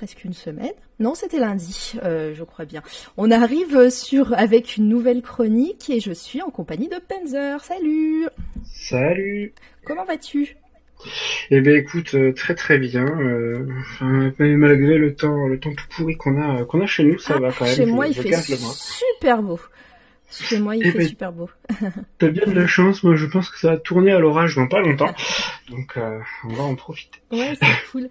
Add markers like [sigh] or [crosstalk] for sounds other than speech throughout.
presque une semaine. Non, c'était lundi, euh, je crois bien. On arrive sur avec une nouvelle chronique et je suis en compagnie de Penzer. Salut. Salut. Comment vas-tu? Eh ben écoute, euh, très très bien. Euh, malgré le temps, le temps tout pourri qu'on a, qu'on a chez nous, ça Ah, va quand même. Chez je- moi, il je fait super beau. Chez moi, il Eh fait ben, super beau. T'as bien de la chance. Moi, je pense que ça va tourner à l'orage dans pas longtemps, [laughs] donc euh, on va en profiter. Ouais, c'est cool.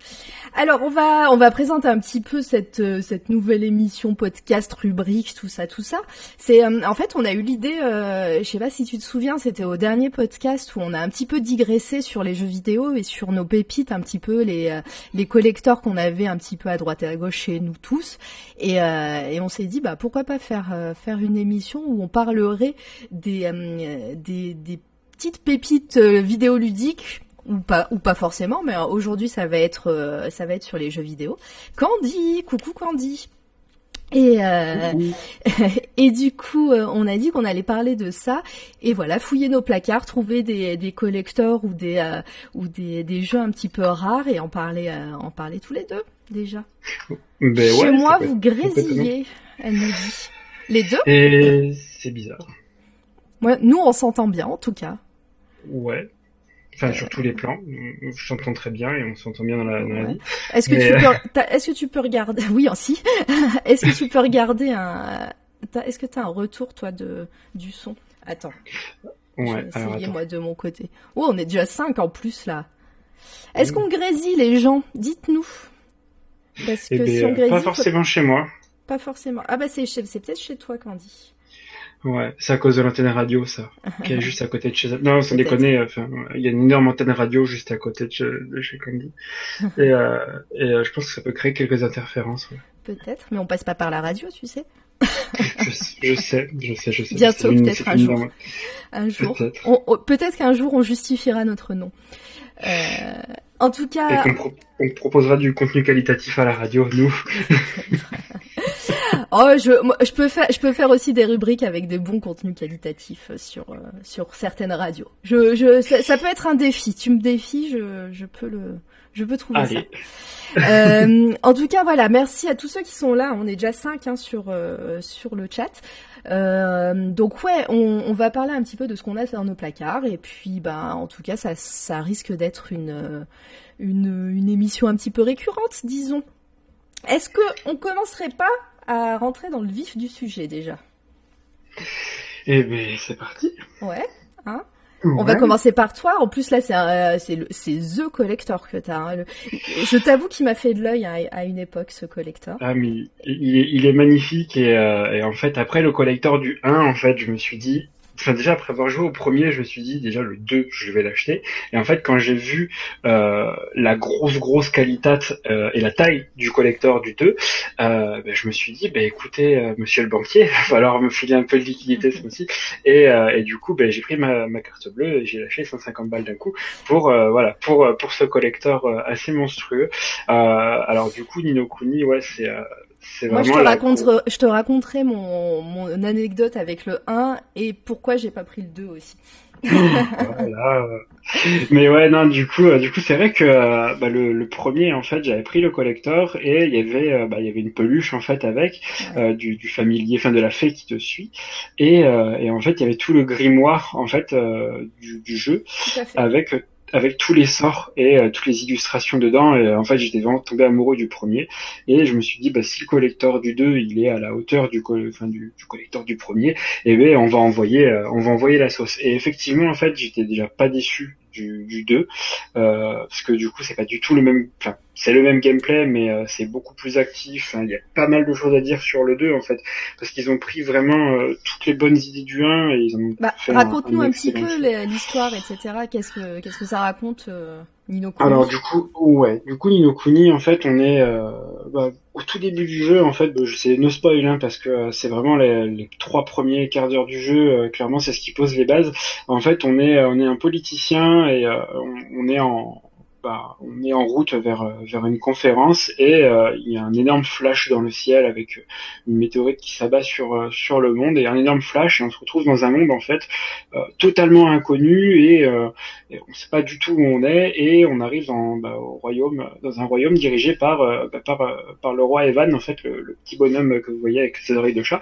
Alors, on va on va présenter un petit peu cette euh, cette nouvelle émission podcast rubrique tout ça tout ça. C'est euh, en fait, on a eu l'idée euh, je sais pas si tu te souviens, c'était au dernier podcast où on a un petit peu digressé sur les jeux vidéo et sur nos pépites un petit peu les euh, les collecteurs qu'on avait un petit peu à droite et à gauche chez nous tous et euh, et on s'est dit bah pourquoi pas faire faire une émission où on parlerait des des des petites pépites vidéoludiques ou pas ou pas forcément mais aujourd'hui ça va être euh, ça va être sur les jeux vidéo. Candy, coucou Candy. Et euh, [laughs] et du coup euh, on a dit qu'on allait parler de ça et voilà fouiller nos placards, trouver des des collecteurs ou des euh, ou des des jeux un petit peu rares et en parler euh, en parler tous les deux déjà. Ben Chez ouais, moi vous grésillez, elle nous dit. Les deux Et c'est bizarre. Ouais, nous on s'entend bien en tout cas. Ouais. Enfin, sur tous les plans, je t'entends très bien et on s'entend bien dans la, dans la Ouais. vie. Est-ce que Mais, tu euh, est-ce que tu peux regarder, [laughs] oui, aussi. [laughs] est-ce que tu peux regarder un, est-ce que t'as un retour, toi, de, du son? Attends. Ouais. je vais Alors essayer, attends. moi, de mon côté. Oh, on est déjà cinq en plus, là. Est-ce Mm. qu'on grésille, les gens? Dites-nous. Parce que Eh ben, si on euh, grésille, pas forcément chez moi. pas forcément. Ah bah, c'est, chez- c'est peut-être chez toi, Candy. Ouais, c'est à cause de l'antenne radio, ça, qui est juste à côté de chez elle. Non, sans déconner, enfin, il y a une énorme antenne radio juste à côté de chez, de chez Candy. [laughs] Et, euh, et euh, je pense que ça peut créer quelques interférences. ouais. Peut-être, mais on passe pas par la radio, tu sais. Je, [laughs] je sais, je sais, je sais. Bientôt, peut-être, un jour. Un jour. Peut-être. On- on- qu'un jour, on justifiera notre nom. Euh, en tout Et cas, qu'on pro- on proposera du contenu qualitatif à la radio, nous. [laughs] [laughs] Oh, je, je peux faire, je peux faire aussi des rubriques avec des bons contenus qualitatifs sur euh, sur certaines radios. Je, je, ça, ça peut être un défi. Tu me défies, je, je peux le, je peux trouver Allez. ça. Euh, en tout cas, voilà, merci à tous ceux qui sont là. On est déjà cinq hein, sur euh, sur le chat. Euh, donc ouais, on, on va parler un petit peu de ce qu'on a dans nos placards et puis ben en tout cas ça ça risque d'être une euh, une une émission un petit peu récurrente, disons. Est-ce que on commencerait pas à rentrer dans le vif du sujet déjà Eh ben, c'est parti. Ouais. Hein On va commencer par toi. En plus là, c'est euh, c'est le- c'est the collector que t'as. Hein. Le- Je t'avoue qu'il m'a fait de l'œil à, à une époque ce collector. Ah mais il, il est, il est magnifique et, euh, et en fait après le collector du 1 en fait je me suis dit enfin déjà après avoir joué au premier je me suis dit déjà le 2 je vais l'acheter. Et en fait quand j'ai vu euh, la grosse grosse qualité euh, et la taille du collector du 2 euh, ben, je me suis dit ben écoutez euh, monsieur le banquier [laughs] il va falloir me filer un peu de liquidité ce mois-ci. Et, euh, et du coup ben j'ai pris ma, ma carte bleue et j'ai lâché 150 balles d'un coup pour euh, voilà pour pour ce collector assez monstrueux. Alors du coup Nino Kuni ouais c'est Moi, je te, vraiment la- raconte, je te raconterai mon, mon anecdote avec le 1 et pourquoi j'ai pas pris le 2 aussi. Voilà. Mais ouais, non, du coup, euh, du coup, c'est vrai que euh, bah, le, le premier, en fait, j'avais pris le collector et il y avait, euh, bah, il y avait une peluche en fait avec euh, du, du familier, enfin de la fée qui te suit, et, euh, et en fait, il y avait tout le grimoire en fait euh, du, du jeu avec avec tous les sorts et euh, toutes les illustrations dedans. Et euh, en fait, j'étais vraiment tombé amoureux du premier. Et je me suis dit, bah, si le collector du 2, il est à la hauteur du, co- enfin, du, collector du premier, eh ben, on va envoyer, euh, on va envoyer la sauce. Et effectivement, en fait, j'étais déjà pas déçu du, du 2, euh, parce que du coup, c'est pas du tout le même, enfin, c'est le même gameplay, mais euh, c'est beaucoup plus actif. Enfin, Il y a pas mal de choses à dire sur le 2, en fait, parce qu'ils ont pris vraiment euh, toutes les bonnes idées du 1 et ils ont Bah, raconte-nous un, petit peu l'histoire, etc. Qu'est-ce que qu'est-ce que ça raconte, euh, Alors du coup, ouais, du coup Nino Kuni, en fait, on est euh, bah, au tout début du jeu, en fait, bah, je sais no spoil, hein, parce que euh, c'est vraiment les, trois premiers quarts d'heure du jeu, euh, clairement, c'est ce qui pose les bases. En fait, on est on est un politicien et on, on est en bah, on est en route vers vers une conférence et il y a un énorme flash dans le ciel avec une météorite qui s'abat sur sur le monde et un énorme flash et on se retrouve dans un monde en fait totalement inconnu et, et on ne sait pas du tout où on est et on arrive dans bah, au royaume dans un royaume dirigé par bah, par par le roi Evan en fait le, petit bonhomme que vous voyez avec ses oreilles de chat.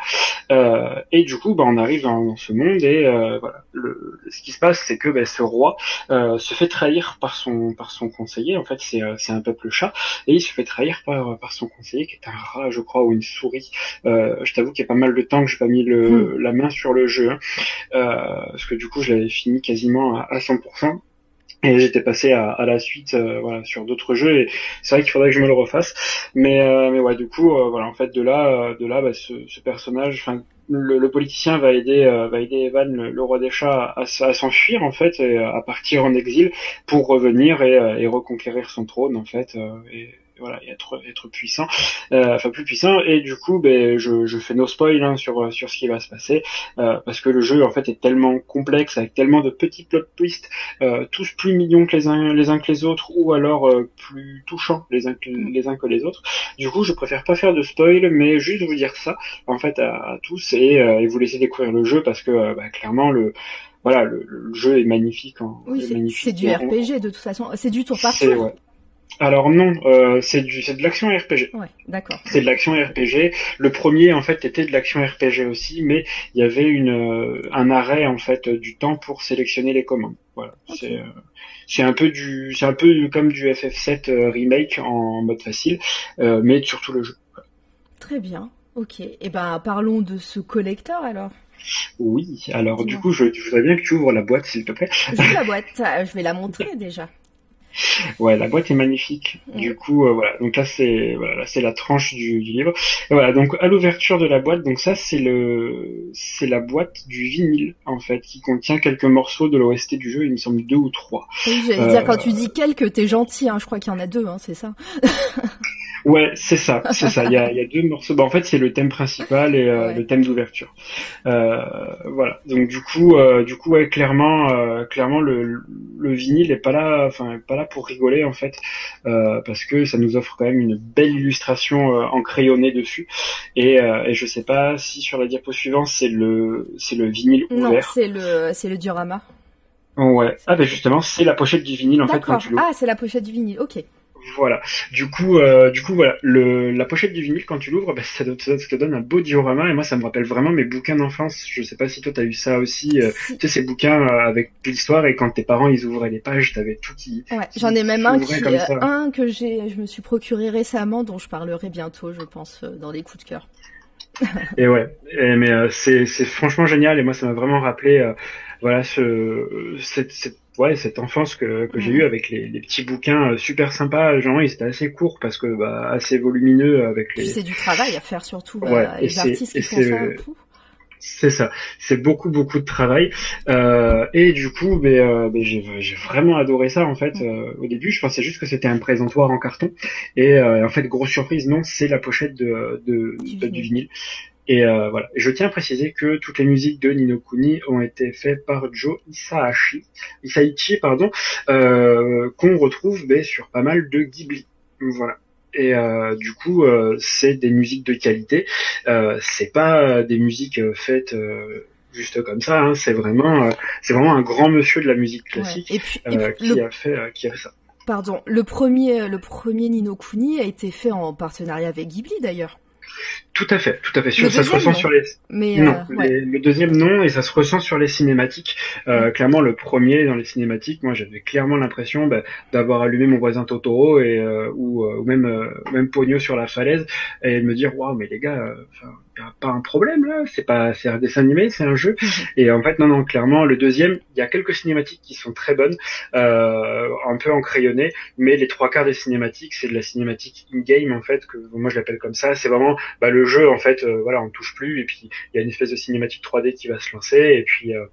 Et du coup bah, on arrive dans, ce monde et voilà. Le, ce qui se passe c'est que bah, ce roi se fait trahir par son par son conseiller. En fait, c'est euh, c'est un peuple chat et il se fait trahir par par son conseiller qui est un rat, je crois, ou une souris. Euh, je t'avoue qu'il y a pas mal de temps que j'ai pas mis le, hmm. la main sur le jeu hein. euh, parce que du coup, je l'avais fini quasiment à, à 100% et j'étais passé à, à, la suite euh, voilà sur d'autres jeux et c'est vrai qu'il faudrait que je me le refasse mais euh, mais ouais du coup euh, voilà en fait de là de là bah, ce, ce, personnage enfin le, le, politicien va aider va aider Evan le, roi des chats à, s'enfuir en fait et à partir en exil pour revenir et, et reconquérir son trône en fait et voilà, et être, être puissant, euh, enfin plus puissant. Et du coup, ben, je, je fais no spoil hein, sur sur ce qui va se passer, euh, parce que le jeu en fait est tellement complexe avec tellement de petits plot twists, euh, tous plus mignons que les uns les uns que les autres, ou alors euh, plus touchants les uns que les uns que les autres. Du coup, je préfère pas faire de spoil, mais juste vous dire ça en fait à, tous et, et, vous laisser découvrir le jeu parce que bah, clairement le voilà, le, jeu est magnifique. En, oui, c'est du RPG de toute façon. C'est du tour par tour. Alors non, euh, c'est du c'est de l'action RPG. Ouais, d'accord. C'est de l'action RPG. Le premier en fait était de l'action RPG aussi, mais il y avait une euh, un arrêt en fait du temps pour sélectionner les commandes. Voilà. C'est euh, c'est un peu du c'est un peu comme du FF7 remake en mode facile, mais surtout le jeu. Très bien. Ok. Et eh ben parlons de ce collecteur alors. Oui, alors du coup, je, voudrais bien que tu ouvres la boîte, s'il te plaît. Je la boîte, je vais la montrer déjà. [laughs] Ouais, la boîte est magnifique. Du coup, euh, voilà. Donc là, c'est voilà, c'est la tranche du, livre. Et voilà. Donc à l'ouverture de la boîte, donc ça, c'est le, c'est la boîte du vinyle en fait, qui contient quelques morceaux de l'OST du jeu. Il me semble deux ou trois. Oui, j'allais dire quand tu dis quelques, t'es gentil. Hein. Je crois qu'il y en a deux, hein, c'est ça? [laughs] Ouais, c'est ça, c'est ça. Il y a, [laughs] il y a deux morceaux. Bah, en fait, c'est le thème principal et euh, le thème d'ouverture. Euh, voilà. Donc du coup, euh, du coup, ouais, clairement, clairement, le, le vinyle est pas là, enfin, pas là pour rigoler en fait, parce que ça nous offre quand même une belle illustration en crayonné dessus. Et, et je sais pas si sur la diapo suivante c'est le, c'est le vinyle ouvert. Non, c'est le, c'est le diorama. Ouais. Ah ben justement, c'est la pochette du vinyle en fait quand tu Ah, c'est la pochette du vinyle. Ok. Voilà. Du coup, euh, du coup, voilà, le, la pochette du vinyle quand tu l'ouvres, bah, ça, te, ça, te donne un beau diorama et moi, ça me rappelle vraiment mes bouquins d'enfance. Je sais pas si toi t'as eu ça aussi. Euh, tu sais ces bouquins euh, avec l'histoire et quand tes parents ils ouvraient les pages, t'avais tout qui. Ouais, j'en ai même un qui, un que j'ai, je me suis procuré récemment, dont je parlerai bientôt, je pense, dans les coups de cœur. et ouais, mais c'est, c'est franchement génial et moi, ça m'a vraiment rappelé, voilà, ce, cette, cette ouais cette enfance que, que j'ai eue avec les, les, petits bouquins euh, super sympas genre ils étaient assez courts parce que bah, assez volumineux avec les c'est du travail à faire surtout bah, les artistes qui font ça c'est ça, c'est beaucoup beaucoup de travail. Euh, et du coup, ben, euh, ben j'ai, j'ai vraiment adoré ça en fait. Euh, au début, je pensais juste que c'était un présentoir en carton. Et euh, en fait, grosse surprise, non, c'est la pochette de, de, du, du vinyle. Et euh, voilà. je tiens à préciser que toutes les musiques de Nino Kuni ont été faites par Joe Isaichi, Isaichi pardon, euh, qu'on retrouve ben, sur pas mal de Ghibli. Voilà. Et euh, du coup, euh, c'est des musiques de qualité. Euh, c'est pas des musiques faites juste comme ça. Hein. C'est vraiment, c'est vraiment un grand monsieur de la musique classique qui a fait, qui a fait ça. Pardon, le premier, le premier Nino Kuni a été fait en partenariat avec Ghibli d'ailleurs. Tout à fait, tout à fait. ça se ressent sur les. Mais non, euh, le deuxième non, et ça se ressent sur les cinématiques. Euh, clairement, le premier dans les cinématiques, moi, j'avais clairement l'impression bah, d'avoir allumé mon voisin Totoro et euh, ou, ou, même même Pogno sur la falaise et de me dire waouh, mais les gars, pas un problème là, c'est pas c'est un dessin animé, c'est un jeu. [laughs] Et en fait non non clairement le deuxième, il y a quelques cinématiques qui sont très bonnes, euh, un peu encrayonnées, mais les trois quarts des cinématiques c'est de la cinématique in game en fait que moi je l'appelle comme ça. C'est vraiment bah, le jeu en fait euh, voilà on touche plus et puis il y a une espèce de cinématique 3D qui va se lancer et puis euh,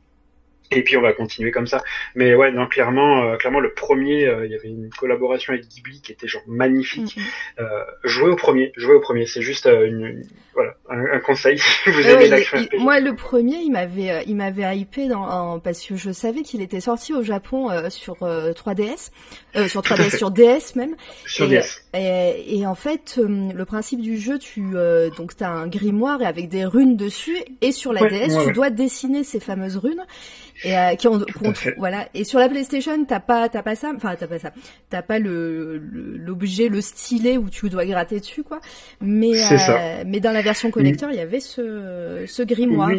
et puis on va continuer comme ça. Mais ouais, non, clairement, euh, clairement le premier, euh, il y avait une collaboration avec Ghibli qui était genre magnifique. Mm, mm. Euh, jouer au premier, jouer au premier, c'est juste une, voilà, un, conseil. [laughs] Vous ouais, il, moi, le premier, il m'avait, euh, il m'avait hypé dans, parce que je savais qu'il était sorti au Japon euh, sur 3DS, euh, sur 3DS, [laughs] sur DS même. Sur et, DS. Et, et, en fait, le principe du jeu, tu, donc t'as un grimoire et avec des runes dessus, et sur la DS, tu dois dessiner ces fameuses runes et euh, qui ont, voilà. Et sur la PlayStation t'as pas t'as pas ça enfin t'as pas ça. T'as pas le l'objet le, stylet où tu dois gratter dessus quoi. Mais euh, mais dans la version collector il y avait ce ce grimoire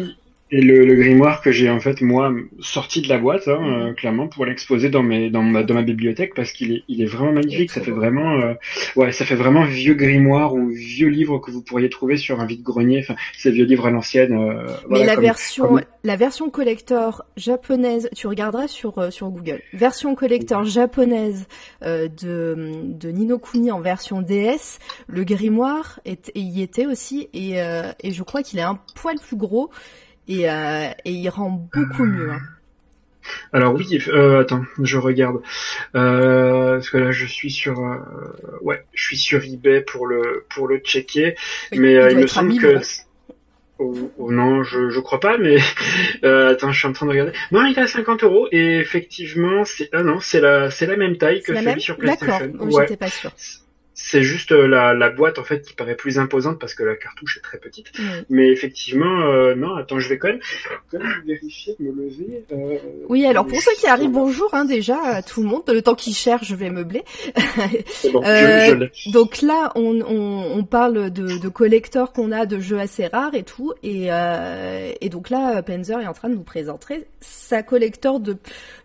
et le, le, grimoire que j'ai en fait moi sorti de la boîte, hein, mhm. euh, clairement pour l'exposer dans mes dans ma dans ma bibliothèque parce qu'il est il est vraiment magnifique. Ça fait vraiment euh, ouais ça fait vraiment vieux grimoire ou vieux livre que vous pourriez trouver sur un vide grenier. Enfin ces vieux livres à l'ancienne. Euh, Mais la version la version collector japonaise, tu regarderas sur sur Google. Version collector japonaise de de Nino Kuni en version DS. Le grimoire est, y était aussi et et je crois qu'il est un poil plus gros et, euh, et il rend beaucoup mieux. Hein. Alors oui, euh, attends, je regarde. Euh, parce que là, je suis sur, euh, ouais, je suis sur eBay pour le pour le checker, mais euh, il, me semble que. Oh, oh, non, je je crois pas, mais [laughs] euh, attends, je suis en train de regarder. Non, il est à 50 euros et effectivement, c'est ah non, c'est la c'est la même taille que celui sur PlayStation. D'accord, ouais. j'étais pas sûr. C'est juste euh, la, la, boîte en fait qui paraît plus imposante parce que la cartouche est très petite. Mais effectivement, euh, non, attends, je vais quand même, quand même vérifier, me lever. Euh, oui, alors pour ceux qui arrivent, bonjour hein, déjà à tout le monde. Le temps qu'ils cherchent, je vais meubler. Bon, euh, je, donc là, on, on, on parle de, de collecteurs qu'on a, de jeux assez rares et tout. Et, et donc là, Panzer est en train de nous présenter sa collector de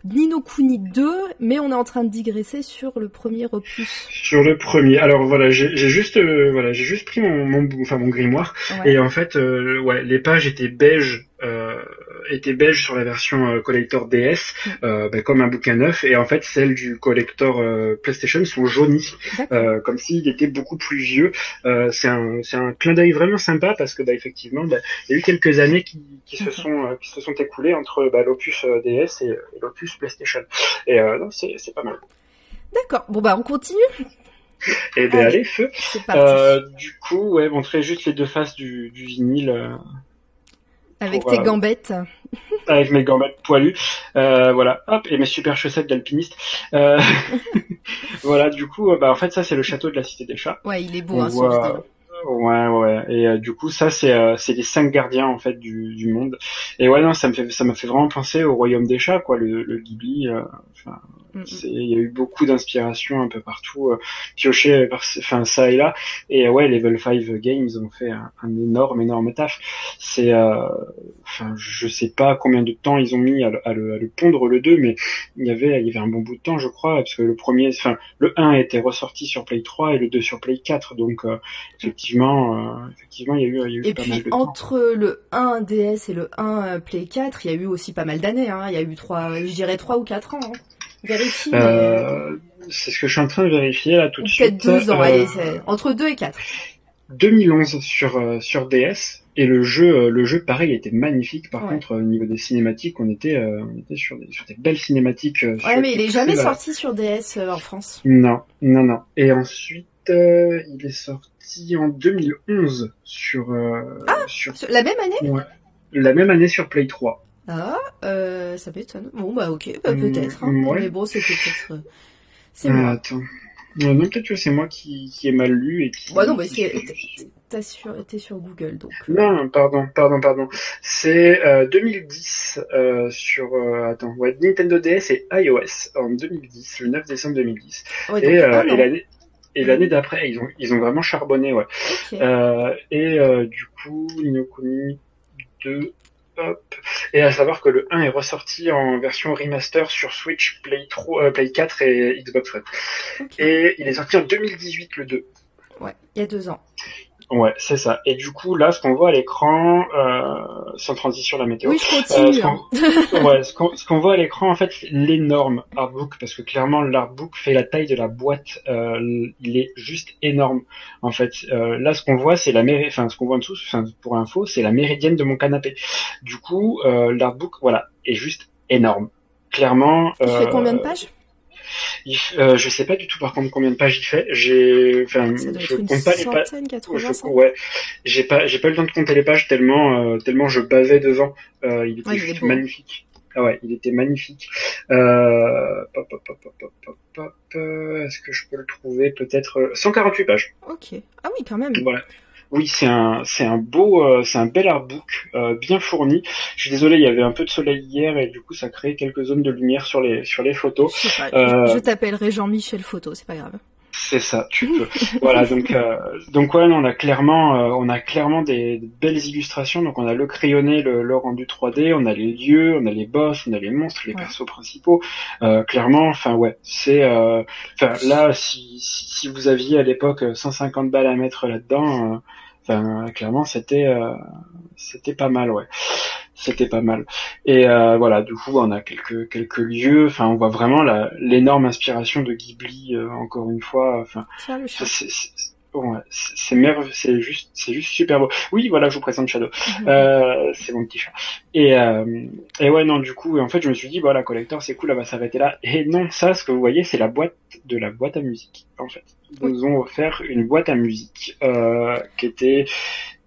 Nino Kuni 2, mais on est en train de digresser sur le premier opus. Sur le premier alors voilà, j'ai juste euh, voilà, j'ai juste pris mon, mon enfin mon grimoire et en fait euh, ouais, les pages étaient beige euh, étaient beige sur la version collector DS mm. ben, comme un bouquin neuf et en fait celles du collector PlayStation sont jaunies comme s'il était beaucoup plus vieux. c'est un c'est un clin d'œil vraiment sympa parce que bah effectivement bah, il y a eu quelques années qui, qui se mm-hmm. sont qui se sont écoulées entre bah, l'opus DS et, et l'opus PlayStation et non c'est c'est pas mal. D'accord. Bon bah on continue. [laughs] Et ben allez, feu. Euh, du coup, ouais, montrer juste les deux faces du, du vinyle. Euh, avec tes euh, gambettes. avec mes gambettes poilues. Euh, voilà, hop, et mes super chaussettes d'alpiniste. Euh, [laughs] [laughs] voilà, du coup, bah en fait ça c'est le château de la Cité des Chats. Ouais, il est beau, hein, Ouais, ouais. Et euh, du coup, ça, c'est euh, c'est les cinq gardiens en fait du, du monde. Et ouais, non, ça me fait ça m'a fait vraiment penser au royaume des chats, quoi, le, le Ghibli. Euh, enfin, il y a eu beaucoup d'inspiration un peu partout, euh, pioché par, enfin ça et là. Et ouais, Level 5 Games ont fait un, énorme, énorme taf. C'est, enfin, je sais pas combien de temps ils ont mis à le, à le, pondre le 2, mais il y avait il y avait un bon bout de temps, je crois, parce que le premier, enfin, le 1 était ressorti sur Play 3 et le 2 sur Play 4, donc effectivement effectivement, euh, effectivement, il y a eu, il y a eu et pas puis, mal de entre le 1 DS et le 1 euh, Play 4, il y a eu aussi pas mal d'années. Hein. Il y a eu trois, je dirais trois ou quatre ans. Hein. Vérifie. Euh, c'est ce que je suis en train de vérifier là tout de suite. Peut-être 12 ans, allez, entre 2 et 4. 2011 sur sur DS et le jeu le jeu pareil était magnifique par contre au niveau des cinématiques on était on était sur des sur des belles cinématiques ouais mais il est jamais sorti sur DS en France non non non et ensuite il est sorti en 2011 sur, euh, ah, sur... la même année ouais. La même année sur Play 3. Ah, euh, ça m'étonne. Bon, bah ok, bah, peut-être. Hein. Mais bon, c'était peut-être... Euh, c'est moi. Attends. Non, peut-être que c'est moi qui, qui ai mal lu et qui... Bah non, mais c'est... T'as sur, Google, donc... Non, pardon, pardon, pardon. C'est euh, 2010 euh, sur... Euh, attends, ouais, Nintendo DS et iOS en 2010, le 9 décembre 2010. Ouais, et, euh, et l'année et l'année d'après, ils ont, ils ont vraiment charbonné, ouais. Euh, et euh, du coup, Inokuni 2, hop. Et à savoir que le 1 est ressorti en version remaster sur Switch, Play 3, euh, Play 4 et Xbox One. Et il est sorti en 2018, le 2. Ouais, il y a deux ans. Ouais, c'est ça. Et du coup, là, ce qu'on voit à l'écran, euh, sans transition la météo. Oui, je continue. Euh, ce qu'on [laughs] [laughs] ouais, ce qu'on voit à l'écran, en fait, l'énorme artbook, parce que clairement, l'artbook fait la taille de la boîte. Euh, il est juste énorme. En fait, euh, là, ce qu'on voit, c'est la méridienne. Enfin, ce qu'on voit en dessous, enfin, pour info, c'est la méridienne de mon canapé. Du coup, euh, l'artbook, voilà, est juste énorme. Clairement. Il fait combien de pages? Il, euh, je sais pas du tout par contre combien de pages il fait. J'ai, enfin, je compte pas les pages. centaine, 80, Je, cent. ouais, j'ai pas, j'ai pas eu le temps de compter les pages tellement, euh, tellement je bavais devant. Euh, il était Ouais, juste magnifique. Ah ouais, il était magnifique. Euh, pop, pop, pop, Est-ce que je peux le trouver? Peut-être euh, 148 pages. Ok. Ah oui, quand même. Voilà. Oui, c'est un, c'est un beau, euh, c'est un bel artbook, euh, bien fourni. Je suis désolé, il y avait un peu de soleil hier et du coup ça crée quelques zones de lumière sur les, sur les photos. Je pas. Euh, Je t'appellerai Jean-Michel Photo, c'est pas grave. C'est ça, tu peux. voilà, [laughs] donc euh, donc ouais, on a clairement euh, on a clairement des, belles illustrations. Donc on a le crayonné, le, le rendu 3D, on a les lieux, on a les boss, on a les monstres, les Ouais. persos principaux. Euh, clairement, enfin ouais, c'est euh, enfin là si, si si vous aviez à l'époque 150 balles à mettre là-dedans, euh, enfin clairement c'était euh, c'était pas mal, ouais. C'était pas mal. Et euh, voilà, du coup, on a quelques quelques lieux. Enfin, on voit vraiment la- l'énorme inspiration de Ghibli. euh, encore une fois, enfin, chat. c'est merveilleux, c'est juste, c'est juste super beau. Oui, voilà, je vous présente Shadow. Mhm. Euh, c'est mon petit chat. Et, euh, et ouais, non, du coup, en fait, je me suis dit, voilà, collector, c'est cool, elle va s'arrêter là. Et non, ça, ce que vous voyez, c'est la boîte de la boîte à musique, en fait. Ils nous ont offert une boîte à musique euh, qui était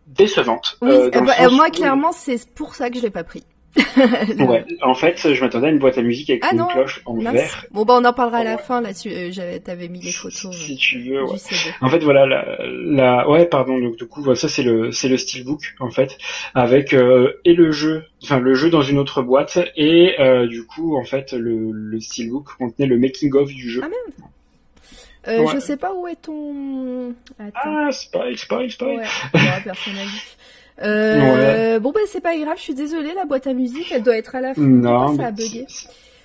décevante. Oui, euh, euh, bah, moi où- clairement c'est pour ça que je l'ai pas pris. [laughs] Ouais, en fait, je m'attendais à une boîte à musique avec Ah une non, cloche en Mince. verre. Bon bah on en parlera à la Ouais. fin là-dessus. Euh, j'avais, t'avais mis les photos Si euh, tu veux, ouais. En fait, voilà, la, la, ouais, pardon. Donc, du coup, voilà, ça c'est le, c'est le steelbook en fait, avec euh, et le jeu, enfin le jeu dans une autre boîte et euh, du coup, en fait, le, le steelbook contenait le making of du jeu. Ah, Euh, Ouais. Je sais pas où est ton. Attends. Ah. Ouais, ouais, personne n'a [laughs] vu. Euh, Bon bah c'est pas grave, je suis désolée, la boîte à musique, elle doit être à la fin. Non, ça a bugué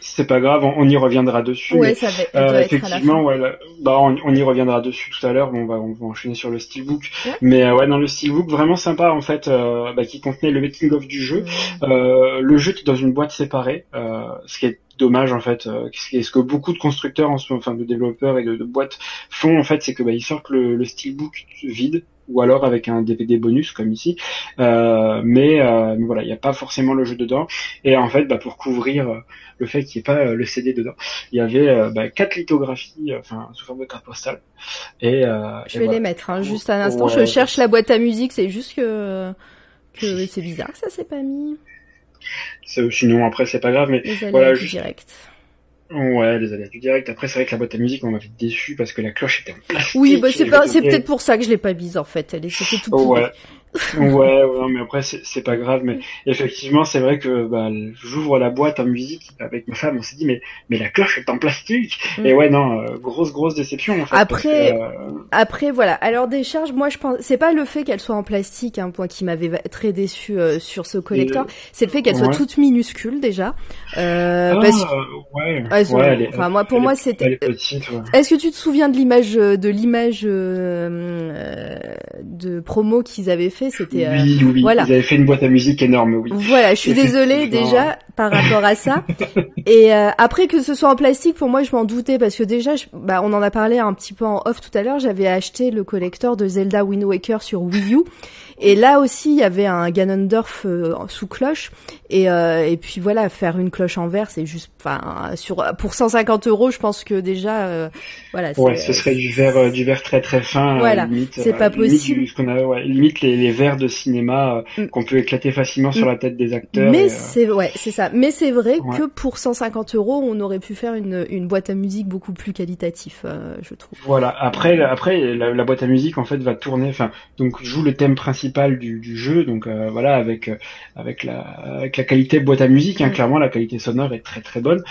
c'est- pas grave, on, on y reviendra dessus. Ouais, mais, ça va, elle euh, être à la effectivement, fin. ouais, là, bah, on, on y reviendra dessus tout à l'heure. Bon, on va, on va enchaîner sur le steelbook. Ouais. Mais euh, ouais, dans le steelbook, vraiment sympa en fait, euh, bah, qui contenait le making of du jeu. Le jeu est dans une boîte séparée, euh, ce qui est dommage en fait. Euh, ce que beaucoup de constructeurs, enfin de développeurs et de, de boîtes font en fait, c'est que bah, ils sortent le, le steelbook vide ou alors avec un DVD bonus comme ici. Euh, mais, euh, mais voilà, il n'y a pas forcément le jeu dedans. Et en fait, bah, pour couvrir euh, le fait qu'il n'y ait pas euh, le CD dedans, il y avait euh, bah, quatre lithographies, enfin sous forme de carte postale. Et, euh, Je et vais voilà. les mettre, hein, juste un instant. Je cherche la boîte à musique, c'est juste que que c'est bizarre que ça s'est pas mis. Sinon après c'est pas grave, mais Voilà, juste- direct. Ouais, les aléas du direct. Après, c'est vrai que la boîte à musique, on m'avait déçu parce que la cloche était en plastique. Oui, bah c'est pas, c'est peut-être pour ça que je l'ai pas mise en fait. Elle est, c'était tout pourri. ouais. Ouais, ouais, non, mais après, c'est pas grave. Mais effectivement, c'est vrai que bah, j'ouvre la boîte à musique avec ma femme. On s'est dit, mais, mais la cloche est en plastique. Mm. Et ouais, non, euh, grosse, grosse déception. En fait, Après- que, euh, Après voilà, alors des charges, moi je pense, c'est pas le fait qu'elle soit en plastique, un point qui m'avait va- très déçu euh, sur ce collector, c'est le fait qu'elle soit ouais. toute minuscule déjà. Euh, ah, parce ouais, ouais, elle est- enfin moi pour elle moi c'était. Est-ce que tu te souviens de l'image euh, de l'image euh, de promo qu'ils avaient fait C'était euh, Oui, oui, voilà. Ils avaient fait une boîte à musique énorme, oui. Voilà, je suis désolée déjà par rapport à ça. [laughs] Et euh, après que ce soit en plastique, pour moi, je m'en doutais parce que déjà, je- bah, on en a parlé un petit peu en off tout à l'heure. J'avais acheté le collector de Zelda Wind Waker sur Wii U, et là aussi, il y avait un Ganondorf euh, sous cloche. Et euh, et puis voilà, faire une cloche en verre, c'est juste, enfin, sur pour 150 euros, je pense que déjà, euh, voilà. Ouais, ce serait du verre, du verre très très fin. Voilà, c'est pas limite possible. du- ce qu'on a, ouais, limite les, les verres de cinéma euh, Mm. qu'on peut éclater facilement sur Mm. la tête des acteurs. Mais euh, c'est ouais, c'est ça. Mais c'est vrai Ouais. que pour 150 euros, on aurait pu faire une, une boîte à musique beaucoup plus qualitatif, euh, je trouve. Voilà. Après, la- après la, la boîte à musique en fait va tourner. Enfin, donc joue le thème principal du, du jeu. Donc voilà, avec avec la avec la qualité boîte à musique. Hein, Mm. Clairement, la qualité sonore est très très bonne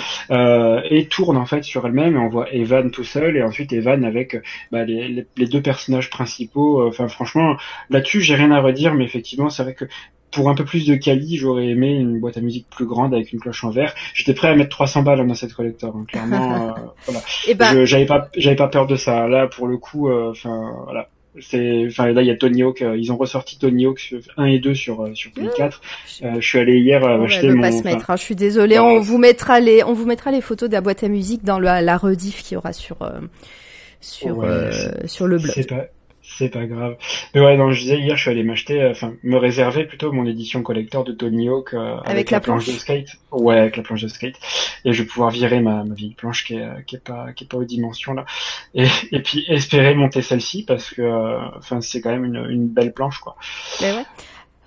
et tourne en fait sur elle-même. Et on voit Evan tout seul et ensuite Evan avec bah, les, les, les deux personnages principaux. Enfin, franchement, là-dessus, j'ai rien à redire. Mais effectivement, c'est vrai que pour un peu plus de quali, j'aurais aimé une boîte à musique plus grande avec une cloche en verre. J'étais prêt à mettre 300 balles dans cette collector. hein, clairement, [laughs] euh, voilà. Et ben, Je- j'avais pas j'avais pas peur de ça là pour le coup euh, enfin voilà c'est enfin là il y a Tony Hawk euh, ils ont ressorti Tony Hawk sur 1 et 2 sur sur Play4 Euh, je suis allé hier on acheter veut mon pas se enfin, mettre. hein, je suis désolée. Bah, on vous mettra les, on vous mettra les photos de la boîte à musique dans le, la rediff qu'il y aura sur sur Ouais, sur le blog. C'est pas grave. Mais ouais, non, je disais hier, je suis allé m'acheter, euh, enfin, me réserver plutôt mon édition collector de Tony Hawk euh, avec, la, planche. de skate. Ouais, avec la planche de skate. Et je vais pouvoir virer ma, ma vieille planche qui est, euh, qui est pas, qui est pas aux dimensions là. Et, et puis espérer monter celle-ci parce que, enfin, c'est quand même une, une belle planche quoi. Mais ouais.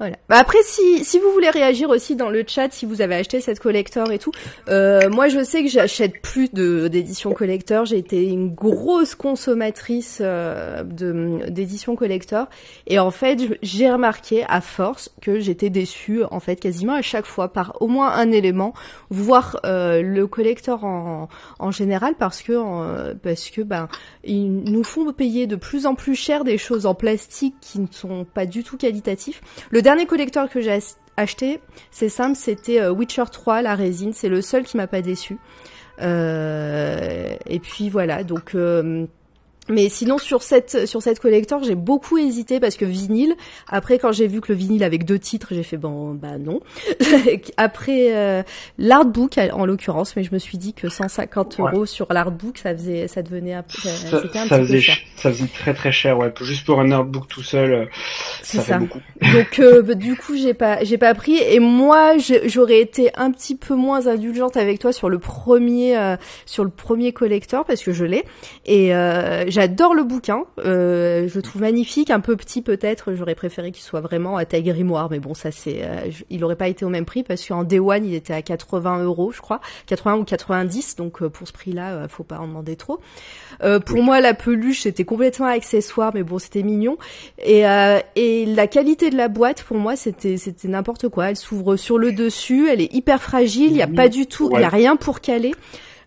Voilà. Bah après, si, si vous voulez réagir aussi dans le chat, si vous avez acheté cette collector et tout, euh, moi je sais que j'achète plus de d'éditions collector. J'ai été une grosse consommatrice euh, de d'éditions collector et en fait j'ai remarqué à force que j'étais déçue en fait quasiment à chaque fois par au moins un élément, voire euh, le collector en, en général parce que euh, parce que ben ils nous font payer de plus en plus cher des choses en plastique qui ne sont pas du tout qualitatifs. Le dernier collector que j'ai acheté, c'est simple, c'était euh, Witcher 3, la résine. C'est le seul qui m'a pas déçu. Euh, et puis voilà, donc euh, mais sinon sur cette sur cette collector, j'ai beaucoup hésité parce que vinyle. Après quand j'ai vu que le vinyle avec deux titres, j'ai fait bon bah non. [laughs] Après euh, l'artbook en l'occurrence, mais je me suis dit que 150 euros sur l'artbook, ça faisait ça devenait un, c'était un petit peu cher. Ça faisait très très cher ouais. Juste pour un artbook tout seul, euh, ça, fait beaucoup. [laughs] Donc euh, bah, du coup j'ai pas j'ai pas pris et moi j'aurais été un petit peu moins indulgente avec toi sur le premier euh, sur le premier collector parce que je l'ai et J'adore le bouquin, euh, je le trouve magnifique, un peu petit peut-être. J'aurais préféré qu'il soit vraiment à taille grimoire, mais bon, ça c'est, euh, il aurait pas été au même prix parce qu'en Day One il était à 80 euros, je crois, 80 ou 90, donc euh, pour ce prix-là, faut pas en demander trop. pour moi, la peluche c'était complètement accessoire, mais bon, c'était mignon. Et, et la qualité de la boîte, pour moi, c'était c'était n'importe quoi. Elle s'ouvre sur le dessus, elle est hyper fragile, il y a pas du tout, il y a rien pour caler.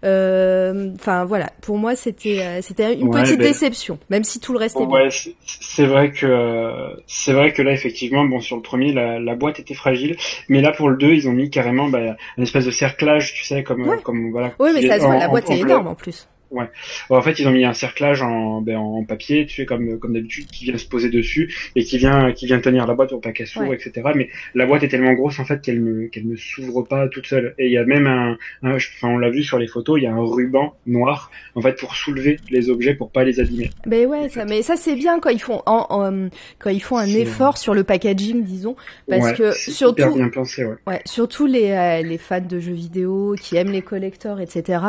Euh, enfin voilà, pour moi c'était euh, c'était une petite déception, même si tout le reste est ouais, C'est vrai que c'est vrai que là effectivement, bon sur le premier la, la, boîte était fragile, mais là pour le 2 ils ont mis carrément bah, une espèce de cerclage, tu sais comme comme voilà. Oui mais ça la boîte est énorme en plus. Ouais. en fait, ils ont mis un cerclage en, ben, en papier, tu sais, comme comme d'habitude, qui vient se poser dessus et qui vient qui vient tenir la boîte au paquet s'ouvre, etc. Mais la boîte est tellement grosse en fait qu'elle ne qu'elle ne s'ouvre pas toute seule. Et il y a même un, enfin on l'a vu sur les photos, il y a un ruban noir en fait pour soulever les objets pour pas les abîmer. Ben ouais, ça, mais ça c'est bien quand ils font en, quand ils font un effort sur le packaging, disons, parce que surtout bien pensé, ouais. ouais. surtout les euh, les fans de jeux vidéo qui aiment les collectors, etc.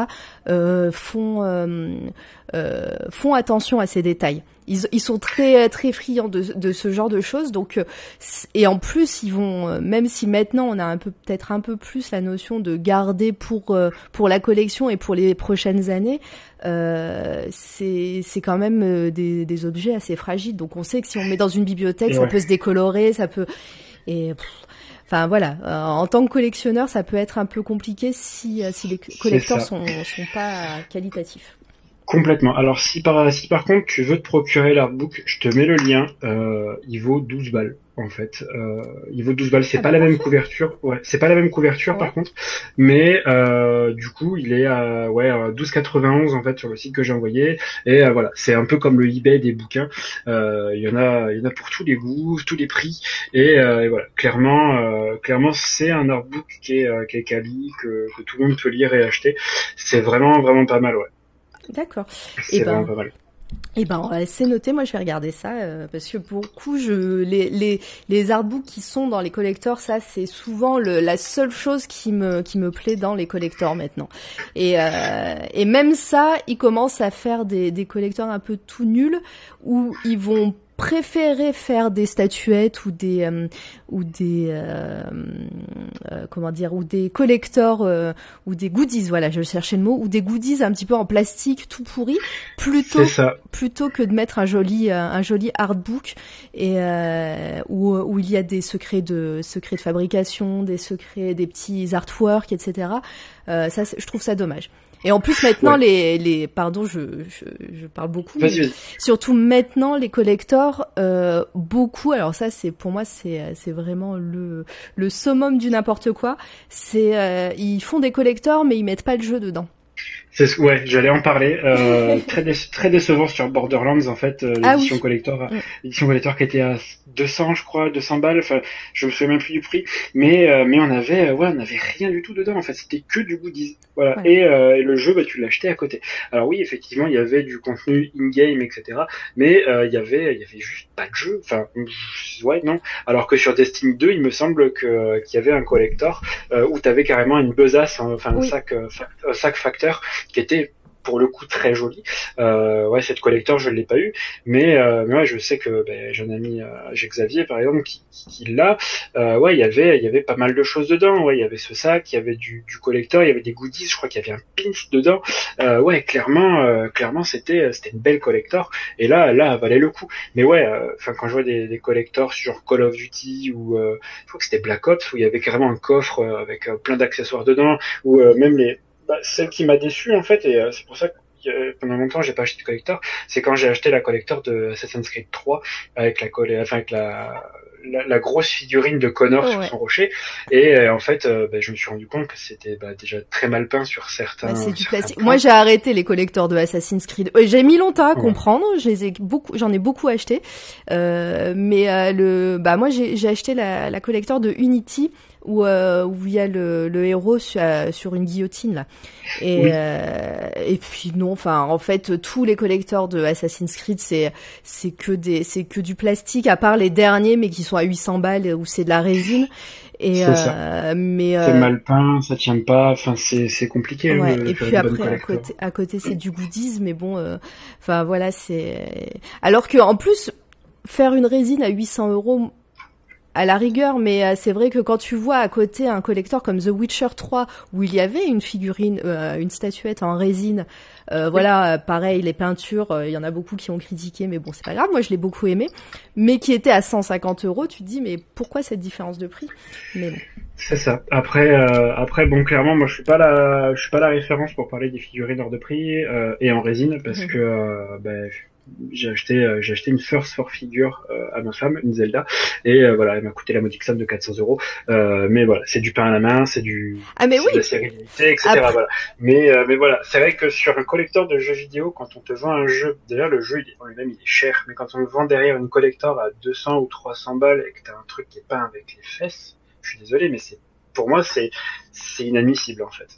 Euh, font font attention à ces détails. Ils, ils sont très très friands de, de, ce genre de choses. Donc euh, et en plus ils vont même si maintenant on a un peu peut-être un peu plus la notion de garder pour pour la collection et pour les prochaines années, euh, c'est c'est quand même des, des objets assez fragiles. Donc on sait que si on met dans une bibliothèque, ça peut se décolorer, ça peut et Enfin voilà, euh, en tant que collectionneur, ça peut être un peu compliqué si, euh, si les collecteurs sont, sont pas qualitatifs. Complètement. Alors si par si par contre tu veux te procurer l'artbook, je te mets le lien. Euh, il vaut 12 balles en fait. Euh, il vaut 12 balles. C'est ah, pas la même couverture. Ouais, c'est pas la même couverture par contre, mais euh, du coup il est à ouais 12,91 en fait sur le site que j'ai envoyé. Et euh, voilà, c'est un peu comme le eBay des bouquins. Euh, il y en a, il y en a pour tous les goûts, tous les prix. Et, euh, voilà, clairement, clairement c'est un artbook qui est qui est quali, que, que tout le monde peut lire et acheter. C'est vraiment vraiment pas mal, ouais. D'accord. C'est eh ben, pas mal. Eh ben, c'est noté. Moi, je vais regarder ça euh, parce que pour coup, je les les les artbooks qui sont dans les collectors, ça, c'est souvent le, la seule chose qui me qui me plaît dans les collectors maintenant. Et euh, et même ça, ils commencent à faire des des collectors un peu tout nuls où ils vont préférer faire des statuettes ou des euh, ou des euh, euh, comment dire ou des collecteurs ou des goodies voilà je cherchais le mot ou des goodies un petit peu en plastique tout pourri plutôt plutôt que de mettre un joli un joli artbook et où où il y a des secrets de secrets de fabrication des secrets des petits artworks etc ça je trouve ça dommage et en plus maintenant les les pardon je je, je parle beaucoup mais surtout maintenant les collectors euh, beaucoup alors ça c'est pour moi c'est c'est vraiment le le summum du n'importe quoi c'est euh, ils font des collectors mais ils mettent pas le jeu dedans C'est ouais, j'allais en parler. Euh, [laughs] très, très décevant sur Borderlands en fait, euh, Ah l'édition oui. collector, Mm. l'édition collector qui était à 200 je crois, 200 balles. Enfin, je me souviens même plus du prix, mais euh, mais on avait euh, ouais, on avait rien du tout dedans en fait. C'était que du goodies. Voilà. Ouais. Et, euh, et le jeu, bah tu l'achetais à côté. Alors oui, effectivement, il y avait du contenu in-game, etc. Mais euh, il y avait il y avait juste pas de jeu. Enfin, ouais non. Alors que sur Destiny 2, il me semble que qu'il y avait un collector euh, où t'avais carrément une besace, hein, enfin un sac un sac facteur qui était pour le coup très joli. Euh, ouais, cette collector, je l'ai pas eu, mais, euh, mais ouais, je sais que ben, j'ai un ami, euh, j'ai Xavier par exemple, qui, qui, qui l'a. Euh, ouais, il y avait, il y avait pas mal de choses dedans. Ouais, il y avait ce sac, il y avait du, du collector, il y avait des goodies. Je crois qu'il y avait un pins dedans. Euh, ouais, clairement, euh, clairement, c'était, c'était une belle collector. Et là, là, valait le coup. Mais ouais, enfin, quand je vois des, des collectors sur Call of Duty ou, je crois que c'était Black Ops où il y avait carrément un coffre avec plein d'accessoires dedans, ou même les, bah, celle qui m'a déçu en fait, et euh, c'est pour ça que euh, pendant longtemps j'ai pas acheté de collector, c'est quand j'ai acheté la collector de Assassin's Creed 3 avec la colle, enfin avec la, la, la grosse figurine de Connor Oh, sur ouais. son rocher, et euh, en fait euh, bah, je me suis rendu compte que c'était bah, déjà très mal peint sur certains. Bah, du certains. Moi, j'ai arrêté les collecteurs de Assassin's Creed. Euh, J'ai mis longtemps à comprendre. Je les ai beaucoup, j'en ai beaucoup acheté. Euh, mais euh, le, bah moi, j'ai j'ai acheté la, la collector de Unity où euh, où il y a le, le héros sur, euh, sur une guillotine là. Et Oui. euh, et puis non, enfin en fait tous les collecteurs de Assassin's Creed c'est c'est que des c'est que du plastique à part les derniers mais qui sont à 800 balles où c'est de la résine. Et C'est ça. euh, mais C'est euh, mal peint, ça tient pas, enfin c'est c'est compliqué. Ouais, et puis après à côté, à côté c'est du goodies, mais bon, euh, enfin voilà, c'est. Alors que en plus faire une résine à 800 euros à la rigueur, mais euh, c'est vrai que quand tu vois à côté un collector comme The Witcher 3 où il y avait une figurine, euh, une statuette en résine, euh, voilà, pareil les peintures, euh, il y en a beaucoup qui ont critiqué, mais bon c'est pas grave, moi je l'ai beaucoup aimé, mais qui était à 150 euros, tu te dis mais pourquoi cette différence de prix? Mais bon. C'est ça. Après, après, bon, clairement, moi, je suis pas la, je suis pas la référence pour parler des figurines hors de prix et en résine parce Mhm. que ben, j'ai acheté, euh, j'ai acheté une First for Figure euh, à ma femme, une Zelda, et euh, voilà, elle m'a coûté la modique somme de 400 euros. Mais voilà, c'est du pain à la main, c'est du, Ah mais oui, de la série limitée, etc. Voilà. Mais, mais voilà, c'est vrai que sur un collector de jeux vidéo, quand on te vend un jeu, d'ailleurs le jeu il est- en lui-même il est cher, mais quand on le vend derrière une collector à 200 ou 300 balles et que t'as un truc qui est peint avec les fesses, je suis désolé, mais c'est pour moi c'est c'est inadmissible en fait.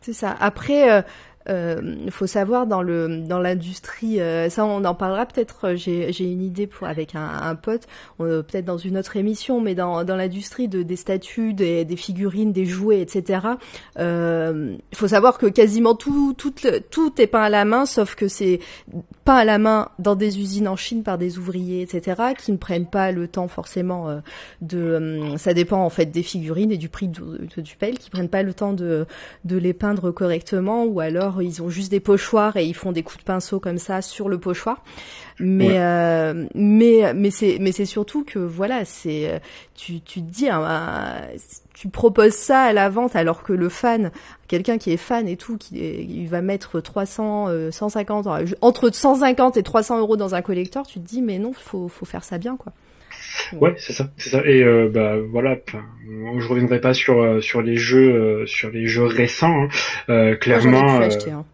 C'est ça. Après, euh, euh, faut savoir dans le dans l'industrie, euh, ça on en parlera peut-être. euh, J'ai j'ai une idée pour avec un, un pote, euh, peut-être dans une autre émission, mais dans dans l'industrie de des statues, des, des figurines, des jouets, etc. Euh, Il faut savoir que quasiment tout tout tout est peint à la main, sauf que c'est peint à la main dans des usines en Chine par des ouvriers, etc. qui ne prennent pas le temps forcément euh, de. euh, ça dépend en fait des figurines et du prix du, du pelle, qui prennent pas le temps de de les peindre correctement ou alors ils ont juste des pochoirs et ils font des coups de pinceau comme ça sur le pochoir. Mais Ouais. euh, mais mais c'est mais c'est surtout que voilà, c'est euh, tu tu te dis hein, euh, tu proposes ça à la vente alors que le fan quelqu'un qui est fan et tout qui il va mettre 300 euh, 150 euh, entre 150 et 300 euros dans un collector, tu te dis mais non, faut faut faire ça bien quoi. Ouais, c'est ça, c'est ça. Et euh, bah voilà, enfin, je reviendrai pas sur euh, sur les jeux euh, sur les jeux récents. hein. Euh, clairement, euh, hein.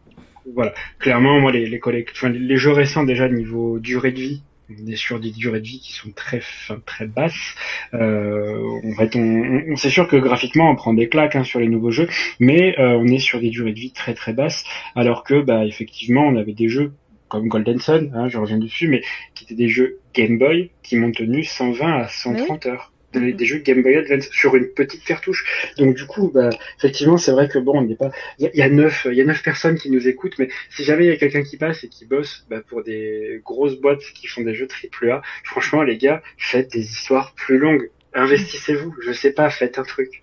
voilà, clairement moi les les collect... enfin, les jeux récents déjà niveau durée de vie, on est sur des durées de vie qui sont très très basses. Euh, en fait, on, on- on- c'est sûr que graphiquement on prend des claques hein, sur les nouveaux jeux, mais euh, on est sur des durées de vie très très basses, alors que bah effectivement on avait des jeux comme Golden Sun, hein, je reviens dessus, mais qui étaient des jeux Game Boy qui m'ont tenu 120 à 130 heures. Des, des jeux Game Boy Advance sur une petite cartouche. Donc du coup, bah, effectivement, c'est vrai que bon, on n'est pas. Il y, a- neuf, il y a neuf personnes qui nous écoutent, mais si jamais il y a quelqu'un qui passe et qui bosse bah, pour des grosses boîtes qui font des jeux triple A, franchement, les gars, faites des histoires plus longues. Investissez-vous. Je sais pas, faites un truc.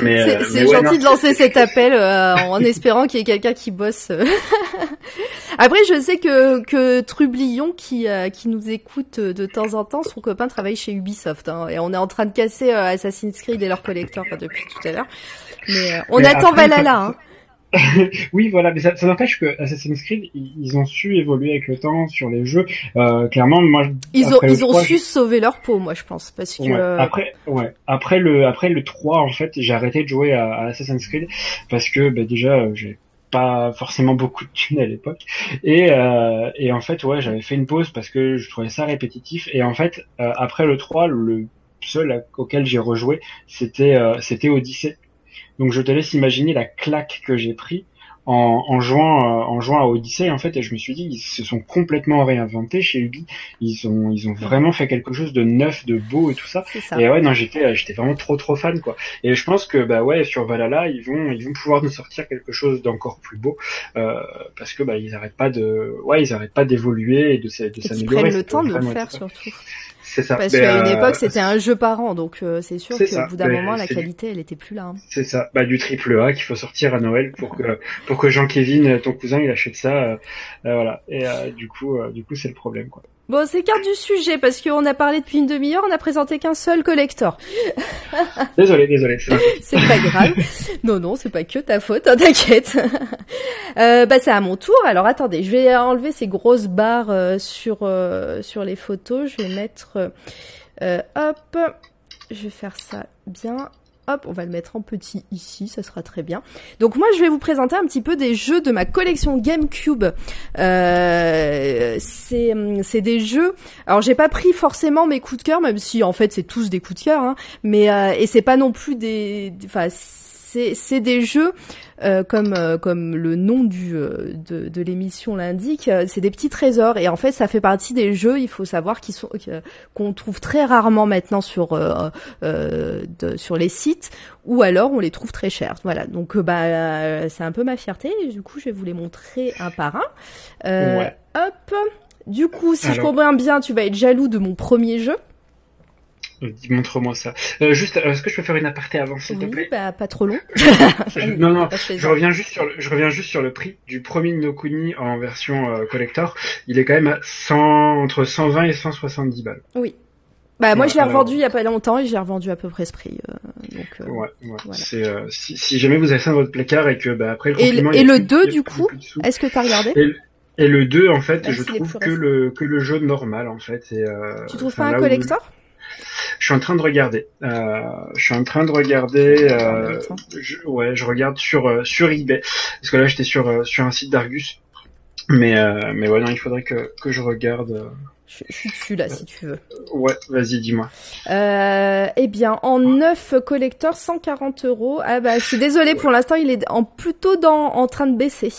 Mais, C'est euh, c'est mais ouais, gentil de lancer cet appel euh, en [laughs] espérant qu'il y ait quelqu'un qui bosse. [laughs] Après, je sais que, que Trublion, qui, euh, qui nous écoute de temps en temps, son copain travaille chez Ubisoft. hein, et on est en train de casser euh, Assassin's Creed et leur collector enfin, depuis tout à l'heure. Mais euh, on Mais attend après, Valhalla. Hein. [laughs] oui, voilà, mais ça, ça n'empêche que Assassin's Creed, ils, ont su évoluer avec le temps sur les jeux. Euh, clairement, moi, ils ont ils ont su sauver leur peau, moi, je pense, parce que après, ouais, après le après le 3, en fait, j'ai arrêté de jouer à, à Assassin's Creed parce que bah, déjà, j'ai pas forcément beaucoup de thunes à l'époque. Et euh, et en fait ouais j'avais fait une pause parce que je trouvais ça répétitif. Et en fait euh, après le 3 le seul auquel j'ai rejoué c'était euh, c'était Odyssey donc je te laisse imaginer la claque que j'ai pris en, en jouant euh, en jouant à Odyssey en fait et je me suis dit ils se sont complètement réinventés chez Ubi. Ils ont ils ont vraiment fait quelque chose de neuf de beau et tout ça, et ouais non j'étais euh, j'étais vraiment trop trop fan quoi. Et je pense que bah ouais sur Valhalla ils vont ils vont pouvoir nous sortir quelque chose d'encore plus beau euh, parce que bah ils arrêtent pas de ouais ils arrêtent pas d'évoluer et de, de s'améliorer. prennent le temps de le faire surtout c'est ça. Parce qu'à une euh, époque, c'était un jeu par an, donc euh, c'est sûr qu'au bout d'un moment, la qualité, elle était plus là. Hein. C'est ça. Bah du triple A qu'il faut sortir à Noël pour que pour que Jean-Kévin, ton cousin, il achète ça. Euh, voilà. Et du coup, du coup, c'est le problème, quoi. Bon, c'est carte du sujet parce qu'on a parlé depuis une demi-heure, on a présenté qu'un seul collector. [laughs] désolé, désolé. [laughs] C'est pas grave. Non, non, c'est pas que ta faute, hein, t'inquiète. Euh, bah, c'est à mon tour. Alors, attendez, je vais enlever ces grosses barres euh, sur euh, sur les photos. Je vais mettre, euh, hop, je vais faire ça bien. Hop, on va le mettre en petit ici, ça sera très bien. Donc moi, je vais vous présenter un petit peu des jeux de ma collection GameCube. Euh, c'est des jeux. Alors j'ai pas pris forcément mes coups de cœur, même si en fait c'est tous des coups de cœur. Hein, mais euh, et c'est pas non plus des. Enfin, c'est des jeux euh, comme euh, comme le nom du euh, de, de l'émission l'indique, c'est des petits trésors et en fait ça fait partie des jeux. Il faut savoir qu'ils sont qu'on trouve très rarement maintenant sur de, sur les sites ou alors on les trouve très chers. Voilà, donc bah c'est un peu ma fierté. Et du coup, je vais vous les montrer un par un. Ouais. Hop. Du coup, si je comprends bien, tu vas être jaloux de mon premier jeu. Montre-moi ça. Euh, juste, euh, est-ce que je peux faire une aparté avant, s'il te plaît? bah, pas trop long. [laughs] non, non, je reviens juste sur le, je reviens juste sur le prix du premier Nokuni en version euh, collector. Il est quand même à 100, entre 120 et 170 balles. Oui. Bah moi je l'ai revendu il y a pas longtemps et j'ai revendu à peu près ce prix. donc, ouais, ouais. C'est si, si, jamais vous avez ça dans votre placard et que bah après le et, le, et le 2 du coup, est-ce que tu as regardé? Et, le 2 en fait, je trouve que le que le jeu normal en fait. Et, tu trouves pas un collector? Je suis en train de regarder. Euh, je suis en train de regarder. Euh, je, ouais, je regarde sur euh, sur eBay parce que là j'étais sur euh, sur un site d'Argus. Mais mais ouais non, il faudrait que que je regarde. Je, suis dessus là, si tu veux. Ouais, vas-y, dis-moi. Euh, eh bien, en neuf collector, 140 euros. Ah bah, je suis désolée, pour l'instant, il est en plutôt dans, en train de baisser.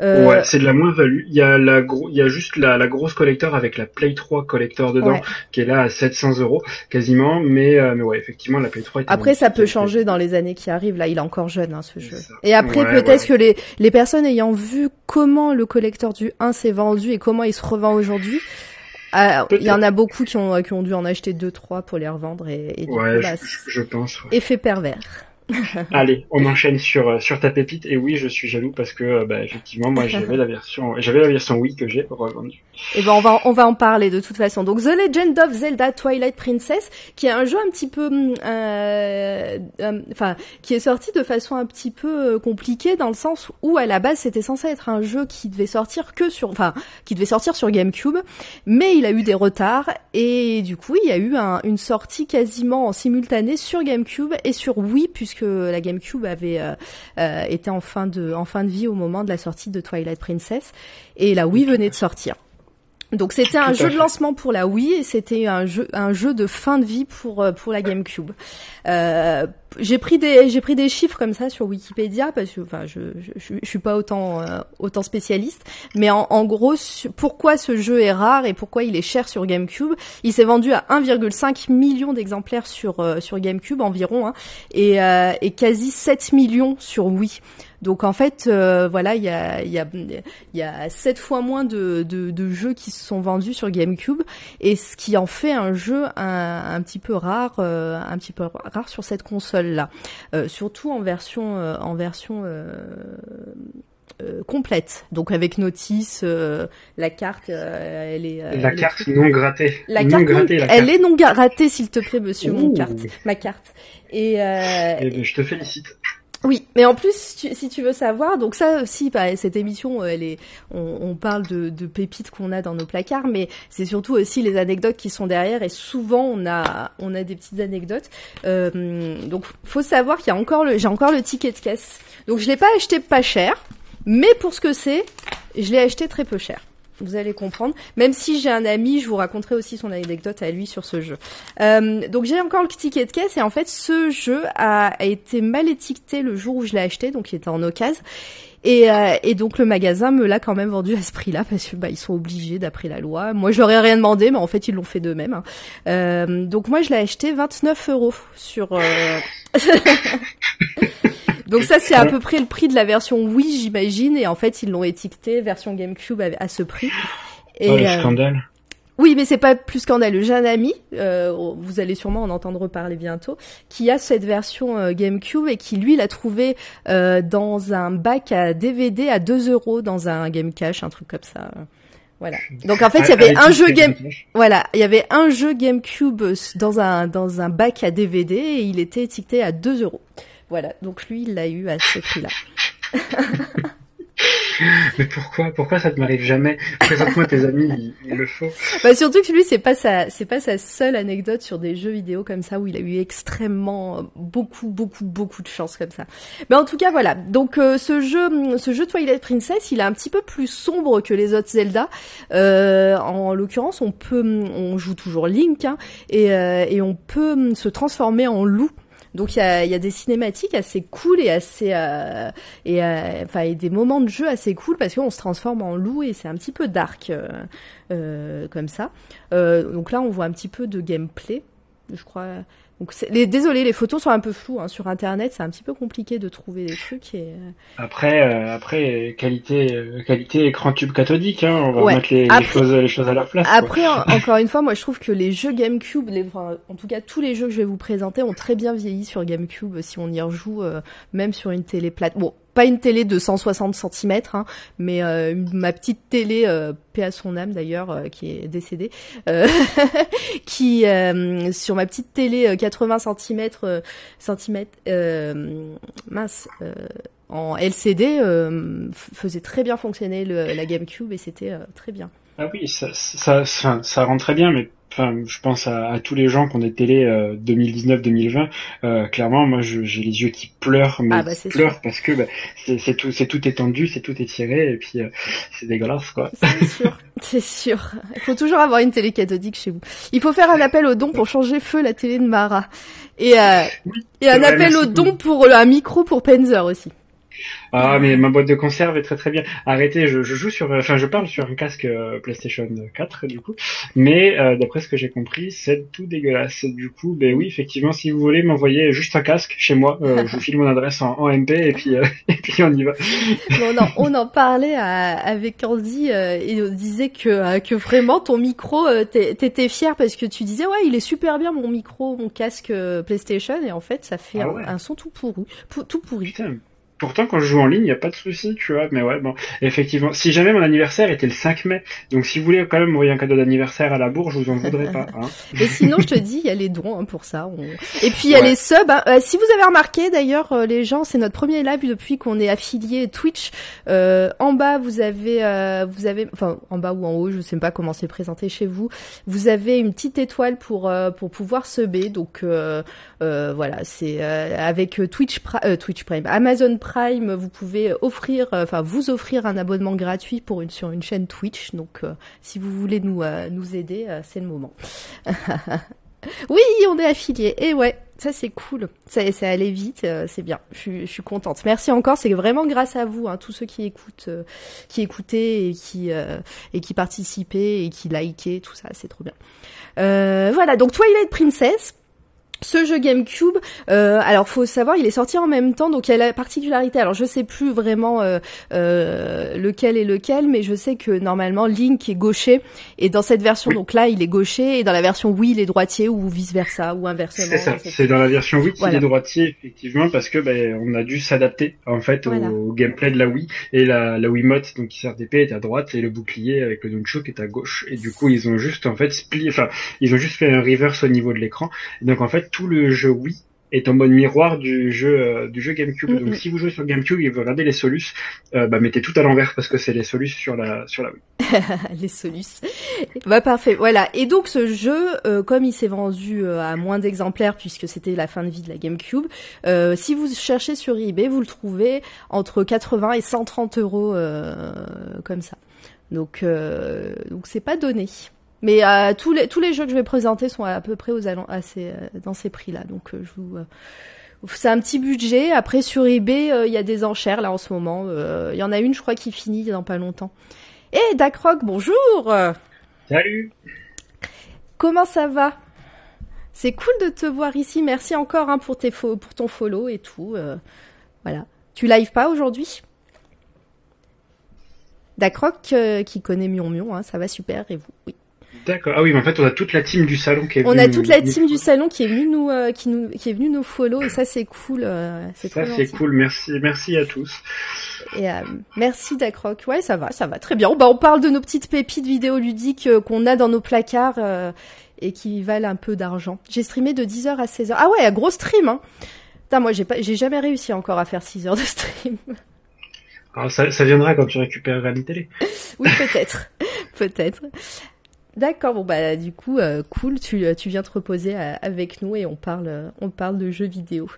Euh... Ouais, c'est de la moins-value. Il y a la gros, il y a juste la, la grosse collector avec la Play 3 collector dedans, qui est là à 700 euros quasiment. Mais, euh, mais ouais, effectivement, la Play 3. Est après, ça peut changer dans les années qui arrivent. Là, il est encore jeune, hein, ce jeu. Et après, peut-être que les, les personnes ayant vu comment le collector du 1 s'est vendu et comment il se revend aujourd'hui, ah, il y en a beaucoup qui ont, qui ont dû en acheter deux, trois pour les revendre et, et ouais, bah, je, pense. Effet pervers. [laughs] Allez, on enchaîne sur euh, sur ta pépite et oui, je suis jaloux parce que euh, bah, effectivement, moi j'avais la version j'avais la version Wii que j'ai revendue. Et eh ben on va on va en parler de toute façon. Donc The Legend of Zelda Twilight Princess, qui est un jeu un petit peu hum, euh, enfin qui est sorti de façon un petit peu compliquée dans le sens où à la base c'était censé être un jeu qui devait sortir que sur enfin qui devait sortir sur GameCube, mais il a eu des retards et du coup, il y a eu un, une sortie quasiment en simultané sur GameCube et sur Wii puisque que la GameCube avait euh, euh, été en fin de en fin de vie au moment de la sortie de Twilight Princess et la Wii venait de sortir. Donc c'était un jeu de lancement pour la Wii et c'était un jeu un jeu de fin de vie pour euh, pour la GameCube. Euh, j'ai pris des j'ai pris des chiffres comme ça sur Wikipédia parce que enfin je je, je, suis pas autant euh, autant spécialiste. Mais en, en gros pourquoi ce jeu est rare et pourquoi il est cher sur GameCube? Il s'est vendu à 1,5 million d'exemplaires sur sur GameCube environ hein, et et quasi 7 millions sur Wii donc en fait, euh, voilà, il y a, y, a, y a sept fois moins de, de, de, jeux qui se sont vendus sur GameCube, et ce qui en fait un jeu un, un petit peu rare, euh, un petit peu rare sur cette console-là, euh, surtout en version, en version. complète, donc avec notice, la carte, elle est. la carte non grattée. La carte, elle est non grattée, s'il te plaît, monsieur, mon carte, ma carte. Et, eh ben, je te félicite. Oui, mais en plus, si tu veux savoir, donc ça aussi, bah, cette émission, elle est, on, on parle de, de pépites qu'on a dans nos placards, mais c'est surtout aussi les anecdotes qui sont derrière. Et souvent, on a, on a des petites anecdotes. Euh, donc, faut savoir qu'il y a encore le, j'ai encore le ticket de caisse. Donc, je l'ai pas acheté pas cher, mais pour ce que c'est, je l'ai acheté très peu cher. Vous allez comprendre. Même si j'ai un ami, je vous raconterai aussi son anecdote à lui sur ce jeu. Euh, donc j'ai encore le ticket de caisse et en fait ce jeu a, été mal étiqueté le jour où je l'ai acheté, donc il était en occasion. Et, euh, et, donc le magasin me l'a quand même vendu à ce prix-là parce que bah ils sont obligés d'après la loi. Moi je leur ai rien demandé, mais en fait ils l'ont fait d'eux-mêmes. Hein. Euh, donc moi je l'ai acheté 29 euros sur. Euh... [laughs] Donc ça, c'est à peu près le prix de la version Wii, j'imagine. Et en fait, ils l'ont étiqueté version GameCube à, ce prix. Et, oh, le scandale. Oui, mais c'est pas plus scandaleux. J'ai un ami, euh, vous allez sûrement en entendre parler bientôt, qui a cette version euh, GameCube et qui lui l'a trouvé euh, dans un bac à DVD à 2 euros dans un Game Cache, un truc comme ça. Voilà. Donc en fait, il y avait un jeu game, voilà, il y avait un jeu GameCube dans un dans un bac à DVD et il était étiqueté à 2 euros. Voilà, donc lui, il l'a eu à ce prix-là. [laughs] Mais pourquoi Pourquoi ça te m'arrive jamais? Présente-moi tes amis, il, le faut. Bah surtout que lui, c'est pas sa, c'est pas sa seule anecdote sur des jeux vidéo comme ça où il a eu extrêmement beaucoup, beaucoup, beaucoup de chance comme ça. Mais en tout cas, voilà. Donc euh, ce jeu, ce jeu Twilight Princess, il est un petit peu plus sombre que les autres Zelda. Euh, en l'occurrence, on peut, on joue toujours Link hein, et, euh, et on peut se transformer en loup. Donc il y a, des cinématiques assez cool et assez euh, et euh, enfin et des moments de jeu assez cool parce qu'on se transforme en loup et c'est un petit peu dark euh, euh comme ça. donc là on voit un petit peu de gameplay, je crois. Donc les, désolé, les photos sont un peu floues hein. sur internet, c'est un petit peu compliqué de trouver des trucs. Et... Euh. Après, euh, après qualité, euh, qualité écran tube cathodique, hein, on va mettre les, choses, les choses à leur place. Après, encore une fois, moi je trouve que les jeux GameCube, les, enfin, en tout cas tous les jeux que je vais vous présenter, ont très bien vieilli sur GameCube si on y rejoue, même sur une télé plate. Bon, pas une télé de 160 cm, hein, mais euh, ma petite télé, euh, paix à son âme d'ailleurs, euh, qui est décédée, euh, [laughs] qui sur ma petite télé 80 cm, centimètres, mince, en LCD, faisait très bien fonctionner le, la GameCube et c'était très bien. Ah oui, ça, ça, ça, ça rend très bien, mais enfin, je pense à, à, tous les gens qui ont des télé 2019-2020. Euh, clairement, moi, j'ai les yeux qui pleurent, mais ah bah, pleurent parce que bah, c'est tout, c'est tout étendu, c'est tout étiré, et puis euh, c'est dégueulasse, quoi. C'est sûr, c'est sûr. Il faut toujours avoir une télé cathodique chez vous. Il faut faire un appel au don pour changer feu la télé de Mara, et, euh, et un appel au don pour un micro pour Penzer aussi. Ah, mais ma boîte de conserve est très très bien. Arrêtez, je, je joue sur, enfin, je parle sur un casque euh, PlayStation 4 du coup, mais euh, d'après ce que j'ai compris, c'est tout dégueulasse. Du coup, ben oui, effectivement, si vous voulez m'envoyer juste un casque chez moi, euh, je vous file mon adresse en, en MP et puis [laughs] et puis on y va. on, en, on en parlait avec Andy et on disait que que vraiment ton micro, t'étais fier parce que tu disais ouais, il est super bien mon micro, mon casque PlayStation et en fait ça fait ah un, son tout pourri, tout pourri. Putain. Pourtant, quand je joue en ligne, il n'y a pas de souci, tu vois. Mais ouais, bon, effectivement. Si jamais mon anniversaire était le 5 mai, donc si vous voulez quand même m'envoyer un cadeau d'anniversaire à la bourre, je vous en voudrais pas. Hein. [laughs] Et sinon, je te dis, il y a les dons hein, pour ça. Et puis il y a les subs. Hein. Euh, si vous avez remarqué, d'ailleurs, euh, les gens, c'est notre premier live depuis qu'on est affilié Twitch. Euh, en bas, vous avez, vous avez, enfin, en bas ou en haut, je sais pas comment c'est présenté chez vous. Vous avez une petite étoile pour pour pouvoir subber. Donc voilà, c'est avec Twitch, Twitch Prime, Amazon Prime, vous pouvez offrir, euh, enfin vous offrir un abonnement gratuit pour une sur une chaîne Twitch. Donc euh, si vous voulez nous euh, aider, c'est le moment. [laughs] oui, on est affilié. Et ouais, ça c'est cool. Ça, ça allait vite, c'est bien. Je, suis contente. Merci encore. C'est vraiment grâce à vous, hein, tous ceux qui écoutent, qui écoutaient et qui et qui participaient et qui likaient, tout ça, c'est trop bien. voilà. Donc Twilight Princess ce jeu GameCube, euh, alors faut savoir, il est sorti en même temps, donc il y a la particularité. Alors je sais plus vraiment euh, euh, lequel est lequel, mais je sais que normalement Link est gaucher et dans cette version, donc là il est gaucher et dans la version Wii il est droitier ou vice versa ou inversement. C'est ça. C'est dans la version Wii qu'il est droitier effectivement parce que ben on a dû s'adapter en fait au, gameplay de la Wii et la, la Wiimote donc qui sert d'épée est à droite et le bouclier avec le nunchuk est à gauche et du coup ils ont juste en fait split, enfin ils ont juste fait un reverse au niveau de l'écran. Donc en fait tout le jeu Wii est en mode miroir du jeu euh, du jeu GameCube. Mm, Donc si vous jouez sur GameCube et vous regardez les Solus, euh, bah mettez tout à l'envers parce que c'est les Solus sur la sur la Wii. [laughs] les solus. Bah parfait, voilà. Et donc ce jeu, euh, comme il s'est vendu à moins d'exemplaires puisque c'était la fin de vie de la GameCube, si vous cherchez sur eBay, vous le trouvez entre 80 et 130 euros comme ça. Donc donc c'est pas donné. Mais euh, tous les tous les jeux que je vais présenter sont à peu près aux allant à ces, euh, dans ces prix-là. Donc euh, je vous c'est un petit budget. Après sur eBay, euh, il y a des enchères là en ce moment. Euh, Il y en a une, je crois, qui finit dans pas longtemps. Eh, Dacroc, bonjour Salut. Comment ça va? C'est cool de te voir ici. Merci encore hein, pour, tes fo- pour ton follow et tout. euh, voilà. Tu live pas aujourd'hui? Dacroc, euh, qui connaît Mion Mion, hein, ça va super. Et vous? Oui. D'accord. Ah oui, mais en fait on a toute la team du salon qui est On venue a nous- toute la team du salon qui est venue nous, euh, qui nous, qui est venue nous follow et ça c'est cool. euh, c'est Ça c'est cool. Merci merci à tous. Et euh, merci Dacroc. Ouais, ça va, ça va très bien. Bah, on parle de nos petites pépites vidéoludiques qu'on a dans nos placards et qui valent un peu d'argent. J'ai streamé de 10h à 16h. Ah ouais, gros stream hein. Putain, moi j'ai pas j'ai jamais réussi encore à faire 6 heures de stream. Alors, [laughs] ça, ça viendra quand tu récupéreras une télé. Oui, peut-être. peut-être. D'accord, bon bah du coup euh, cool, tu, tu viens te reposer euh, avec nous et on parle euh, on parle de jeux vidéo.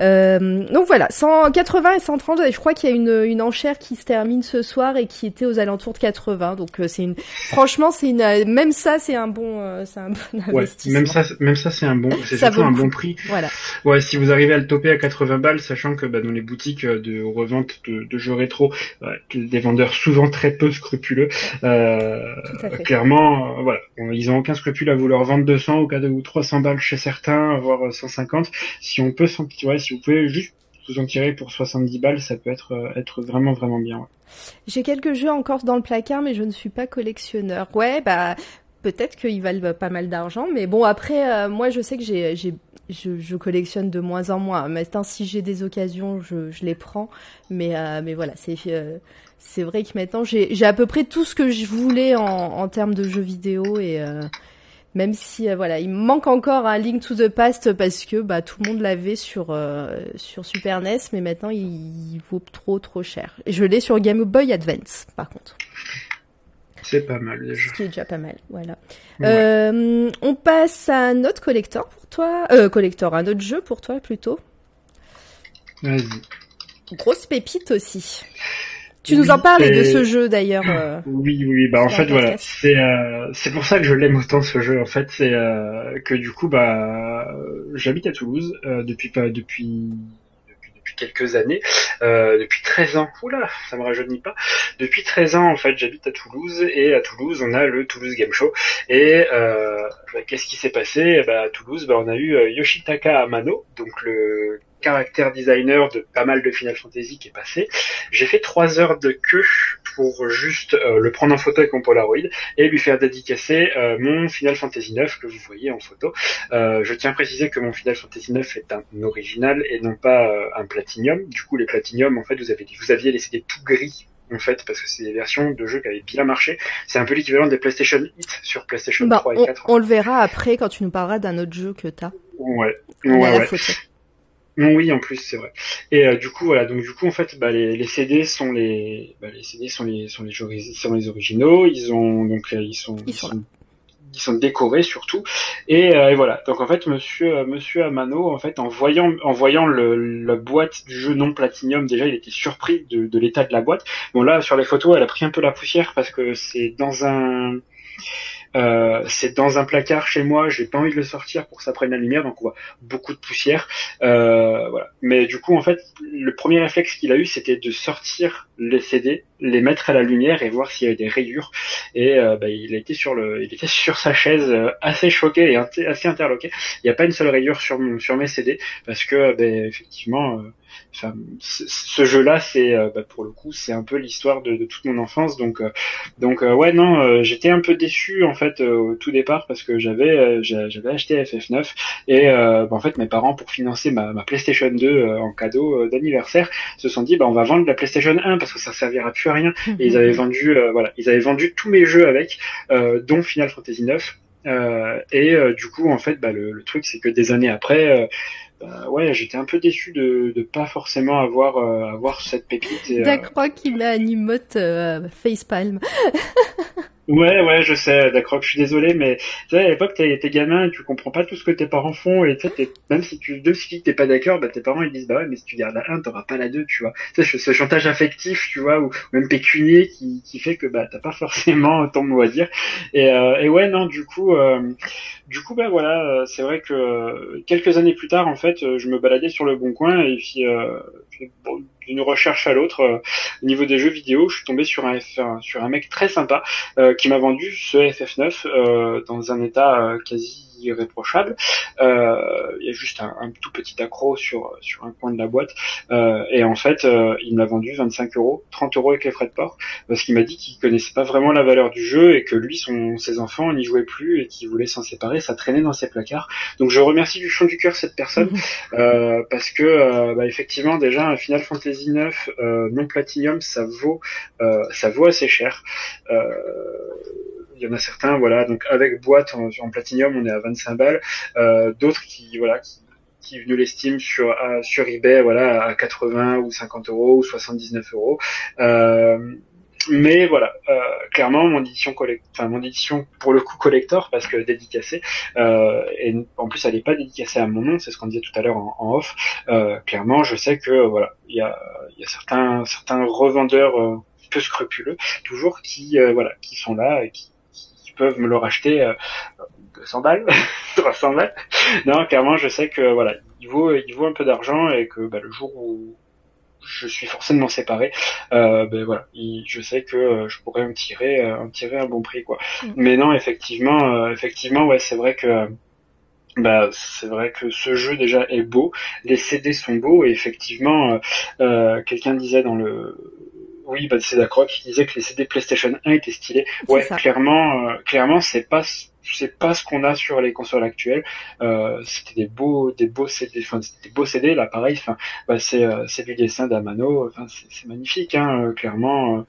Euh, donc voilà, 180 et 130, je crois qu'il y a une, une enchère qui se termine ce soir et qui était aux alentours de 80. Donc euh, c'est une franchement c'est une euh, même ça c'est un bon euh, c'est un bon Ouais. investissement. Même ça même ça c'est un bon c'est surtout un bon prix. Voilà. Ouais, si vous arrivez à le toper à 80 balles, sachant que bah, dans les boutiques euh, de revente de, de jeux rétro, des vendeurs souvent très peu scrupuleux, euh, Tout à fait. clairement, euh, voilà, Bon, ils ont aucun scrupule à vouloir vendre 200 ou 4 ou 300 balles chez certains, voire euh, 150. Si on peut s'en si vous pouvez juste vous en tirer pour 70 balles, ça peut être euh, être vraiment vraiment bien. J'ai quelques jeux encore dans le placard, mais je ne suis pas collectionneur. Ouais, bah peut-être qu'ils valent pas mal d'argent, mais bon après, euh, moi je sais que j'ai, je, je collectionne de moins en moins. Maintenant, si j'ai des occasions, je, les prends, mais euh, mais voilà, c'est euh, c'est vrai que maintenant j'ai, à peu près tout ce que je voulais en, en termes de jeux vidéo et euh, même si voilà, il me manque encore un Link to the Past parce que bah tout le monde l'avait sur sur Super NES, mais maintenant il, vaut trop trop cher. Je l'ai sur Game Boy Advance par contre, C'est pas mal déjà. ce qui est déjà pas mal. Voilà. Ouais. Euh, on passe à un autre collector pour toi, euh, collector, un autre jeu pour toi plutôt. Vas-y. Grosse pépite aussi. Tu Oui, nous en parlais de ce jeu d'ailleurs. euh. Oui, oui, bah en fait voilà, c'est euh, c'est pour ça que je l'aime autant ce jeu. En fait, c'est euh, que du coup bah j'habite à Toulouse depuis pas depuis quelques années, euh, depuis 13 ans. Oula, ça me rajeunit pas. Depuis 13 ans en fait, j'habite à Toulouse et à Toulouse on a le Toulouse Game Show. Et euh, bah, qu'est-ce qui s'est passé? Bah, À Toulouse, bah, on a eu euh, Yoshitaka Amano, donc le caractère designer de pas mal de Final Fantasy qui est passé. J'ai fait trois heures de queue pour juste euh, le prendre en photo avec mon Polaroid et lui faire dédicacer euh, mon Final Fantasy 9 que vous voyez en photo. Euh, je tiens à préciser que mon Final Fantasy 9 est un original et non pas euh, un Platinum. Du coup, les Platinum, en fait, vous, avez, vous aviez les CD tout gris en fait, parce que c'est des versions de jeux qui avaient bien marché. C'est un peu l'équivalent des PlayStation Hit sur PlayStation Bah, 3 et on, 4. on le verra après quand tu nous parleras d'un autre jeu que t'as. Ouais, ouais, ouais. Non, oui, en plus, c'est vrai. Et euh, du coup, voilà, donc du coup, en fait, bah, les, les CD sont les, bah, les CD sont les, sont les, sont les originaux. Ils ont donc euh, ils sont, Ils sont ils sont décorés surtout. Et, euh, et voilà. Donc en fait, Monsieur, Monsieur Amano, en fait, en voyant, en voyant le, la boîte du jeu non Platinum, déjà, il était surpris de, de l'état de la boîte. Bon là, sur les photos, elle a pris un peu la poussière parce que c'est dans un euh, c'est dans un placard chez moi, j'ai pas envie de le sortir pour que ça prenne la lumière, donc on voit beaucoup de poussière. Euh, voilà. Mais du coup, en fait, le premier réflexe qu'il a eu, c'était de sortir les CD, les mettre à la lumière et voir s'il y avait des rayures. Et euh, bah, il été sur le, il était sur sa chaise, euh, assez choqué et assez interloqué. Il n'y a pas une seule rayure sur mes CD parce que, bah, effectivement. Euh, Enfin, ce jeu-là, c'est euh, bah, pour le coup, c'est un peu l'histoire de, de toute mon enfance. Donc, euh, donc euh, ouais, non, euh, j'étais un peu déçu en fait euh, au tout départ parce que j'avais euh, j'a- j'avais acheté FF9 et euh, bah, en fait mes parents pour financer ma, ma PlayStation 2 euh, en cadeau euh, d'anniversaire se sont dit bah on va vendre la PlayStation 1 parce que ça servira plus à rien et ils avaient vendu euh, voilà ils avaient vendu tous mes jeux avec euh, dont Final Fantasy 9 et du coup, en fait, bah, le, le truc, c'est que des années après, bah, ouais, j'étais un peu déçu de de pas forcément avoir avoir cette pépite. D'accord, qui met un emote facepalm. [laughs] Ouais, ouais, je sais, d'accord, je suis désolé, mais tu sais, à l'époque, t'es, t'es gamin et tu comprends pas tout ce que tes parents font, et tu sais, même si tu, deux si t'es pas d'accord, bah, tes parents, ils disent, bah ouais, mais si tu gardes la 1, t'auras pas la 2, tu vois. Tu sais, ce chantage affectif, tu vois, ou même pécunier qui, qui fait que, bah, t'as pas forcément ton mot à dire. Et, euh, et ouais, non, du coup, euh, du coup, bah voilà, euh, c'est vrai que quelques années plus tard, en fait, je me baladais sur le bon coin, et puis, bon, d'une recherche à l'autre euh, au niveau des jeux vidéo, je suis tombé sur un, sur un mec très sympa euh, qui m'a vendu ce FF9 euh, dans un état quasi irréprochable. Euh, il y a juste un, un, tout petit accro sur sur un coin de la boîte. Euh, et en fait, euh, il m'a vendu 25 euros, 30 euros avec les frais de port, parce qu'il m'a dit qu'il connaissait pas vraiment la valeur du jeu et que lui, son, ses enfants n'y jouaient plus et qu'il voulait s'en séparer. Ça traînait dans ses placards. Donc je remercie du fond du cœur cette personne [laughs] euh, parce que euh, bah, effectivement déjà un Final Fantasy 9 non Platinum, ça vaut ça vaut assez cher. Il y en a certains, voilà, donc avec boîte en, en platinium, on est à 25 balles. Euh, D'autres qui, voilà, qui, qui nous l'estiment sur sur eBay, voilà, à 80 ou 50 euros ou 79 euros. Euh, mais voilà, euh, clairement mon édition collect, enfin mon édition pour le coup collector parce que dédicacée euh, et en plus elle n'est pas dédicacée à mon nom, c'est ce qu'on disait tout à l'heure en, en, off. Euh, clairement, je sais que voilà, il y a, y a certains certains revendeurs euh, peu scrupuleux toujours qui euh, voilà qui sont là et qui peuvent me le racheter euh, 200 balles, [laughs] 300 balles. Non, clairement, je sais que voilà, il vaut, il vaut un peu d'argent et que bah, le jour où je suis forcément séparé, euh, ben voilà, je sais que euh, je pourrais me tirer, euh, tirer un bon prix quoi. Mm. Mais non, effectivement, euh, effectivement, ouais, c'est vrai que bah, c'est vrai que ce jeu déjà est beau, les CD sont beaux et effectivement, euh, quelqu'un disait dans le oui, bah, c'est d'accord qui disait que les CD PlayStation 1 étaient stylés. Ouais, clairement, euh, clairement, c'est pas c'est pas ce qu'on a sur les consoles actuelles. Euh, c'était des beaux, des beaux CD, enfin des beaux CD. Là, pareil, enfin, bah, c'est euh, c'est du dessin d'Amano. Enfin, c'est magnifique, hein, euh, clairement.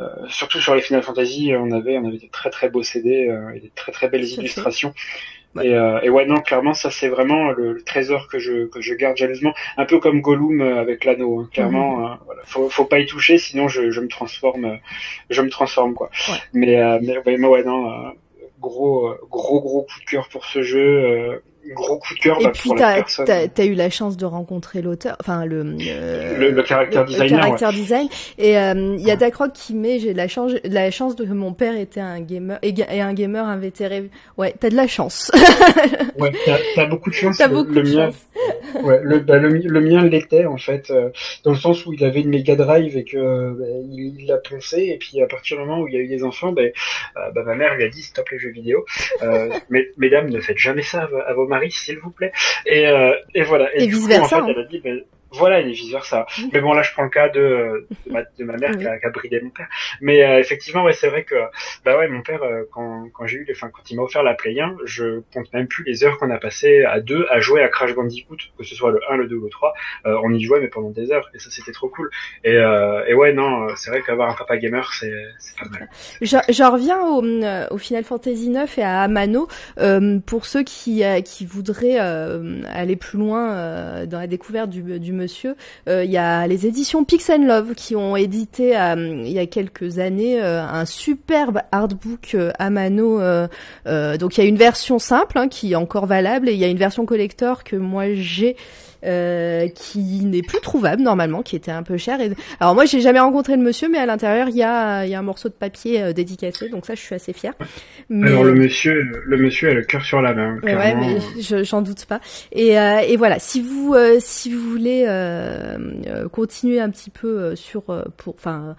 Euh, surtout sur les Final Fantasy, on avait on avait des très très beaux CD et des très très belles illustrations. Et, euh, et, ouais, non, clairement, ça c'est vraiment le, trésor que je que je garde jalousement, un peu comme Gollum euh, avec l'anneau. Hein. Clairement, mhm. euh, voilà, faut, faut pas y toucher, sinon je, je me transforme, je me transforme quoi. Mais, mais, mais ouais, non, gros gros gros coup de cœur pour ce jeu gros coup de cœur et bah, puis t'as as, eu la chance de rencontrer l'auteur enfin le, euh, le, le caractère designer le caractère design. Et il euh, y a Dacroc qui met j'ai la chance la chance de que mon père était un gamer et, et un gamer invétéré. Ouais t'as de la chance. [laughs] Ouais t'as as beaucoup de chance. T'as beaucoup le de mien, chance. ouais le, bah, le, le mien l'était en fait euh, dans le sens où il avait une Mega Drive et que il l'a poncé. Et puis à partir du moment où il y a eu des enfants bah, bah ma mère lui a dit stop les jeux vidéo. [laughs] Mais mesdames ne faites jamais ça à, à vos Marie, s'il vous plaît. Et, euh, et voilà. Et, vice versa. En fait, elle a dit, ben, voilà, et vice versa. Mais bon, là, je prends le cas de, de, [laughs] ma, de ma, mère qui, a, qui, a, bridé mon père. Mais euh, effectivement, ouais, c'est vrai que, bah ouais, mon père, euh, quand, quand j'ai eu, enfin, quand il m'a offert la Play 1, je compte même plus les heures qu'on a passées à deux à jouer à Crash Bandicoot, que ce soit le 1, le 2 ou le 3. Euh, on y jouait, mais pendant des heures, et ça, c'était trop cool. Et, euh, et ouais, non, c'est vrai qu'avoir un papa gamer, c'est pas mal. J'en reviens au, au, Final Fantasy 9 et à Amano. pour ceux qui, qui voudraient aller plus loin dans la découverte du, du monsieur. Euh, il y a les éditions Pix and Love qui ont édité euh, il y a quelques années euh, un superbe artbook à mano. donc il y a une version simple hein, qui est encore valable et il y a une version collector que moi j'ai euh, qui n'est plus trouvable normalement, qui était un peu cher. Et... Alors moi, j'ai jamais rencontré le monsieur, mais à l'intérieur, il y a, y a un morceau de papier euh, dédicacé, donc ça, je suis assez fière. Mais... Alors le monsieur, le monsieur a le cœur sur la main. Ouais, mais j'en doute pas. Et, euh, et voilà, si vous, si vous voulez continuer un petit peu sur, pour, enfin,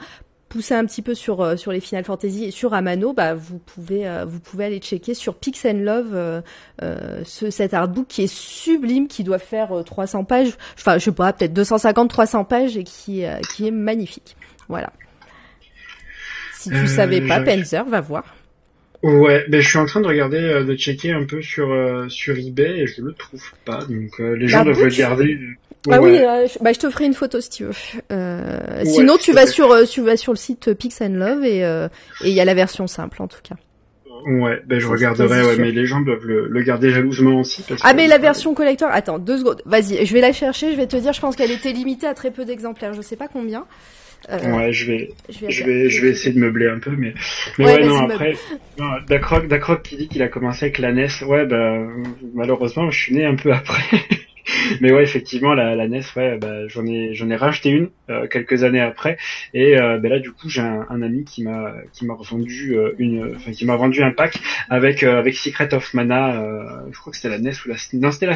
pousser un petit peu sur euh, sur les Final Fantasy et sur Amano, bah vous pouvez euh, vous pouvez aller checker sur Pix and Love euh, ce, cet artbook qui est sublime, qui doit faire 300 pages, enfin je sais pas peut-être 250 300 pages et qui qui est magnifique. Voilà. Si tu savais pas, Penzer, va voir. Ouais, ben je suis en train de regarder, de checker un peu sur sur eBay et je le trouve pas. Donc les gens doivent le garder. Bah oui, euh, je, bah, je te ferai une photo si tu veux. Euh, sinon, tu vas sur euh, tu vas sur le site Pix and Love et il y a la version simple en tout cas. Ouais, ben je regarderai, ouais, mais les gens doivent le, le garder jalousement aussi. Parce Ah que- mais la version collector, attends, deux secondes, vas-y, je vais la chercher, je vais te dire, je pense qu'elle était limitée à très peu d'exemplaires, je sais pas combien. Euh, Ouais, je vais, je vais, je vais, je vais essayer de meubler un peu, mais, mais Ouais, ouais, non, après, non, Dacroc, Dacroc qui dit qu'il a commencé avec la NES, ouais, bah, malheureusement, je suis né un peu après. [laughs] [laughs] mais ouais, effectivement, la, la NES, ouais, bah, j'en ai, j'en ai racheté une, euh, quelques années après, et, euh, bah, là, du coup, j'ai un, un ami qui m'a, qui m'a revendu euh, une, enfin, qui m'a vendu un pack avec, euh, avec Secret of Mana, euh, je crois que c'était la NES ou la, non, c'était la,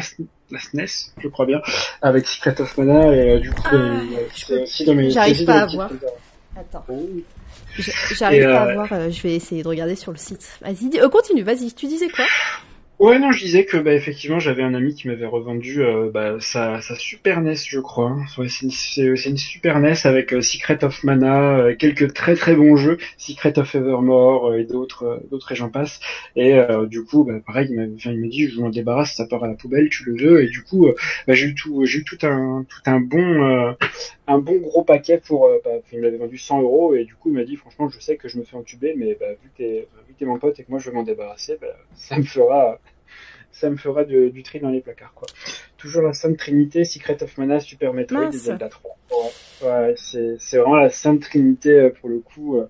la SNES, je crois bien, avec Secret of Mana, et euh, du coup, Ah, euh, j'arrive aussi pas à voir. Attends, Oh. J'arrive pas à voir, je vais essayer de regarder sur le site. Vas-y, continue, vas-y, tu disais quoi? Ouais, non, je disais que bah, effectivement, j'avais un ami qui m'avait revendu euh, bah, sa, sa Super NES, je crois. c'est une, une Super NES avec euh, Secret of Mana, euh, quelques très très bons jeux, Secret of Evermore et d'autres, d'autres et j'en passe. Et du coup, bah, pareil, il m'a il m'a dit, je m'en débarrasse, ça part à la poubelle, tu le veux. Et du coup, bah, j'ai eu tout, j'ai eu tout un, tout un bon, un bon gros paquet pour. euh, bah, il m'avait vendu 100 euros et du coup, il m'a dit, franchement, je sais que je me fais entuber, mais bah, vu que t'es, vu que t'es mon pote et que moi je veux m'en débarrasser, bah, ça me fera ça me fera du, du tri dans les placards, quoi. Toujours la Sainte Trinité, Secret of Mana, Super Metroid Mince. et Zelda 3. Ouais, ouais c'est, c'est vraiment la Sainte Trinité euh, pour le coup. euh,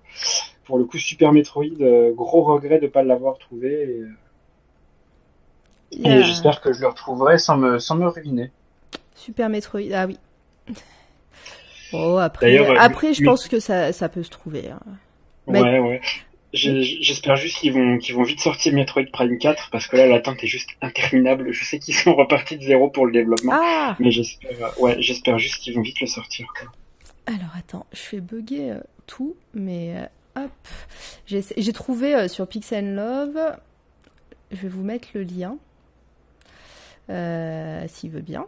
Pour le coup, Super Metroid, gros regret de pas l'avoir trouvé. Et, j'espère que je le retrouverai sans me, sans me ruiner. Super Metroid, ah oui. Oh, après, euh, après je pense que ça, ça peut se trouver. hein. Mais- Ouais, ouais. J'ai- J'espère juste qu'ils vont, qu'ils vont vite sortir Metroid Prime 4 parce que là, l'attente est juste interminable. Je sais qu'ils sont repartis de zéro pour le développement. Ah Mais j'espère, euh, ouais, j'espère juste qu'ils vont vite le sortir. Alors attends, je fais bugger euh, tout, mais hop, j'ai trouvé sur Pixel Love. Je vais vous mettre le lien, euh, s'il veut bien.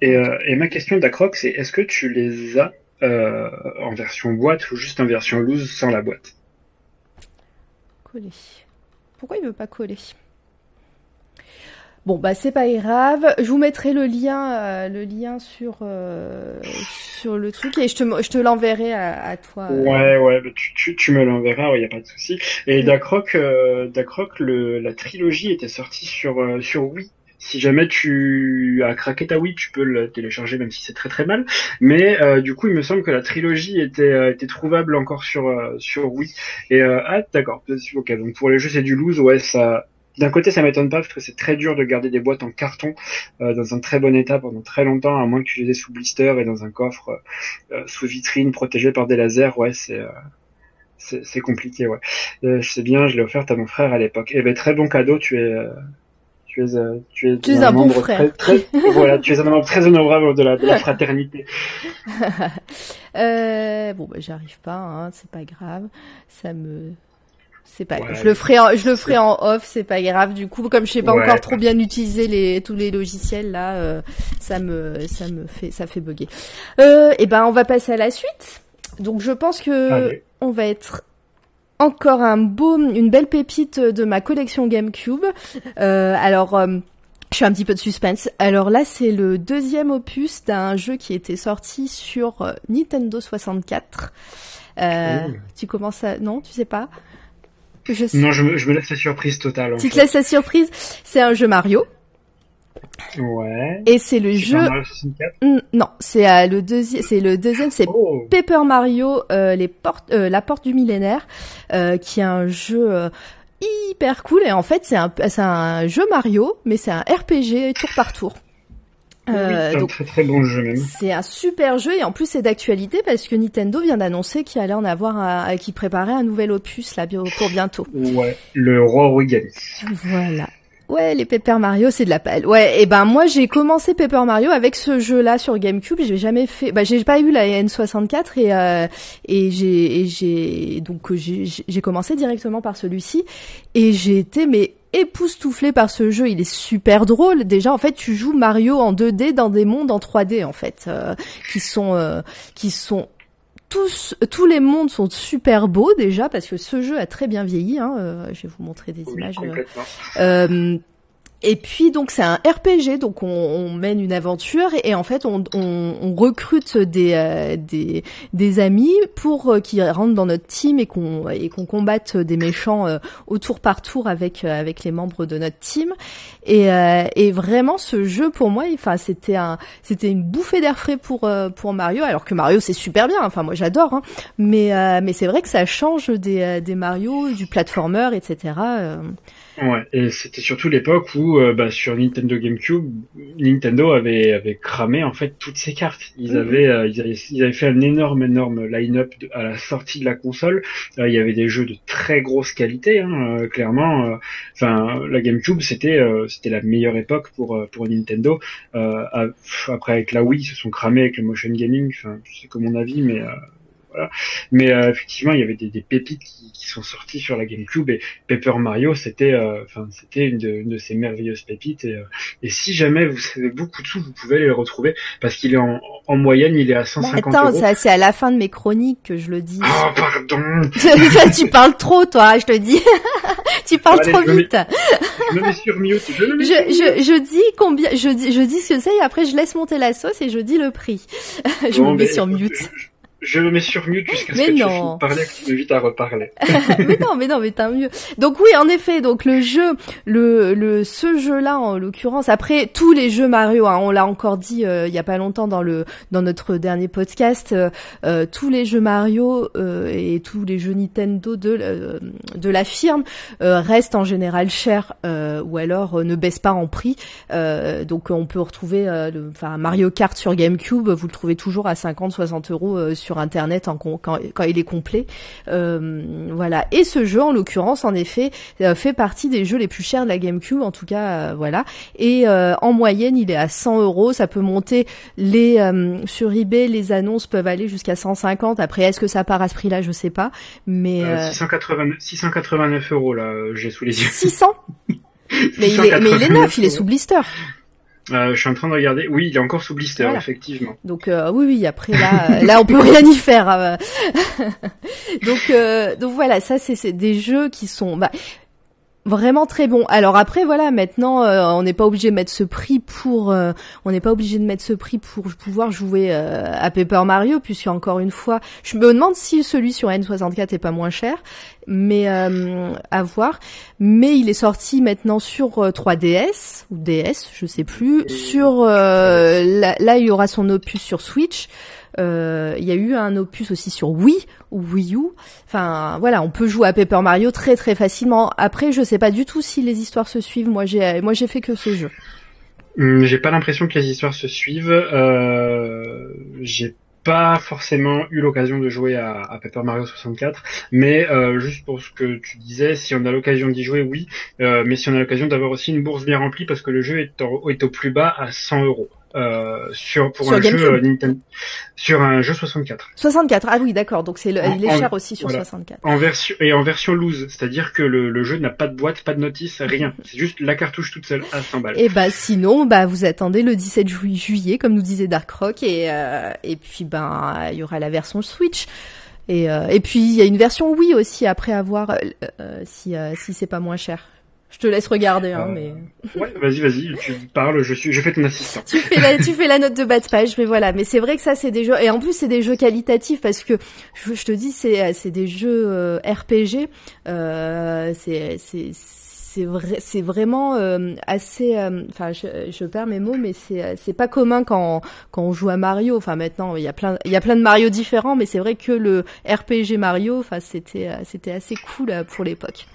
Et, euh, et ma question d'Acroc, c'est est-ce que tu les as euh, en version boîte ou juste en version loose sans la boîte? Coller. Pourquoi il veut pas coller? Bon bah c'est pas grave. Je vous mettrai le lien, euh, le lien sur euh, sur le truc et je te je te l'enverrai à, à toi. euh. Ouais, ouais, bah, tu, tu, tu me l'enverras, il y a pas de souci. Et d'Acroc, euh, d'Acroc, le, la trilogie était sortie sur euh, sur Wii. Si jamais tu as craqué ta Wii, tu peux le télécharger, même si c'est très très mal. Mais euh, du coup, il me semble que la trilogie était euh, était trouvable encore sur euh, sur Wii. Et euh, ah d'accord, ok. Donc pour les jeux c'est du loose, ouais ça. D'un côté, ça m'étonne pas parce que c'est très dur de garder des boîtes en carton euh, dans un très bon état pendant très longtemps, à moins que tu les aies sous blister et dans un coffre euh, sous vitrine protégé par des lasers. Ouais, c'est euh, c'est compliqué. Ouais, je sais bien, je l'ai offerte à mon frère à l'époque. Et ben très bon cadeau. Tu es tu es euh, tu es, Tu es un bon membre frère. Très, très- [laughs] voilà, tu es un membre très honorable de la de la [laughs] fraternité. [laughs] Euh, bon bah j'arrive pas, hein, c'est pas grave. Ça me c'est pas Ouais, je le ferai en, je le ferai en off, c'est pas grave. Du coup, comme je sais pas Ouais. encore trop bien utiliser les tous les logiciels là, euh, ça me ça me fait ça fait bugger. Euh, et ben on va passer à la suite. Donc je pense que Allez. on va être encore un beau, une belle pépite de ma collection GameCube. Euh, alors, euh, je suis un petit peu de suspense. Alors là, c'est le deuxième opus d'un jeu qui était sorti sur euh, Nintendo 64. Euh, Oh. Tu commences à... Non, tu sais pas? Je sais... Non, je me, je me laisse la surprise totale. Tu te laisses la surprise? C'est un jeu Mario. Ouais. Et c'est le jeu... Mario 64. Non, c'est euh, le deuxième... C'est le deuxième, c'est Oh. Paper Mario, euh, les portes, euh, la porte du millénaire, euh, qui est un jeu euh, hyper cool. Et en fait, c'est un, c'est un jeu Mario, mais c'est un RPG tour par tour. Euh, c'est un donc très très bon jeu même. c'est un super jeu et en plus c'est d'actualité parce que Nintendo vient d'annoncer qu'il allait en avoir, un, qu'il préparait un nouvel opus là pour bientôt. Ouais. Le roi Origami. Voilà. Ouais, les Paper Mario, c'est de la pelle. Ouais, et ben moi j'ai commencé Paper Mario avec ce jeu-là sur GameCube. J'ai jamais fait, bah j'ai pas eu la N64 et euh, et j'ai j'ai donc j'ai commencé directement par celui-ci et j'ai été mais époustouflé par ce jeu. Il est super drôle. Déjà, en fait, tu joues Mario en 2D dans des mondes en 3D en fait, euh, qui sont euh, qui sont tous, tous les mondes sont super beaux déjà parce que ce jeu a très bien vieilli. Hein. euh, je vais vous montrer des Oui, images. euh, euh, et puis donc c'est un RPG, donc on, on mène une aventure et, en fait on, on, on recrute des, euh, des, des amis pour euh, qui rentrent dans notre team et qu'on et qu'on combatte des méchants euh, au tour par tour avec avec les membres de notre team et, et vraiment ce jeu pour moi enfin c'était un c'était une bouffée d'air frais pour pour Mario alors que Mario c'est super bien enfin moi j'adore hein, mais mais c'est vrai que ça change des des Mario du platformer etc. Ouais, et c'était surtout l'époque où euh, bah, sur Nintendo GameCube, Nintendo avait avait cramé en fait toutes ses cartes. Ils mhm. avaient, euh, ils avaient ils avaient fait un énorme énorme line-up à la sortie de la console. Euh, il y avait des jeux de très grosse qualité, hein, clairement. Enfin, la GameCube c'était c'était la meilleure époque pour pour Nintendo. après avec la Wii, ils se sont cramés avec le motion gaming. Enfin, c'est comme mon avis, mais mais euh, effectivement, il y avait des, des pépites qui, qui, sont sorties sur la GameCube et Paper Mario, c'était, euh, enfin, c'était une, une, de ces merveilleuses pépites. Et, euh, et, si jamais vous savez beaucoup de sous, vous pouvez les retrouver parce qu'il est en, en, moyenne, il est à 150 bah, attends, c'est à la fin de mes chroniques que je le dis. Oh pardon. [laughs] tu parles trop, toi, je te dis. [laughs] tu parles trop vite. je me mets sur mute. Je, je, je, je, dis combien, je dis, je dis ce que c'est et après je laisse monter la sauce et je dis le prix. [laughs] je me mets sur mute. Je me mets sur mute jusqu'à ce que non. tu parler que tu m'évites à reparler. [laughs] mais non, mais non, mais t'as mieux. Donc oui, en effet, donc le jeu, le, le ce jeu-là en l'occurrence, après tous les jeux Mario, hein, on l'a encore dit euh, il y a pas longtemps dans le dans notre dernier podcast, euh, euh tous les jeux Mario euh, et tous les jeux Nintendo de de la firme restent en général chers ou alors ne baissent pas en prix. donc on peut retrouver, enfin Mario Kart sur GameCube, vous le trouvez toujours à 50-60 euros sur sur internet en, quand, quand, il est complet. Euh, voilà. Et ce jeu, en l'occurrence, en effet, euh, fait partie des jeux les plus chers de la GameCube, en tout cas, euh, voilà. Et en moyenne, il est à 100 euros. Ça peut monter les sur eBay, les annonces peuvent aller jusqu'à 150. Après, est-ce que ça part à ce prix-là? Je sais pas. Mais 689, 689 euros là, j'ai sous les yeux. 600 [laughs] mais, il est, mais il est neuf, il est sous blister. Euh, je suis en train de regarder. Oui, il est encore sous blister, effectivement. Donc euh, oui, oui. Après là, là, on peut rien y faire. Hein. [laughs] donc, euh, donc voilà, ça c'est des jeux qui sont. Bah, vraiment très bon. Alors après voilà, maintenant euh, on n'est pas obligé de mettre ce prix pour euh, on n'est pas obligé de mettre ce prix pour pouvoir jouer euh, à Paper Mario puisque encore une fois, je me demande si celui sur N64 est pas moins cher, mais à voir. Mais il est sorti maintenant sur 3DS ou DS, je sais plus. Sur là, là, il y aura son opus sur Switch. Euh, il y a eu un opus aussi sur Wii ou Wii U. Enfin, voilà, on peut jouer à Paper Mario très très facilement. Après, je sais pas du tout si les histoires se suivent. Moi, j'ai moi j'ai fait que ce jeu. Hum, j'ai pas l'impression que les histoires se suivent. Euh, j'ai pas forcément eu l'occasion de jouer à, Paper Mario 64, mais euh, juste pour ce que tu disais, si on a l'occasion d'y jouer, oui, euh, mais si on a l'occasion d'avoir aussi une bourse bien remplie, parce que le jeu est, est au plus bas à 100 euros. Euh, sur pour un jeu euh, Nintendo sur un jeu 64. 64 ah oui d'accord donc c'est il est cher aussi sur 64. En version et en version loose c'est-à-dire que le, le, jeu n'a pas de boîte pas de notice rien [laughs] c'est juste la cartouche toute seule à 100 balles. Et bah sinon bah vous attendez le 17 juillet comme nous disait Dark Rock et euh, et puis ben il y aura la version Switch. Et, euh, et puis il y a une version Wii aussi après avoir euh, si si c'est pas moins cher. Je te laisse regarder, hein, euh, mais. Ouais, vas-y, vas-y, tu parles, je suis, je fais ton assistant. tu fais la, tu fais la note de bas de page, mais voilà. Mais c'est vrai que ça, c'est des jeux, et en plus, c'est des jeux qualitatifs parce que je, te dis, c'est, c'est des jeux euh, RPG. Euh, c'est, c'est, c'est vrai, c'est vraiment euh, assez. Enfin, je, je, perds mes mots, mais c'est, c'est pas commun quand, quand on joue à Mario. Enfin, maintenant, il y a plein, il y a plein de Mario différents, mais c'est vrai que le RPG Mario, enfin, c'était, c'était assez cool pour l'époque.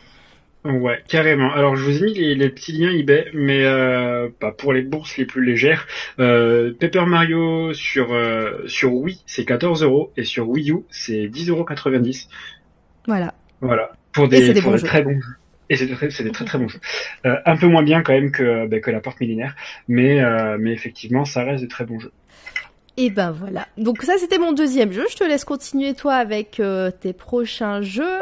Ouais, carrément. Alors je vous ai mis les, petits liens eBay, mais euh, pas pour les bourses les plus légères. Euh, Paper Mario sur euh, sur Wii c'est 14 euros et sur Wii U c'est 10,90 euros. Voilà. Voilà. Pour des, pour des très bons jeux. Et c'est des, des, très très bons jeux. Euh, un peu moins bien quand même que, bah, que la porte millénaire, mais, euh, mais effectivement ça reste de très bons jeux. Et ben voilà. Donc ça c'était mon deuxième jeu. Je te laisse continuer toi avec euh, tes prochains jeux.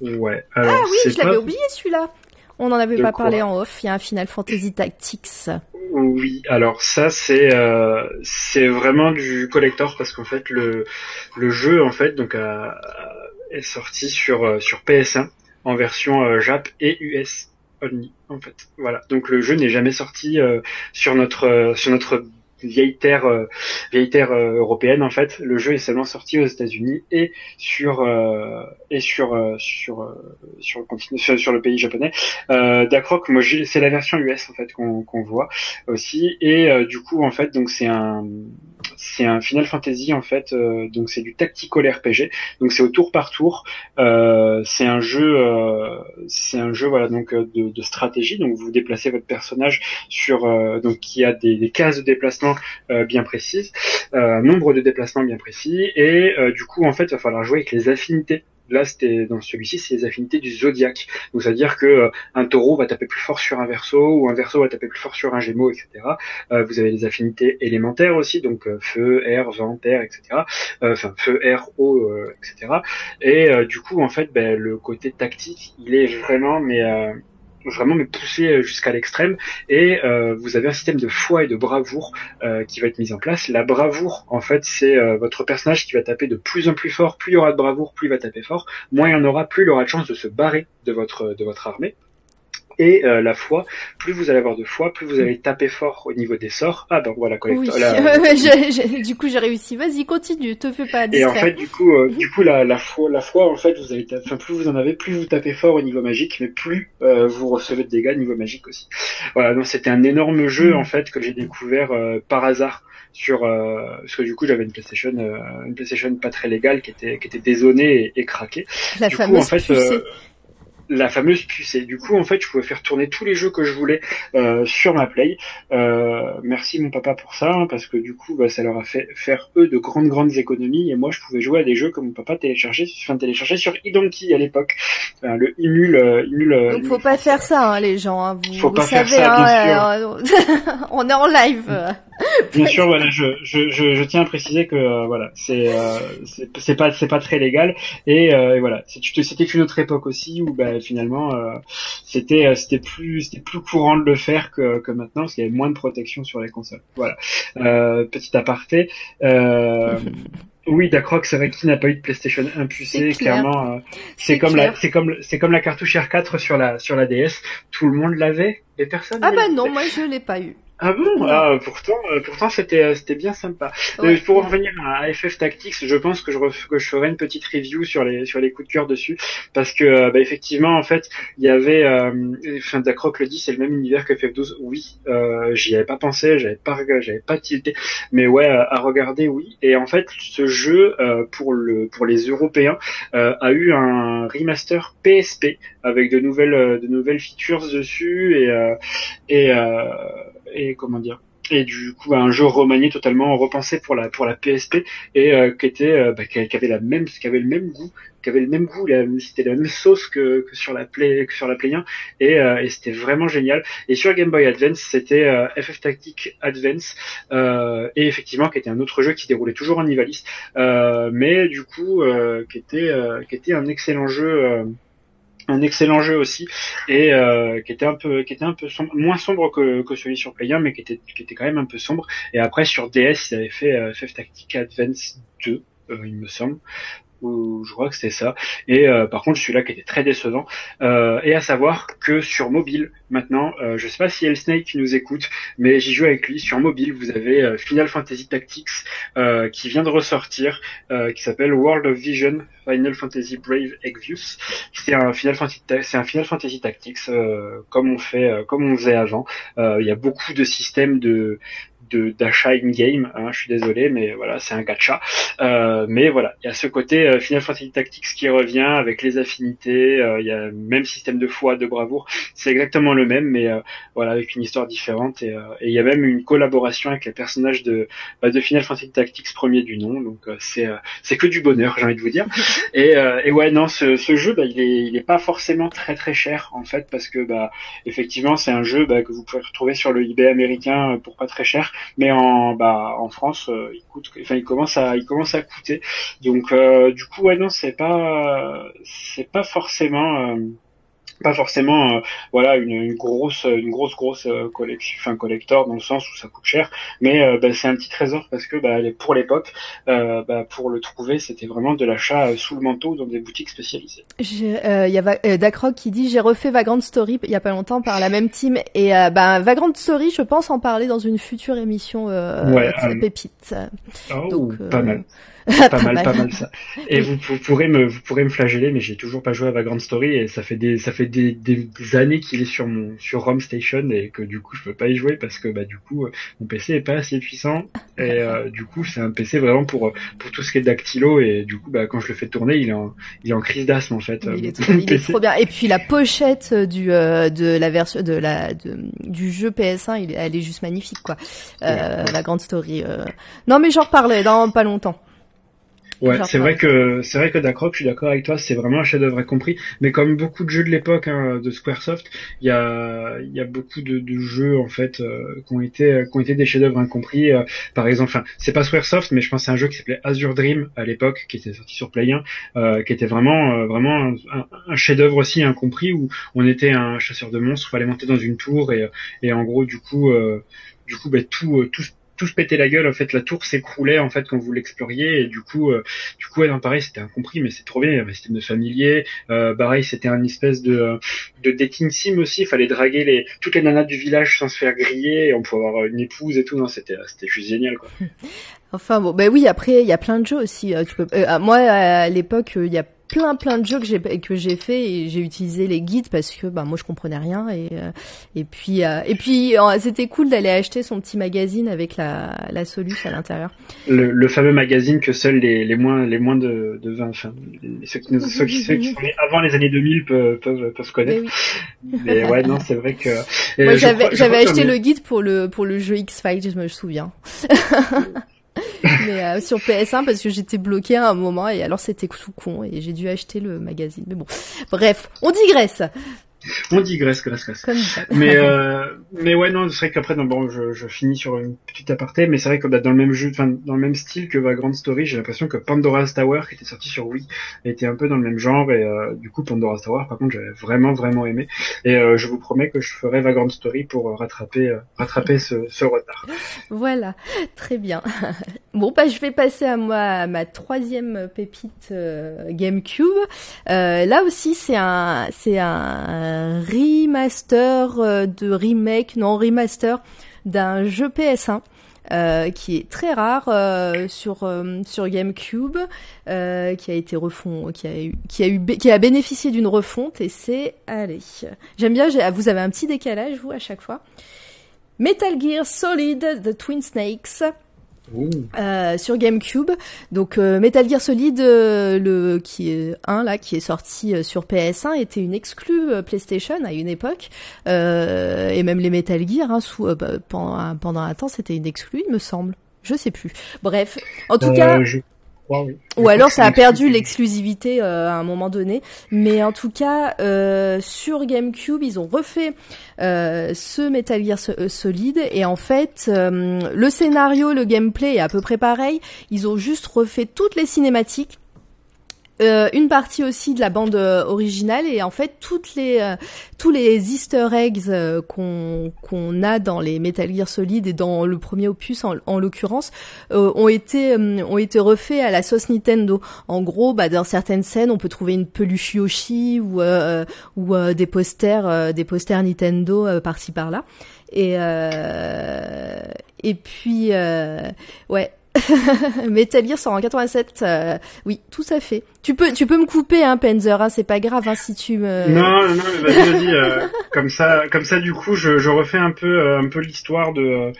Ouais. ah oui, je l'avais oublié celui-là. On n'en avait pas parlé en off. Il y a un Final Fantasy Tactics. Oui, alors ça c'est euh, c'est vraiment du collector parce qu'en fait le le jeu en fait donc est sorti sur euh, sur PS1 en version euh, Jap et US. only en fait. Voilà. Donc le jeu n'est jamais sorti sur notre sur notre vieille terre euh, vieille terre euh, européenne en fait. Le jeu est seulement sorti aux États-Unis et sur euh, et sur sur sur le sur, le pays japonais. Euh, moi c'est la version US en fait qu'on qu'on voit aussi et du coup en fait donc c'est un c'est un Final Fantasy en fait, euh, donc c'est du tactical RPG, donc c'est au tour par tour. Euh, c'est un jeu, euh, c'est un jeu voilà donc de, de, stratégie. Donc vous déplacez votre personnage sur donc qui a des, des, cases de déplacement bien précises, nombre de déplacements bien précis, et du coup en fait il va falloir jouer avec les affinités Là, c'était dans celui-ci, c'est les affinités du zodiaque. Donc, c'est-à-dire que euh, un taureau va taper plus fort sur un verso ou un verso va taper plus fort sur un gémeau, etc. Euh, vous avez les affinités élémentaires aussi, donc euh, feu, air, vent, terre, etc. Enfin, feu, air, eau, etc. Et du coup, en fait, ben, le côté tactique, il est vraiment, mais vraiment me pousser euh, jusqu'à l'extrême et euh, vous avez un système de foi et de bravoure euh, qui va être mis en place. La bravoure, en fait, c'est votre personnage qui va taper de plus en plus fort. Plus il y aura de bravoure, plus il va taper fort. Moins il y en aura, plus il aura de chance de se barrer de votre de votre armée et euh, la foi, plus vous allez avoir de foi, plus vous allez taper fort au niveau des sorts. Ah ben voilà, collector. [laughs] Oui. du coup j'ai réussi. Vas-y, continue, te fais pas distraire. Et en fait, du coup, euh, du coup la, la foi, la foi, en fait, vous allez, enfin plus vous en avez, plus vous tapez fort au niveau magique, mais plus euh, vous recevez de dégâts au niveau magique aussi. Voilà, donc c'était un énorme jeu en fait que j'ai découvert par hasard sur parce que du coup j'avais une PlayStation, une PlayStation pas très légale qui était qui était dézonée et, craquée. La du fameuse coup, en fait, la fameuse puce. Et du coup, en fait, je pouvais faire tourner tous les jeux que je voulais euh, sur ma Play. Euh, merci mon papa pour ça, hein, parce que du coup, bah, ça leur a fait faire eux de grandes grandes économies. Et moi, je pouvais jouer à des jeux que mon papa téléchargeait, enfin téléchargeait sur Idonkey à l'époque, le Imul. Euh, euh, Donc, faut pas faire ça, hein, les gens. Hein. Vous, faut pas savez, faire ça, hein, [laughs] on est en live. Bien sûr, voilà, je, je, je, tiens à préciser que euh, voilà, c'est euh, c'est pas c'est pas très légal et, euh, et voilà, c'était une autre époque aussi où bah, finalement euh, c'était c'était plus c'était plus courant de le faire que, que maintenant parce qu'il y avait moins de protection sur les consoles. Voilà, petit aparté. Oui, d'accord, c'est vrai qui n'a pas eu de PlayStation 1 pucé, clairement. c'est comme la, c'est comme, c'est comme la cartouche R4 sur la, sur la DS. Tout le monde l'avait et personne. Ah bah non, moi je l'ai pas eu. Ah bon ah, Pourtant, euh, pourtant c'était euh, c'était bien sympa. Euh, pour revenir à FF Tactics, je pense que je que je ferai une petite review sur les sur les coups de cœur dessus parce que bah, effectivement en fait il y avait, enfin Dacroc le dit, c'est le même univers que FF12. Oui, j'y avais pas pensé, j'avais pas j'avais pas tilté, mais ouais à regarder oui. Et en fait ce jeu pour le pour les Européens a eu un remaster PSP avec de nouvelles de nouvelles features dessus et et et comment dire et du coup un jeu remanié totalement repensé pour la pour la PSP et euh, qui était euh, bah, qui, avait la même qui avait le même goût qui avait le même goût c'était la même sauce que, que sur la play que sur la play 1 et, euh, et c'était vraiment génial. Et sur Game Boy Advance c'était FF Tactic Advance et effectivement qui était un autre jeu qui déroulait toujours en Ivalice mais du coup qui était qui était un excellent jeu un excellent jeu aussi et euh, qui était un peu qui était un peu moins sombre que, celui sur Play 1 mais qui était quand même un peu sombre. Et après sur DS ils avaient fait euh, FF Tactic Advance 2 euh, il me semble je crois que c'était ça. Et euh, par contre, celui-là qui était très décevant. Euh, et à savoir que sur mobile, maintenant, euh, je sais pas si El Snake qui nous écoute, mais j'y joue avec lui. Sur mobile, vous avez euh, Final Fantasy Tactics qui vient de ressortir, qui s'appelle World of Vision Final Fantasy Brave Exvius. C'est un Final Fantasy, c'est un Final Fantasy Tactics comme on fait, comme on faisait avant. Il y a beaucoup de systèmes de d'achat in-game. Hein, je suis désolé, mais voilà, c'est un gacha. Euh, mais voilà, il y a ce côté euh, Final Fantasy Tactics qui revient avec les affinités. Euh, il y a le même système de foi, de bravoure. C'est exactement le même, mais euh, voilà, avec une histoire différente. Et, il y a même une collaboration avec les personnages de, bah, de Final Fantasy Tactics premier du nom. Donc c'est c'est que du bonheur, j'ai envie de vous dire. [laughs] Et, et ouais, non, ce, ce jeu, bah, il est il est pas forcément très très cher en fait, parce que bah effectivement, c'est un jeu bah, que vous pouvez retrouver sur le eBay américain pour pas très cher mais en bah en France euh, il coûte enfin il commence à il commence à coûter. Donc euh, du coup ouais non c'est pas c'est pas forcément euh, pas forcément euh, voilà une, une, grosse une grosse grosse euh, collection enfin collector dans le sens où ça coûte cher. Mais euh, bah, c'est un petit trésor parce que bah, pour l'époque bah, pour le trouver c'était vraiment de l'achat sous le manteau dans des boutiques spécialisées. Il y a Dacroc qui dit j'ai refait Vagrant Story il y a pas longtemps par la même team. Et bah, Vagrant Story je pense en parler dans une future émission ouais, pépite. oh, Donc, pas mal. [laughs] Pas, mal, pas mal ça. Et vous, pourrez me, vous pourrez me flageller, mais j'ai toujours pas joué à Vagrant Story et ça fait des, ça fait des, des années qu'il est sur mon, sur ROM Station et que du coup je peux pas y jouer parce que bah du coup euh, mon PC est pas assez puissant et euh, du coup c'est un PC vraiment pour pour tout ce qui est dactylo et du coup bah quand je le fais tourner il est en, il est en crise d'asthme en fait. Il, est trop, il est trop, bien. Et puis la pochette du euh, de la version de la de, du jeu PS1, il, elle est juste magnifique quoi. Euh, la grande story. Non mais j'en reparlerai dans pas longtemps. Ouais, c'est vrai que c'est vrai que d'accord, je suis d'accord avec toi, c'est vraiment un chef-d'œuvre incompris. Mais comme beaucoup de jeux de l'époque hein, de SquareSoft, il y a il y a beaucoup de, de jeux en fait euh, qui ont été qui ont été des chefs-d'œuvre incompris. Euh, par exemple, enfin c'est pas SquareSoft, mais je pense à un jeu qui s'appelait Azure Dream à l'époque, qui était sorti sur Play 1, euh, qui était vraiment vraiment un, un chef-d'œuvre aussi incompris où on était un chasseur de monstres, fallait monter dans une tour et et en gros du coup du coup bah, tout tout tout se pétait la gueule. En fait, la tour s'écroulait en fait quand vous l'exploriez et du coup, euh, du coup, ouais, pareil, c'était incompris, mais c'est trop bien. Il y avait un système de familier. Euh, pareil, c'était un espèce de euh, de dating sim aussi. Il fallait draguer les toutes les nanas du village sans se faire griller. Et on pouvait avoir une épouse et tout. Non, c'était c'était juste génial quoi. [laughs] Enfin bon, ben oui. Après, il y a plein de jeux aussi. Tu peux, moi, à l'époque, il y a plein plein de jeux que j'ai que j'ai fait et j'ai utilisé les guides parce que bah moi je comprenais rien et euh, et puis euh, et puis euh, c'était cool d'aller acheter son petit magazine avec la la soluce à l'intérieur. Le, le, fameux magazine que seuls les, les moins les moins de, de 20 enfin ceux qui nous, ceux qui, ceux qui sont avant les années 2000 peuvent peuvent, peuvent connaître. Mais, ouais non c'est vrai que moi j'avais j'avais acheté le guide pour le pour le jeu X Files je me souviens. [laughs] [laughs] mais euh, sur PS1 parce que j'étais bloquée à un moment et alors c'était tout con et j'ai dû acheter le magazine. Mais bon, bref, on digresse. On digresse, graisse, graisse. Mais euh, mais ouais non, c'est vrai qu'après bon, je, je, finis sur une petite aparté, mais c'est vrai que bah, dans le même jeu, enfin dans le même style que Vagrant Story, j'ai l'impression que Pandora's Tower, qui était sorti sur Wii, était un peu dans le même genre et euh, du coup Pandora's Tower, par contre, j'avais vraiment vraiment aimé et euh, je vous promets que je ferai Vagrant Story pour rattraper rattraper ce, ce retard. Voilà, très bien. [laughs] Bon bah je vais passer à moi à ma troisième pépite GameCube. là aussi c'est un c'est un remaster euh, de remake, non remaster d'un jeu PS1. Euh, qui est très rare euh, sur GameCube, qui a été refond, qui a qui a eu, qui a bénéficié d'une refonte et c'est allez. J'aime bien. Vous avez un petit décalage vous à chaque fois. Metal Gear Solid The Twin Snakes. Euh, sur GameCube. Donc euh, Metal Gear Solid, euh, le qui est un là qui est sorti sur PS1 était une exclue PlayStation à une époque et même les Metal Gear hein, sous, bah, pendant, pendant un temps c'était une exclue il me semble. Je sais plus. Bref, en tout cas. Ou alors ça a perdu l'exclusivité euh, à un moment donné. Mais en tout cas, euh, sur GameCube, ils ont refait euh, ce Metal Gear Solid. Et en fait, le scénario, le gameplay est à peu près pareil. Ils ont juste refait toutes les cinématiques euh, une partie aussi de la bande euh, originale et en fait toutes les euh, tous les Easter eggs qu'on qu'on a dans les Metal Gear Solid et dans le premier opus en, en l'occurrence ont été ont été refaits à la sauce Nintendo. En gros, bah, dans certaines scènes, on peut trouver une peluche Yoshi ou ou des posters des posters Nintendo par-ci par-là. Et et puis ouais [laughs] Metal Gear sort en 87. Euh, oui, tout à fait. Tu peux, tu peux me couper, hein, Penzer. Hein, c'est pas grave, hein, si tu me. Non, non, vas-y, vas-y. Euh, [laughs] comme ça, comme ça, du coup, je, je refais un peu, euh, un peu l'histoire de,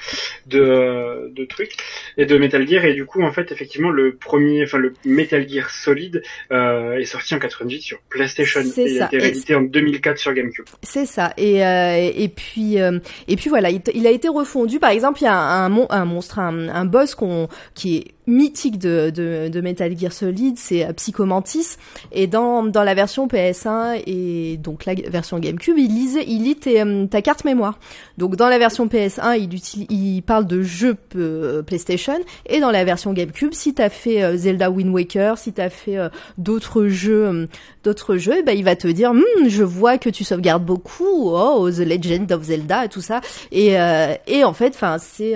de, de trucs et de Metal Gear. Et du coup, en fait, effectivement, le premier, enfin, le Metal Gear Solid est sorti en 88 sur PlayStation et il a été réédité en 2004 sur GameCube. C'est ça. Et et puis et puis voilà, il, a été refondu. Par exemple, il y a un, un, un monstre, un, un boss qu'on qui est mythique de, de, de Metal Gear Solid, c'est euh, Psychomantis. Et dans, dans la version PS1 et donc la version GameCube, il lisait, il lit euh, ta carte mémoire. Donc dans la version PS1, il, il parle de jeux euh, PlayStation. Et dans la version GameCube, si t'as fait Zelda Wind Waker, si t'as fait d'autres jeux, d'autres jeux, ben il va te dire, hm, je vois que tu sauvegardes beaucoup. Oh, The Legend of Zelda et tout ça. Et, et en fait, enfin c'est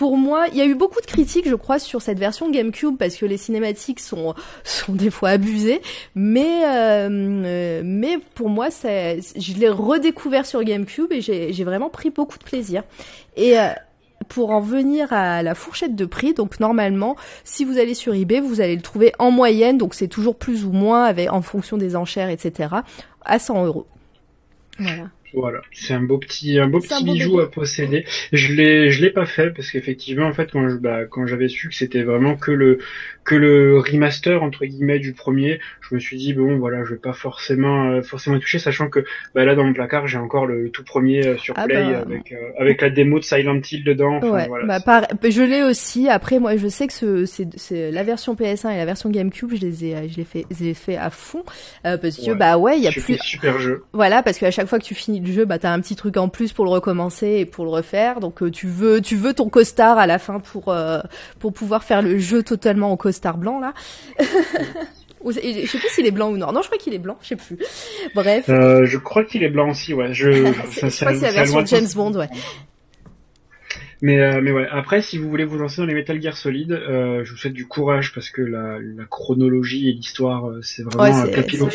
pour moi, il y a eu beaucoup de critiques, je crois, sur cette version GameCube parce que les cinématiques sont [laughs] sont des fois abusées, mais euh, mais pour moi, ça, je l'ai redécouvert sur GameCube et j'ai vraiment pris beaucoup de plaisir. Et euh, pour en venir à la fourchette de prix, donc normalement, si vous allez sur eBay, vous allez le trouver en moyenne, donc c'est toujours plus ou moins avec, en fonction des enchères, etc., à 100 euros. Voilà. Voilà, c'est un beau petit un beau petit bijou à posséder. Je l'ai je l'ai pas fait parce qu'effectivement en fait quand je bah, quand j'avais su que c'était vraiment que le que le remaster entre guillemets du premier, je me suis dit bon voilà, je vais pas forcément euh, forcément toucher sachant que bah, là dans mon placard, j'ai encore le, tout premier euh, sur ah Play bah. avec euh, avec la démo de Silent Hill dedans. ouais, bah, par... je l'ai aussi. Après moi, je sais que ce, c'est la version PS1 et la version GameCube, je les ai je les fait je les fait à fond parce que bah ouais, il y a plus super jeu. Voilà, parce qu'à chaque fois que tu finis le jeu, bah t'as un petit truc en plus pour le recommencer et pour le refaire. Donc tu veux tu veux ton costard à la fin pour pour pouvoir faire le jeu totalement en costard star blanc là. [laughs] je sais plus s'il est blanc ou non. Non, je crois qu'il est blanc, je sais plus. Bref. Euh, je crois qu'il est blanc aussi, ouais. Je, [laughs] je crois que c'est la version James Bond, ouais. Mais, euh, mais ouais, après, si vous voulez vous lancer dans les Metal Gear Solid, euh, je vous souhaite du courage parce que la, la chronologie et l'histoire, euh, c'est vraiment ouais, capillo,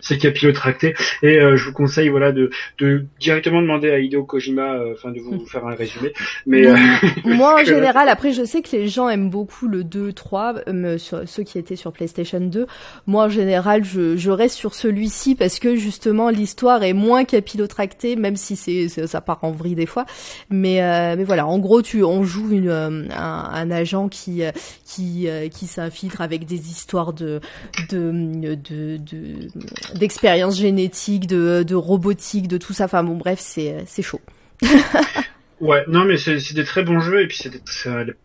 c'est capillotracté. Et euh, je vous conseille, voilà, de, de directement demander à Hideo Kojima, euh, enfin, de vous mm. faire un résumé. Mais [laughs] moi, en général, après, je sais que les gens aiment beaucoup le 2, 3, sur, ceux qui étaient sur PlayStation 2. Moi, en général, je, je reste sur celui-ci parce que justement, l'histoire est moins capillotractée, même si c'est ça part en vrille des fois. Mais, mais voilà, en gros gros, tu, on joue une, euh, un, agent qui euh, qui euh, qui s'infiltre avec des histoires de de de d'expériences génétiques, de de robotique, de tout ça. Enfin bon, bref, c'est c'est chaud. [laughs] Ouais, non, mais c'est des très bons jeux et puis c'était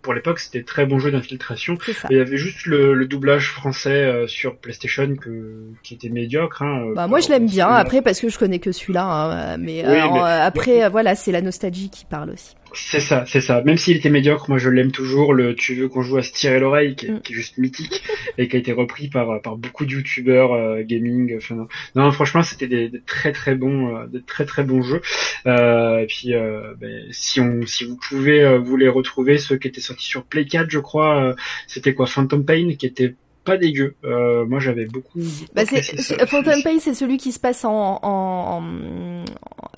pour l'époque c'était très bons jeux d'infiltration. Il y avait juste le, le doublage français euh, sur PlayStation que, qui était médiocre. Hein, bah moi je l'aime bien après parce que je connais que celui-là, hein, mais, mais, après voilà c'est la nostalgie qui parle aussi. C'est ça, c'est ça. Même s'il était médiocre, moi je l'aime toujours. Le tu veux qu'on joue à se tirer l'oreille, qui, mm. qui, est juste mythique et qui a été repris par par beaucoup de youtubeurs euh, gaming. Enfin, non, franchement c'était des, des, très très bons, euh, des très très bons jeux. Euh, et puis ben, si on, si vous pouvez vous les retrouver, ceux qui étaient sortis sur Play 4, je crois, c'était quoi Phantom Pain, qui était pas dégueu. Euh, moi, j'avais beaucoup. Bah, c'est, Phantom Pain, c'est celui qui se passe en, en, en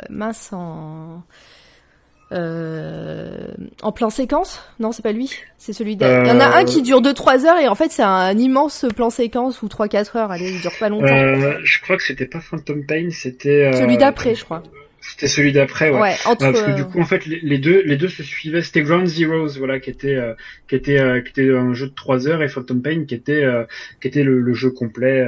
mince en euh, en plan séquence Non, c'est pas lui. C'est celui Il y en a un qui dure 2-3 heures et en fait c'est un immense plan séquence ou 3-4 heures. Allez, il dure pas longtemps. Euh, je crois que c'était pas Phantom Pain, c'était... Celui euh, d'après, je crois. C'était celui d'après, ouais. ouais entre... parce que du coup, en fait, les, deux, les deux se suivaient. C'était Ground Zeroes, voilà, qui était, euh, qui était, euh, qui était un jeu de 3 heures, et Phantom Pain, qui était, euh, qui était le, le, jeu complet,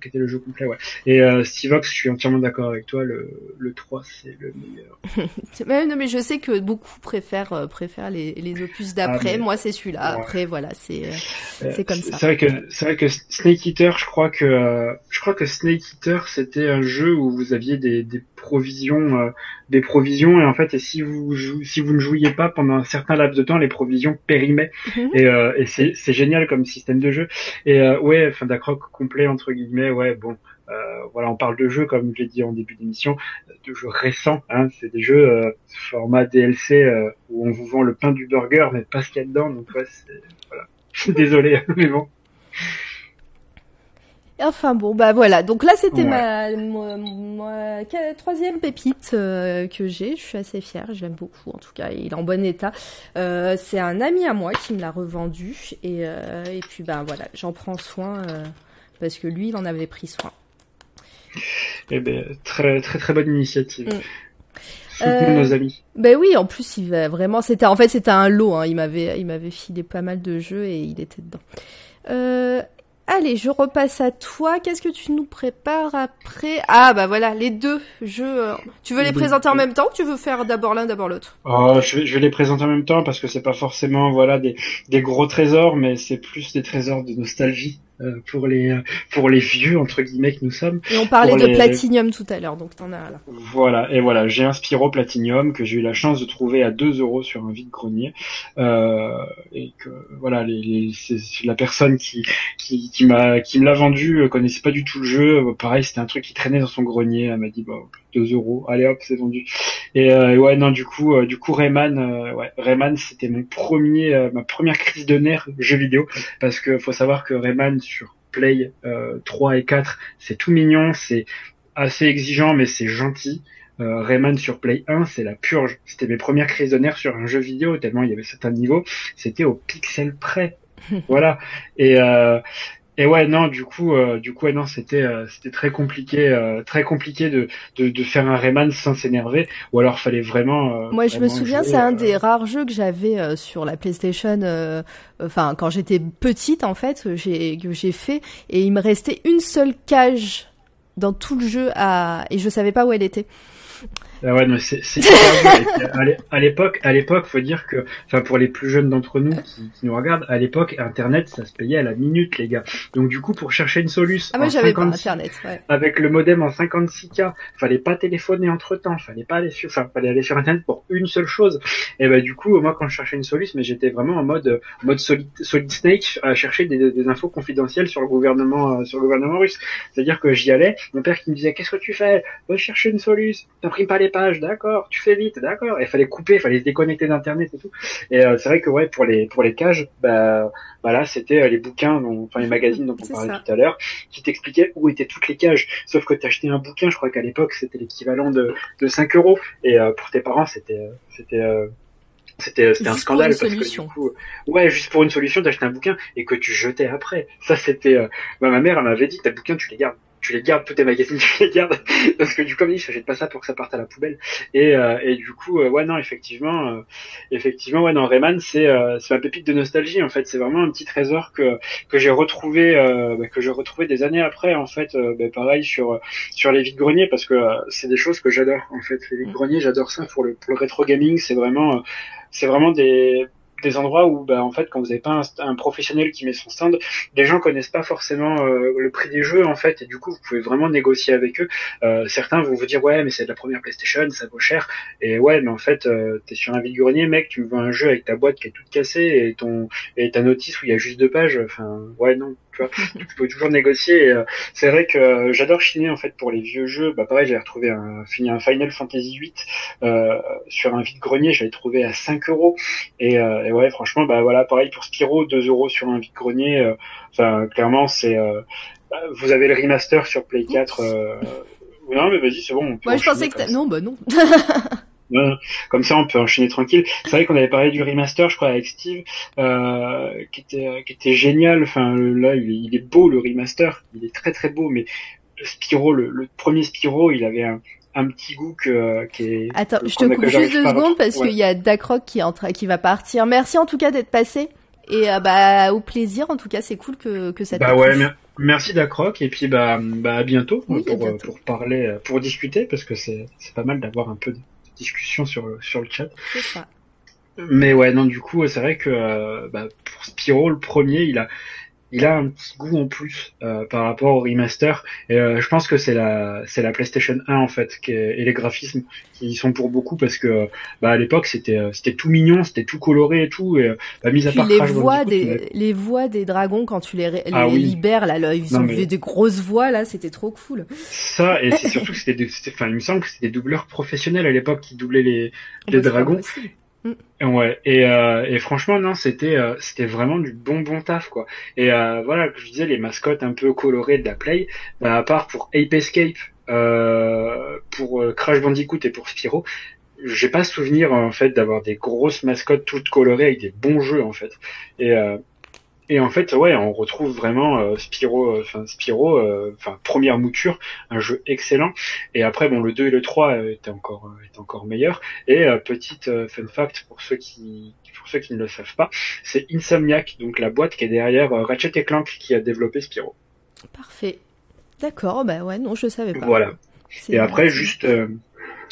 qui était le jeu complet, ouais. Et Steve Ox, je suis entièrement d'accord avec toi. Le, le 3, c'est le meilleur. [laughs] non, mais je sais que beaucoup préfèrent, préfèrent les, les opus d'après. Ah, Moi, c'est celui-là. Après, voilà, c'est, c'est comme ça. C'est vrai que, c'est vrai que Snake Eater, je crois que, je crois que Snake Eater, c'était un jeu où vous aviez des, des provisions, euh, des provisions et en fait, et si vous si vous ne jouiez pas pendant un certain laps de temps, les provisions périmaient mhm. et, euh, et c'est c'est génial comme système de jeu. Et euh, ouais, enfin d'acroc complet entre guillemets, ouais, bon. voilà, on parle de jeux, comme je l'ai dit en début d'émission, de jeux récents. Hein, c'est des jeux format DLC où on vous vend le pain du burger, mais pas ce qu'il y a dedans. Donc ouais, c'est voilà. [laughs] Désolé, [laughs] mais bon. Enfin bon, bah voilà. Donc là, c'était ma, ma, troisième pépite euh, que j'ai. Je suis assez fière. Je l'aime beaucoup. En tout cas, il est en bon état. Euh, c'est un ami à moi qui me l'a revendu et euh, et puis bah voilà, j'en prends soin parce que lui, il en avait pris soin. Eh ben très très très bonne initiative. Mm. nos amis. Ben oui, en plus il va vraiment. C'était en fait c'était un lot. Hein. Il m'avait il m'avait filé pas mal de jeux et il était dedans. Euh, Allez, je repasse à toi. Qu'est-ce que tu nous prépares après? Ah bah voilà, les deux jeux. Tu veux les présenter en même temps ou tu veux faire d'abord l'un, d'abord l'autre? Oh, je, vais, je vais les présenter en même temps parce que c'est pas forcément voilà des, des gros trésors, mais c'est plus des trésors de nostalgie. Euh, pour les pour les vieux entre guillemets que nous sommes. Et on parlait de Platinum tout à l'heure, donc t'en as là. Voilà, et voilà, j'ai un Spiro Platinum que j'ai eu la chance de trouver à 2 euros sur un vide grenier, euh, et que voilà, les, c'est la personne qui qui, qui m'a qui me l'a vendu euh, connaissait pas du tout le jeu. Pareil, c'était un truc qui traînait dans son grenier. Elle m'a dit bah 2 euros, allez hop, c'est vendu. Et euh, ouais, non, du coup, euh, du coup, Rayman, ouais, Rayman, c'était mon premier, ma première crise de nerfs jeu vidéo, parce que faut savoir que Rayman sur Play 3 et 4, c'est tout mignon, c'est assez exigeant, mais c'est gentil. Euh, Rayman sur Play 1, c'est la purge. C'était mes premières crises de nerfs sur un jeu vidéo, tellement il y avait certains niveaux, c'était au pixel près. [laughs] voilà. Et, euh, et ouais, non, du coup, euh, du coup, ouais, non, c'était euh, c'était très compliqué, euh, très compliqué de, de, de faire un Rayman sans s'énerver, ou alors fallait vraiment. Moi, je me souviens, c'est un des rares jeux que j'avais sur la PlayStation. Enfin, quand j'étais petite, en fait, j'ai que j'ai fait, et il me restait une seule cage dans tout le jeu à et je savais pas où elle était. Ah ouais, mais c'est à l'époque, à l'époque, faut dire que, enfin, pour les plus jeunes d'entre nous qui, qui, nous regardent, à l'époque, Internet, ça se payait à la minute, les gars. Donc du coup, pour chercher une solution, ah moi j'avais pas Internet, ouais. avec le modem en 56K, fallait pas téléphoner entre temps, fallait pas aller sur, enfin, fallait aller sur Internet pour une seule chose. Et bah du coup, moi, quand je cherchais une solution, mais j'étais vraiment en mode, mode solid, solid Snake à chercher des, des, infos confidentielles sur le gouvernement, euh, sur le gouvernement russe. C'est-à-dire que j'y allais, mon père qui me disait, qu'est-ce que tu fais? Va chercher une solution, t'imprimes pas les pages, d'accord, tu fais vite, d'accord. Il fallait couper, il fallait se déconnecter d'internet et tout. Et euh, c'est vrai que ouais, pour les pour les cages, bah, bah là c'était euh, les bouquins, enfin les magazines dont on parlait tout à l'heure, qui t'expliquaient où étaient toutes les cages. Sauf que t'achetais un bouquin, je crois qu'à l'époque c'était l'équivalent de de 5 euros. Et euh, pour tes parents c'était c'était c'était c'était un scandale parce que du coup ouais juste pour une solution d'acheter un bouquin et que tu jetais après ça c'était bah, ma mère elle m'avait dit tes bouquins tu les gardes tu les gardes, tous tes magazines, [laughs] tu les gardes, parce que du coup, je jette pas ça pour que ça parte à la poubelle. Et, euh, et du coup, euh, ouais, non, effectivement, euh, effectivement, ouais, non, Rayman, c'est c'est ma pépite de nostalgie, en fait. C'est vraiment un petit trésor que que j'ai retrouvé, bah, que j'ai retrouvé des années après, en fait. Bah, pareil sur sur les vides greniers, parce que c'est des choses que j'adore, en fait. Les vides greniers, j'adore ça pour le pour le rétro gaming. C'est vraiment c'est vraiment des des endroits où, bah, en fait, quand vous n'avez pas un, professionnel qui met son stand, les gens connaissent pas forcément euh, le prix des jeux, en fait, et du coup, vous pouvez vraiment négocier avec eux. Euh, certains vont vous dire, ouais, mais c'est de la première PlayStation, ça vaut cher. Et ouais, mais en fait, euh, t'es sur un vide-grenier, mec, tu me vends un jeu avec ta boîte qui est toute cassée et ton et ta notice où il y a juste deux pages. Enfin, ouais, non, tu peux toujours négocier. Euh, c'est vrai que euh, j'adore chiner en fait pour les vieux jeux. Bah pareil, j'avais retrouvé un fini un Final Fantasy 8 euh, sur un vide grenier, j'avais trouvé à 5 euros. Et, ouais, franchement, bah voilà, pareil pour Spyro, 2 euros sur un vide grenier. Enfin, clairement, c'est bah, vous avez le remaster sur Play 4. non, mais vas-y, c'est bon. Moi, je pensais que non, bah non. [laughs] comme ça, on peut enchaîner tranquille. C'est vrai qu'on avait parlé du remaster, je crois, avec Steve, euh, qui était qui était génial. Enfin, là, il est, beau le remaster, il est très très beau. Mais le Spyro, le, premier Spyro, il avait un, un petit goût que, qui est. Attends, je te coupe juste deux secondes parce qu'il y a Dakroc qui est qui va partir. Merci en tout cas d'être passé. Et euh, bah au plaisir. En tout cas, c'est cool que que ça. Bah ouais, merci Dakroc et puis bah bah à bientôt, pour, pour parler, pour discuter parce que c'est c'est pas mal d'avoir un peu de discussion sur, sur le chat. Ça. Mais ouais, non, du coup, c'est vrai que euh, bah, pour Spyro, le premier, il a, il a un petit goût en plus euh, par rapport au remaster. Et euh, je pense que c'est la c'est la PlayStation 1 en fait qui et les graphismes qui sont pour beaucoup parce que bah à l'époque c'était euh, c'était tout mignon, c'était tout coloré et tout. Et bah, mis à part les voix des les voix des dragons quand tu les, les ah libères là, là ils ont des grosses voix là, c'était trop cool. Ça et c'est surtout que c'était enfin il me semble que c'était des doubleurs professionnels à l'époque qui doublaient les les dragons. Mm. Ouais et, euh, franchement non c'était euh, c'était vraiment du bon bon taf quoi et euh, voilà je disais les mascottes un peu colorées de la play bah, à part pour Ape Escape euh, pour euh, Crash Bandicoot et pour Spyro j'ai pas souvenir en fait d'avoir des grosses mascottes toutes colorées avec des bons jeux en fait et et en fait, ouais, on retrouve vraiment euh, Spyro, euh, enfin euh, enfin première mouture, un jeu excellent. Et après, bon, le 2 et le 3 étaient encore, étaient encore meilleurs. Et petite fun fact pour ceux qui, pour ceux qui ne le savent pas, c'est Insomniac, donc la boîte qui est derrière Ratchet et Clank, qui a développé Spyro. Parfait. D'accord, bah ouais, non, je savais pas. Voilà. Et après, juste,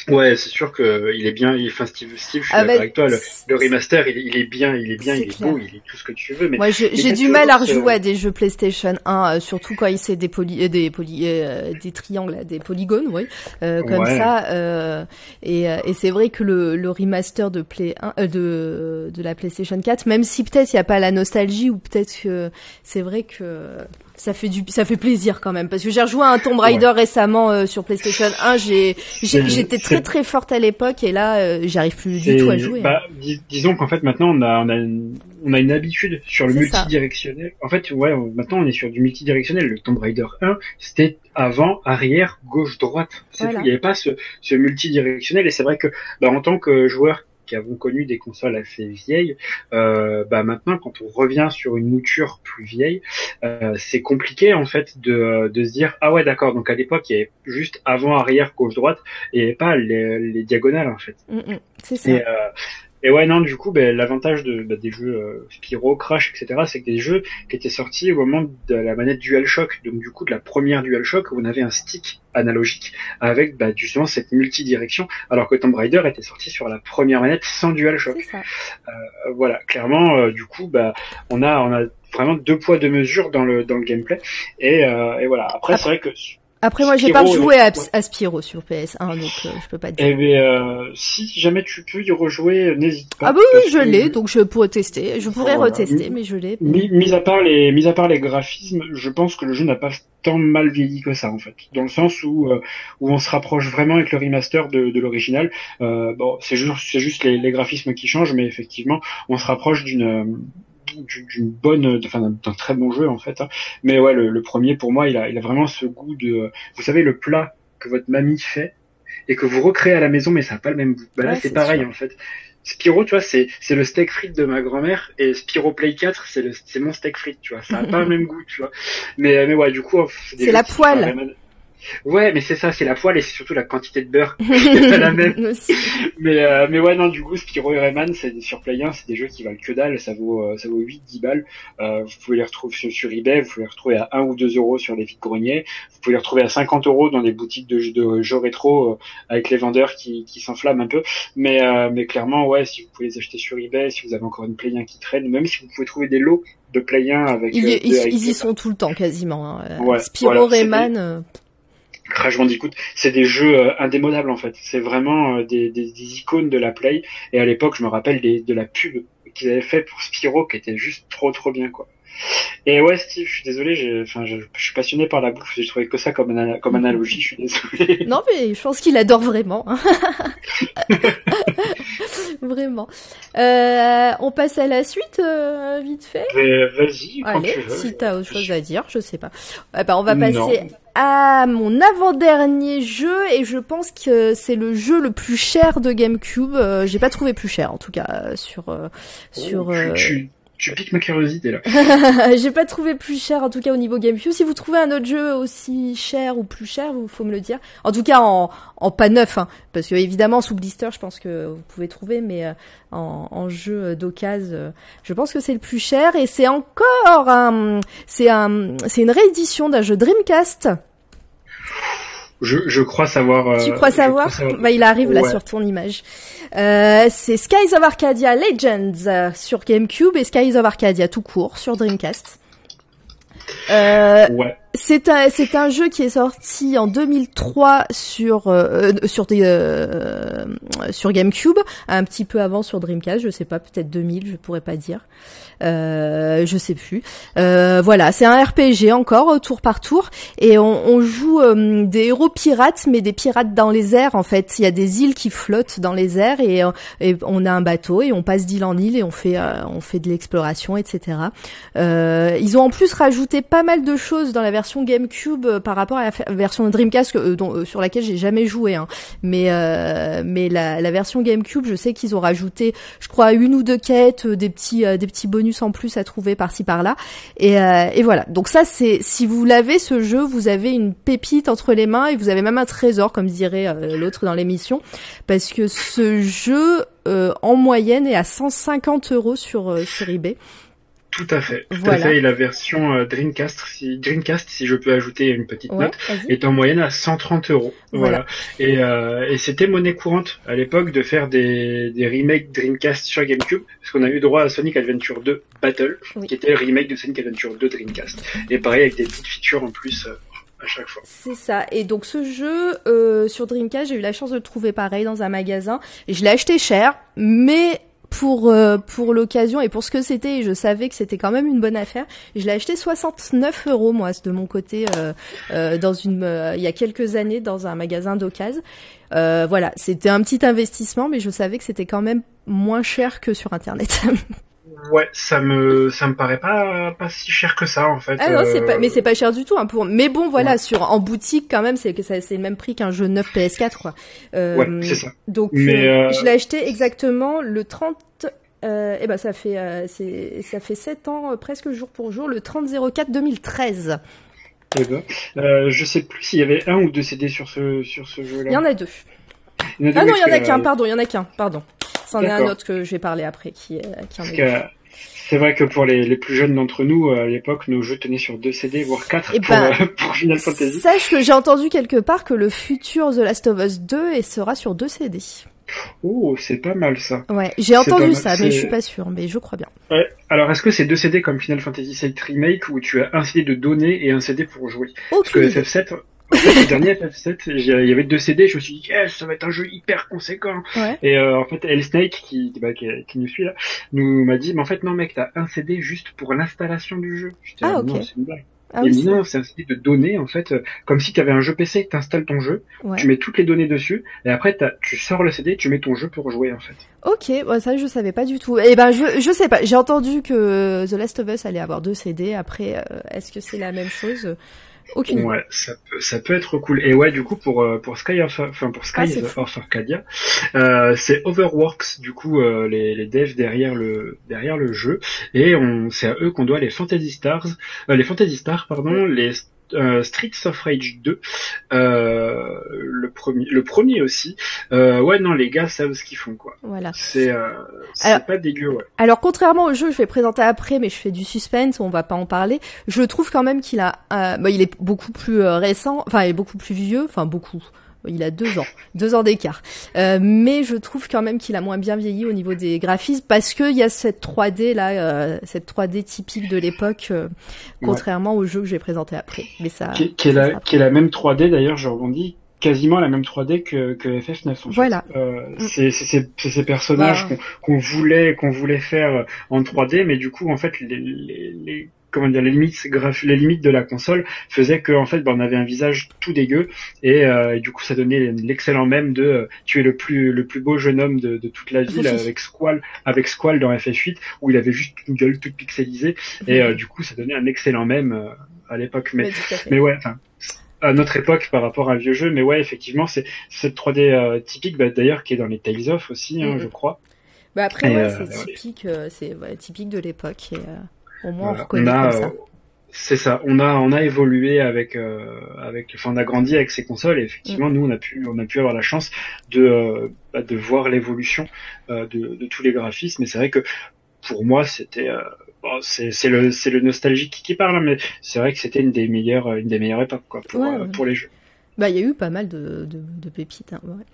Ouais, c'est sûr que il est bien. Il, enfin, Steve, Steve, je suis ah d'accord bah, avec toi. Le, remaster, il, est bien, il est bien, il est beau, il est tout ce que tu veux. Mais moi, j'ai du mal à rejouer à des jeux PlayStation 1, euh, surtout quand il c'est des poly, euh, des poly, euh, des triangles, des polygones, oui, comme ça. et, et c'est vrai que le, le remaster de Play 1, de de la PlayStation 4, même si peut-être il y a pas la nostalgie ou peut-être que c'est vrai que ça fait du ça fait plaisir quand même. Parce que j'ai rejoué à un Tomb Raider récemment euh, sur PlayStation 1 j'ai j'étais très très forte à l'époque. Et là euh, j'arrive plus du tout à jouer bah, disons qu'en fait maintenant on a on a une, on a une habitude sur le multidirectionnel. En fait ouais maintenant on est sur du multidirectionnel. Le Tomb Raider 1 c'était avant arrière gauche droite. Il n'y avait pas ce, ce multidirectionnel. Et c'est vrai que bah, en tant que joueur qui avons connu des consoles assez vieilles, euh, bah maintenant quand on revient sur une mouture plus vieille, euh, c'est compliqué en fait de, de se dire ah ouais d'accord donc à l'époque il y avait juste avant arrière gauche droite et pas les, les diagonales en fait. Mm, mm, c'est ça. Et, euh, et ouais, non, du coup, ben, l'avantage de, ben, des jeux euh, Spyro, Crash, etc., c'est que des jeux qui étaient sortis au moment de la manette DualShock, donc du coup de la première DualShock, où on avait un stick analogique avec ben, justement cette multidirection, alors que Tomb Raider était sorti sur la première manette sans DualShock. Euh, voilà, clairement, euh, du coup, bah, on a on a vraiment deux poids deux mesures dans le dans le gameplay. Et, euh, et voilà. Après, c'est vrai que après, moi, j'ai pas joué à, à, Spyro sur PS1, donc euh, je peux pas dire. Eh bien, euh, si jamais tu peux y rejouer, n'hésite pas. Ah bah oui, je l'ai, donc je pourrais tester. Je pourrais retester, mais je l'ai. Mis, à part les, mis à part les graphismes, je pense que le jeu n'a pas tant mal vieilli que ça, en fait. Dans le sens où, euh, où on se rapproche vraiment avec le remaster de, de l'original. Euh, bon, c'est juste, c'est juste les, les graphismes qui changent, mais effectivement, on se rapproche d'une d'une bonne, enfin d'un très bon jeu en fait. Hein. Mais ouais, le, premier pour moi, il a, il a vraiment ce goût de, vous savez, le plat que votre mamie fait et que vous recréez à la maison, mais ça n'a pas le même goût. Bah là, c'est pareil en fait. Spiro, tu vois, c'est c'est le steak frites de ma grand-mère et Spiro Play 4, c'est le c'est mon steak frites, tu vois. Ça a pas le même goût, tu vois. Mais mais ouais, du coup, c'est la poêle. Ouais, mais c'est ça, c'est la poêle et c'est surtout la quantité de beurre [laughs] qui pas la même. [laughs] mais euh, mais ouais non, du coup, Spyro et Rayman, c'est sur Play 1, c'est des jeux qui valent que dalle, ça vaut euh, ça vaut 8 10 balles. Euh, vous pouvez les retrouver sur, sur, eBay, vous pouvez les retrouver à 1 ou 2 euros sur les vides greniers, vous pouvez les retrouver à 50 euros dans des boutiques de, de jeux rétro avec les vendeurs qui, qui s'enflamment un peu. Mais mais clairement, ouais, si vous pouvez les acheter sur eBay, si vous avez encore une Play 1 qui traîne, même si vous pouvez trouver des lots de Play 1 avec ils, ils, y sont tout le temps quasiment. Hein. Ouais, Spyro Rayman Crash Bandicoot, c'est des jeux euh, indémodables en fait. C'est vraiment euh, des, icônes de la Play. Et à l'époque, je me rappelle des, de la pub qu'ils avaient fait pour Spyro, qui était juste trop trop bien quoi. Et ouais, Steve, je suis désolé, enfin, je, je, suis passionné par la bouffe, j'ai trouvé que ça comme, comme analogie, je suis désolé. [laughs] Non, mais je pense qu'il adore vraiment. Hein. [laughs] vraiment. Euh, on passe à la suite, euh, vite fait. Vas-y, Allez, tu veux. si t'as autre chose à dire, je sais pas. Eh ben, on va passer à mon avant-dernier jeu et je pense que c'est le jeu le plus cher de GameCube. Euh, j'ai pas trouvé plus cher en tout cas sur sur. Oh, tu piques ma curiosité là. [laughs] J'ai pas trouvé plus cher en tout cas au niveau GameCube. Si vous trouvez un autre jeu aussi cher ou plus cher, vous faut me le dire. En tout cas en, en pas neuf, hein, parce que évidemment sous blister, je pense que vous pouvez trouver, mais euh, en, en, jeu d'occasion, euh, je pense que c'est le plus cher et c'est encore un, c'est un, c'est une réédition d'un jeu Dreamcast. Je, je crois savoir. Euh, tu crois savoir, Bah, il arrive là sur ton image. Euh, c'est Skies of Arcadia Legends euh, sur GameCube et Skies of Arcadia tout court sur Dreamcast. Euh, ouais. C'est un c'est un jeu qui est sorti en 2003 sur euh, sur des euh, sur GameCube, un petit peu avant sur Dreamcast, je sais pas, peut-être 2000, je pourrais pas dire. Euh, je sais plus. Euh, voilà, c'est un RPG encore tour par tour et on, on joue euh, des héros pirates, mais des pirates dans les airs en fait. Il y a des îles qui flottent dans les airs et, et on a un bateau et on passe d'île en île et on fait on fait de l'exploration, etc. ils ont en plus rajouté pas mal de choses dans la version version GameCube euh, par rapport à la version Dreamcast dont, sur laquelle j'ai jamais joué. Hein. Mais mais la, la, version GameCube, je sais qu'ils ont rajouté, je crois, une ou deux quêtes, des petits des petits bonus en plus à trouver par-ci par-là. Et, et voilà. Donc ça, c'est si vous l'avez ce jeu, vous avez une pépite entre les mains et vous avez même un trésor, comme dirait l'autre dans l'émission, parce que ce jeu en moyenne est à 150 euros sur sur eBay. Tout à fait. Tout à fait. Et la version euh, Dreamcast, si, Dreamcast, si je peux ajouter une petite note, est en moyenne à 130 euros. Voilà. Et, euh, et c'était monnaie courante à l'époque de faire des, des remakes Dreamcast sur GameCube, parce qu'on a eu droit à Sonic Adventure 2 Battle, qui était le remake de Sonic Adventure 2 Dreamcast. Et pareil avec des petites features en plus. Euh, à chaque fois. C'est ça. Et donc ce jeu euh, sur Dreamcast, j'ai eu la chance de le trouver pareil dans un magasin. Et je l'ai acheté cher, mais pour euh, pour l'occasion et pour ce que c'était, je savais que c'était quand même une bonne affaire. Je l'ai acheté 69 euros moi de mon côté euh, euh, dans une il y a quelques années dans un magasin d'occasion. voilà, c'était un petit investissement, mais je savais que c'était quand même moins cher que sur internet. [laughs] Ouais, ça me ça me paraît pas pas si cher que ça en fait. Ah non, c'est pas mais c'est pas cher du tout hein, pour mais bon voilà, sur en boutique quand même, c'est que c'est le même prix qu'un jeu neuf PS4 quoi. Euh, ouais, c'est ça. Donc euh, je l'ai acheté exactement le 30 euh, et eh ben ça fait euh, c'est ça fait 7 ans euh, presque jour pour jour le 30 04 2013. Eh ben, euh, je sais plus s'il y avait un ou deux CD sur ce sur ce jeu-là. Il y en a deux. ah non, il y en a qu'un, pardon, il y en a qu'un, pardon. C'en est un autre que je vais parler après qui, qui en est. C'est vrai que pour les, les plus jeunes d'entre nous, à l'époque, nos jeux tenaient sur deux CD, voire quatre eh pour, ben, [laughs] pour, Final Fantasy. Sache que j'ai entendu quelque part que le futur The Last of Us 2 et sera sur deux CD. Oh, c'est pas mal ça. Ouais, j'ai entendu ça, mais je suis pas sûr, mais je crois bien. Ouais. Alors, est-ce que c'est deux CD comme Final Fantasy VII Remake où tu as un CD de données et un CD pour jouer? Parce que FF7, en fait, le dernier FF7, il y avait deux CD, je me suis dit, yes, ça va être un jeu hyper conséquent. Et euh, en fait, El Snake, qui, bah, qui, nous suit là, nous m'a dit, mais en fait, non mec, t'as un CD juste pour l'installation du jeu. Ah, ok. Non, c'est une blague. Ah, et non, c'est un CD de données en fait, euh, comme si tu avais un jeu PC, tu installes ton jeu, tu mets toutes les données dessus, et après tu sors le CD, tu mets ton jeu pour jouer en fait. Ok, bah, ça je savais pas du tout. Et eh ben je je sais pas, j'ai entendu que The Last of Us allait avoir deux CD. Après, euh, est-ce que c'est la même chose? Aucune. Ouais, ça peut, ça peut être cool. Et ouais, du coup pour euh, pour Sky enfin pour Sky ah, of Arcadia, euh, c'est Overworks du coup euh, les, les devs derrière le derrière le jeu et on c'est à eux qu'on doit les Fantasy Stars, euh, les Fantasy Stars pardon, les euh, Streets of Rage 2, euh, le premier, le premier aussi. Euh, ouais, non, les gars savent ce qu'ils font, quoi. Voilà. C'est, euh, c'est pas dégueu, ouais. Alors, contrairement au jeu, je vais présenter après, mais je fais du suspense, on va pas en parler. Je trouve quand même qu'il a, bah, il est beaucoup plus récent, enfin, il est beaucoup plus vieux, enfin beaucoup il a deux ans, deux ans d'écart. Euh, mais je trouve quand même qu'il a moins bien vieilli au niveau des graphismes parce qu'il y a cette 3D là, euh, cette 3D typique de l'époque, euh, contrairement au jeu que j'ai présenté après. Mais ça, qui, est, la, qui est la même 3D d'ailleurs, je rebondis, quasiment la même 3D que, que FF9. Voilà. Mm. c'est ces personnages qu'on voulait qu'on voulait faire en 3D, mais du coup en fait les, les, les comment dire les limites les limites de la console faisaient que en fait ben, on avait un visage tout dégueu et, euh, du coup ça donnait l'excellent même de euh, tu es le plus le plus beau jeune homme de, de toute la ville avec Squall avec Squall dans FF8 où il avait juste une gueule toute pixelisée et euh, du coup ça donnait un excellent même euh, à l'époque. Mais mais ouais enfin à notre époque par rapport à un vieux jeu mais ouais effectivement c'est cette 3D typique bah, d'ailleurs qui est dans les Tales of aussi hein, mm-hmm. je crois. Bah après ouais, c'est typique c'est typique de l'époque et au moins, on reconnaît comme ça. Euh, c'est ça. On a on a évolué avec euh, avec enfin on a grandi avec ces consoles et effectivement mm. nous on a pu on a pu avoir la chance de euh, bah, de voir l'évolution de, de tous les graphismes. Mais c'est vrai que pour moi c'était bon, c'est c'est le c'est le nostalgique qui parle mais c'est vrai que c'était une des meilleures une des meilleures époques quoi pour pour les jeux. Bah il y a eu pas mal de de, de pépites. Hein, ouais.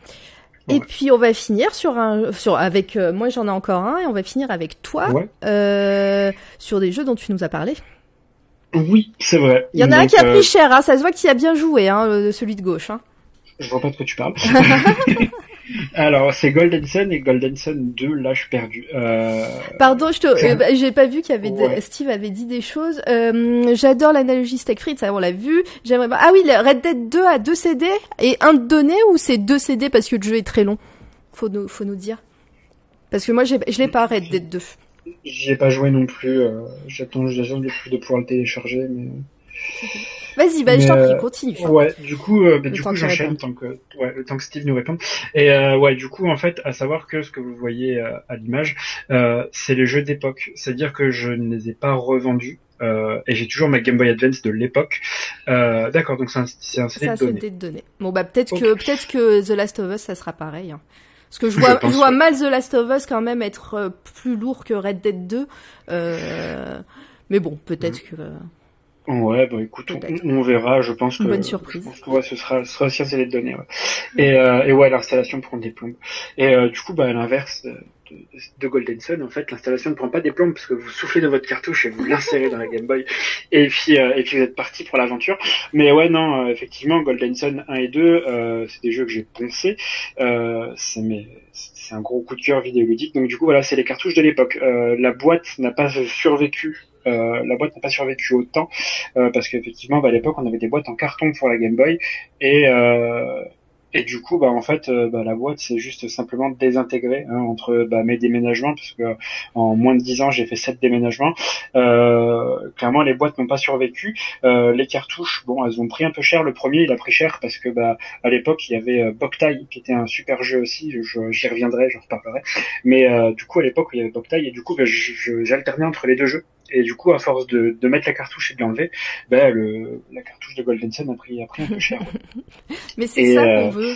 Et puis on va finir sur un sur avec euh, moi j'en ai encore un et on va finir avec toi euh, sur des jeux dont tu nous as parlé. Oui, c'est vrai. Il y en a un qui a pris euh, cher, hein, ça se voit qu'il a bien joué, hein, celui de gauche. Hein. Je vois pas de quoi tu parles. [laughs] Alors, c'est Golden Sun et Golden Sun 2, l'âge perdu. Euh... Pardon, je te, euh, bah, j'ai pas vu qu'il y avait Steve avait dit des choses. Euh, j'adore l'analogie Steak ça on l'a vu. J'aimerais Ah oui, Red Dead 2 a deux CD et un de donné ou c'est deux CD parce que le jeu est très long? Faut nous, faut nous dire. Parce que moi, je l'ai pas Red Dead 2. J'y ai pas joué non plus. Euh, j'attends, j'attends de, de pouvoir le télécharger, mais. Vas-y, bah, je t'en prie, continue. Ouais, du coup, bah, du coup, j'enchaîne tant que, ouais, le temps que Steve nous réponde. Et ouais, du coup, en fait, à savoir que ce que vous voyez à l'image, c'est les jeux d'époque. C'est-à-dire que je ne les ai pas revendus. Euh, et j'ai toujours ma Game Boy Advance de l'époque. Euh, D'accord, donc c'est un, c'est un CD, de, données. de données. Bon bah peut-être que peut-être que The Last of Us ça sera pareil. Hein. Parce que je vois, je, vois mal The Last of Us quand même être euh, plus lourd que Red Dead 2. Euh, mais bon, peut-être mm. que. Ouais, bah écoute, on, verra. Je pense que. bonne surprise. Je pense que ouais, ce sera, ce sera aussi de données. Ouais. Et, euh, et ouais, l'installation prend des plombes. Et euh, du coup, bah à l'inverse, de Golden Sun, en fait, l'installation ne prend pas des plombs parce que vous soufflez dans votre cartouche et vous l'insérez dans la Game Boy et puis euh, et puis vous êtes parti pour l'aventure. Mais ouais, non, euh, effectivement, Golden Sun 1 et 2, euh, c'est des jeux que j'ai pensé. c'est c'est un gros coup de cœur vidéoludique. Donc du coup, voilà, c'est les cartouches de l'époque. la boîte n'a pas survécu la boîte n'a pas survécu autant parce qu'effectivement bah, à l'époque on avait des boîtes en carton pour la Game Boy et et du coup, bah en fait, euh, bah, la boîte c'est juste simplement désintégré hein, entre bah, mes déménagements, parce que en moins de 10 ans j'ai fait 7 déménagements. Euh, clairement, les boîtes n'ont pas survécu. Euh, les cartouches, bon, elles ont pris un peu cher. Le premier, il a pris cher parce que bah à l'époque il y avait euh, Boktai qui était un super jeu aussi. J'y reviendrai, j'en reparlerai. Mais euh, du coup à l'époque il y avait Boktai et du coup bah, j'alternais entre les deux jeux. Et du coup, à force de, de mettre la cartouche et de l'enlever, ben, le, la cartouche de Golden Sun a pris, a pris un peu cher. [laughs] mais c'est ça qu'on veut.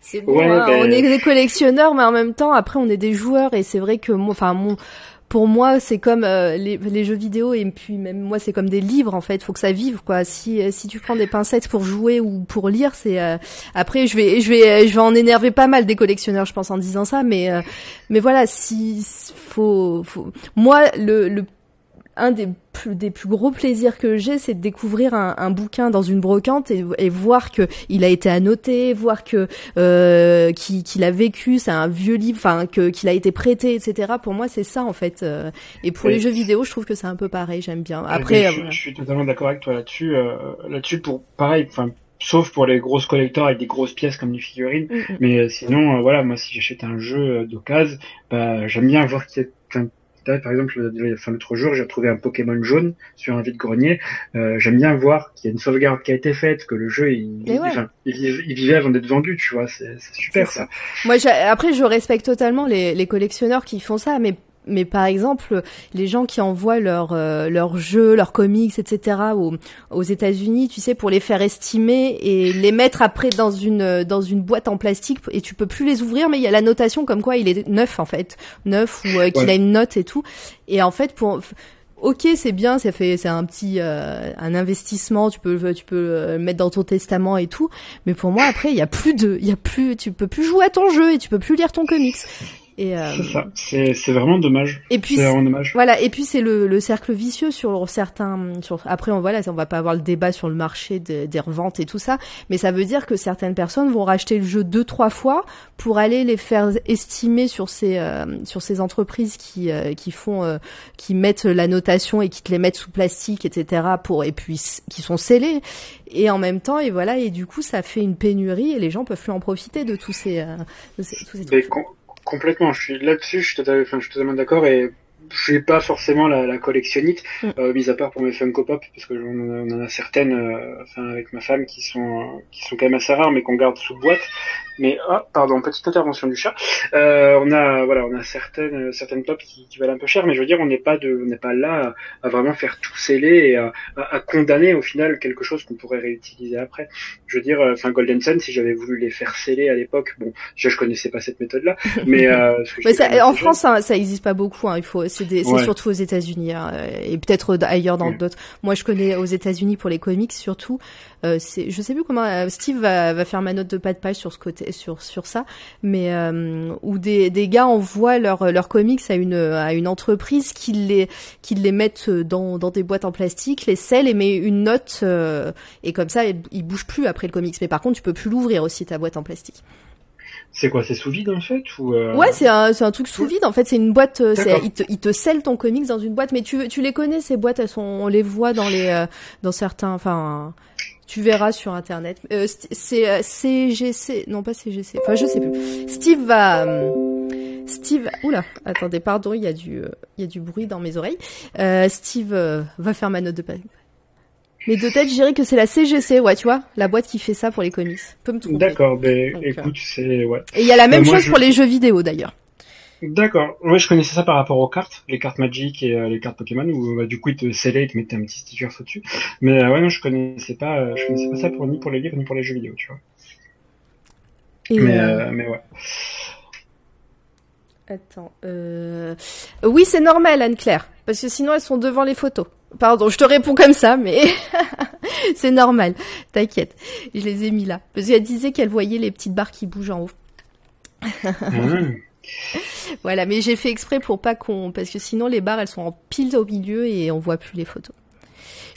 C'est bon, hein, ben, on est des collectionneurs, mais en même temps, après, on est des joueurs, et c'est vrai que moi, enfin, mon, pour moi, c'est comme euh, les, les, jeux vidéo et puis même moi, c'est comme des livres en fait. Faut que ça vive quoi. Si si tu prends des pincettes pour jouer ou pour lire, c'est euh, après je vais je vais je vais en énerver pas mal des collectionneurs, je pense en disant ça. Mais euh, mais voilà, si faut faut moi le le un des plus, des plus gros plaisirs que j'ai, c'est de découvrir un, un, bouquin dans une brocante et, et voir que il a été annoté, voir que euh, qu'il a vécu, c'est un vieux livre, enfin que qu'il a été prêté, etc. Pour moi, c'est ça en fait. Euh. et pour les jeux vidéo, je trouve que c'est un peu pareil. J'aime bien. Après, je, je, suis totalement d'accord avec toi là-dessus. Euh, là-dessus, pour pareil, enfin sauf pour les grosses collecteurs avec des grosses pièces comme des figurines. Mm, mm. Mais sinon, euh, voilà, moi si j'achète un jeu d'occasion, bah, j'aime bien voir qu'il y a par exemple, l'autre jour, j'ai retrouvé un Pokémon jaune sur un vide-grenier. Euh, J'aime bien voir qu'il y a une sauvegarde qui a été faite, que le jeu, il, il, vivait avant d'être vendu, tu vois. C'est super ça. Moi, après, je respecte totalement les, les collectionneurs qui font ça, mais mais par exemple, les gens qui envoient leurs euh, leurs jeux, leurs comics, etc. aux, aux États-Unis, tu sais, pour les faire estimer et les mettre après dans une dans une boîte en plastique et tu peux plus les ouvrir, mais il y a la notation comme quoi il est neuf en fait, neuf ou euh, qu'il a une note et tout. Et en fait, pour Ok, c'est bien, ça fait, c'est un petit, euh, un investissement. Tu peux, tu peux le mettre dans ton testament et tout. Mais pour moi, après, il y a plus de, il y a plus, tu peux plus jouer à ton jeu et tu peux plus lire ton comics. Et euh, c'est ça, c'est, vraiment dommage. Et puis vraiment dommage. Voilà, et puis c'est le, le cercle vicieux sur certains. Sur, après, on voilà, on va pas avoir le débat sur le marché des reventes et tout ça, mais ça veut dire que certaines personnes vont racheter le jeu deux trois fois pour aller les faire estimer sur ces euh, sur ces entreprises qui euh, qui font qui mettent la notation et qui te les mettent sous plastique, etc. Pour et puis qui sont scellés et en même temps et voilà et du coup ça fait une pénurie et les gens peuvent plus en profiter de tous ces, de ces tous ces trucs. Complètement, je suis là-dessus, je suis totalement, d'accord et je suis pas forcément la, la collectionnite, mm. euh, mis à part pour mes Funko Pop, parce que on, en a certaines, euh, enfin avec ma femme, qui sont qui sont quand même assez rares, mais qu'on garde sous boîte. Mais ah, pardon, petite intervention du chat. Euh, on a voilà, on a certaines certaines pop qui, qui, valent un peu cher, mais je veux dire, on n'est pas de, on n'est pas là à, vraiment faire tout sceller et à, à, condamner au final quelque chose qu'on pourrait réutiliser après. Je veux dire, euh, enfin Golden Sun, si j'avais voulu les faire sceller à l'époque, bon, je, je connaissais pas cette méthode-là, [laughs] mais, euh, ça, en France, ça, ça existe pas beaucoup. Hein, il faut, c'est, surtout aux États-Unis hein, et peut-être ailleurs dans d'autres. Moi, je connais aux États-Unis pour les comics surtout. Euh, c'est, je sais plus comment euh, Steve va, va faire ma note de pas de page sur ce côté, sur sur ça, mais euh, où des, des gars envoient leurs leurs comics à une à une entreprise qui les qui les mettent dans dans des boîtes en plastique, les scellent et met une note euh, et comme ça il, bouge plus après le comics. Mais par contre, tu peux plus l'ouvrir aussi ta boîte en plastique. C'est quoi C'est sous vide en fait ou euh... Ouais, c'est un, c'est un truc sous vide en fait. C'est une boîte. C'est, il te, il te scelle ton comics dans une boîte, mais tu, tu les connais ces boîtes. Elles sont, on les voit dans les, dans certains, enfin, tu verras sur internet. Euh, c'est CGC, non pas CGC. Enfin, je sais plus. Steve va. Euh, Steve, oula, attendez, pardon, il y a du, euh, il y a du bruit dans mes oreilles. Euh, Steve va faire ma note de page. Mais de tête, je dirais que c'est la CGC, ouais, tu vois, la boîte qui fait ça pour les comics. Peut me tromper. D'accord, ben Donc, écoute, c'est ouais. Et il y a la même moi, chose je- pour les jeux vidéo d'ailleurs. D'accord. Ouais, je connaissais ça par rapport aux cartes, les cartes Magic et euh, les cartes Pokémon, où bah, du coup ils te scellaient, ils te mettaient un petit sticker au-dessus. Mais euh, ouais, non, je connaissais pas, euh, je connaissais pas ça pour ni pour les livres ni pour les jeux vidéo, tu vois. Et, Mais euh, euh, mais ouais. Attends. Euh... Oui, c'est normal, Anne-Claire. Parce que sinon, elles sont devant les photos. Pardon, je te réponds comme ça, mais [laughs] c'est normal. T'inquiète. Je les ai mis là. Parce qu'elle disait qu'elle voyait les petites barres qui bougent en haut. Ah, [laughs] [laughs] Voilà, mais j'ai fait exprès pour pas qu'on... Parce que sinon, les barres, elles sont en pile au milieu et on voit plus les photos.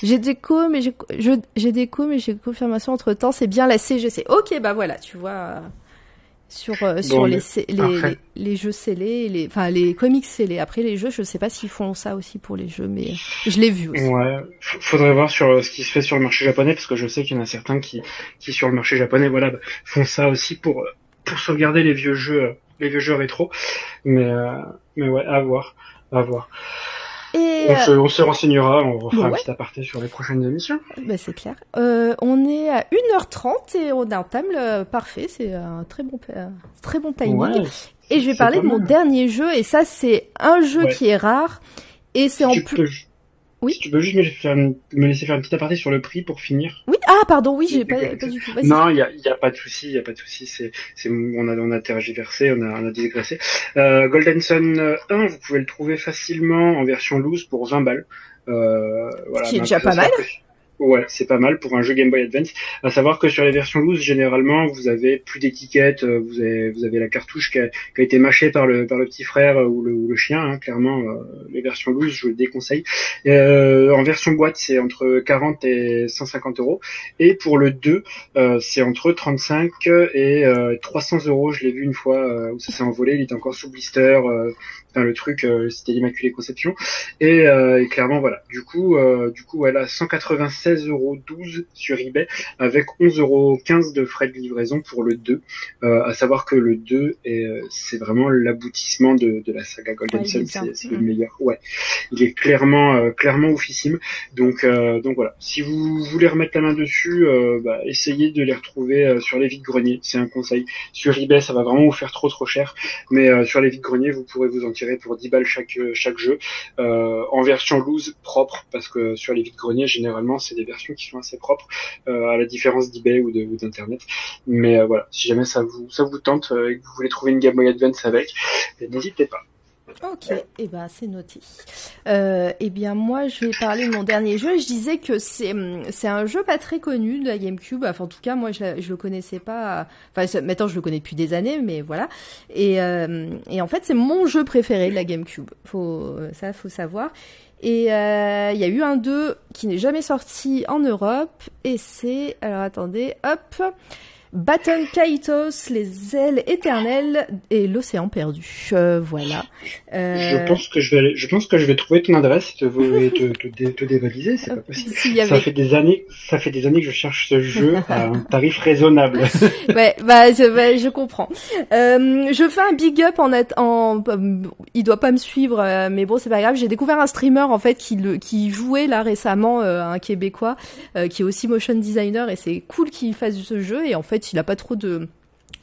J'ai des co, mais j'ai je- j'ai des co, mais j'ai confirmation entre temps. C'est bien la CGC. Ok, bah voilà, tu vois. Sur, euh, sur les, les, les, les jeux scellés, les, enfin les comics scellés. Après les jeux, je sais pas s'ils font ça aussi pour les jeux, mais je l'ai vu aussi. Ouais, faudrait voir sur euh, ce qui se fait sur le marché japonais parce que je sais qu'il y en a certains qui, qui sur le marché japonais, voilà, bah, font ça aussi pour euh, pour sauvegarder les vieux jeux, les vieux jeux rétro. Mais euh, mais ouais, à voir, à voir. Et On se, on se renseignera, on refera Bon, un ouais. petit aparté sur les prochaines émissions. bah, c'est clair. Euh, on est à 1h30 et on a un thème euh, parfait. C'est un très bon, un très bon timing. Ouais, Et je vais parler de mon dernier jeu, et ça, c'est un jeu Ouais. qui est rare, et c'est en plus. peux Oui. Si tu peux juste me, faire une- me laisser faire un petit aparté sur le prix pour finir. Oui, ah, pardon, oui, j'ai pas, du tout. Non, il y a, y a pas de souci, il y a pas de souci. C'est, c'est, on a, on a tergiversé, on a, on a digressé. Euh, Golden Sun euh, 1, vous pouvez le trouver facilement en version loose pour 20 balles. Euh, voilà. Qui est déjà pas mal. après, Ouais, c'est pas mal pour un jeu Game Boy Advance. À savoir que sur les versions loose, généralement, vous avez plus d'étiquettes, euh, vous avez, vous avez la cartouche qui a, qui a été mâchée par le, par le petit frère ou le, ou le chien. hein, clairement, euh, les versions loose, je le déconseille. Euh, en version boîte, c'est entre 40 et 150 euros. Et pour le 2, euh, c'est entre 35 et euh, 300 euros. Je l'ai vu une fois euh, où ça s'est envolé. Il était encore sous blister. Euh, le truc, euh, c'était l'Immaculée Conception. Et, euh, et clairement, voilà. Du coup, euh, du coup, elle a 196 euros 12 sur eBay avec 11 euros 15 de frais de livraison pour le 2. Euh, à savoir que le 2 est, euh, c'est vraiment l'aboutissement de, de la saga Golden Ouais, Sun. C'est le Mm. meilleur. Ouais, il est clairement, euh, clairement oufissime. Donc, euh, donc voilà. Si vous voulez remettre la main dessus, euh, bah, essayez de les retrouver euh, sur les vides greniers. C'est un conseil. Sur eBay, ça va vraiment vous faire trop trop cher, mais euh, sur les vides greniers, vous pourrez vous en tirer pour 10 balles chaque euh, chaque jeu euh, en version loose propre, parce que sur les vides greniers, généralement, c'est des versions qui sont assez propres, euh, à la différence d'eBay ou d'internet. Mais voilà, si jamais ça vous ça vous tente et que vous voulez trouver une Game Boy Advance avec, eh, n'hésitez pas. Ok, et ben c'est noté. Euh, eh bien moi je vais parler de mon dernier jeu. Je disais que c'est hum, c'est un jeu pas très connu de la GameCube. Enfin en tout cas moi je, je le connaissais pas. Enfin maintenant je le connais depuis des années, mais voilà. Et euh, et en fait c'est mon jeu préféré de la GameCube. Faut ça faut savoir. Et euh, il y a eu un 2 qui n'est jamais sorti en Europe et c'est alors attendez hop. Baton Kaitos, les ailes éternelles et l'océan perdu. Euh, voilà. Euh, Je pense que je vais je pense que je vais trouver ton adresse et te, te, te, dé- te dévaliser, c'est pas [laughs] possible. Ça fait des années, ça fait des années que je cherche ce jeu [laughs] à un tarif raisonnable. [laughs] ouais, bah, je, bah, je comprends. Euh, je fais un big up en, en, il doit pas me suivre, euh, mais bon, c'est pas grave. J'ai découvert un streamer en fait qui le, qui jouait là récemment, euh, un Québécois, euh, qui est aussi motion designer et c'est cool qu'il fasse ce jeu et en fait, il a pas trop de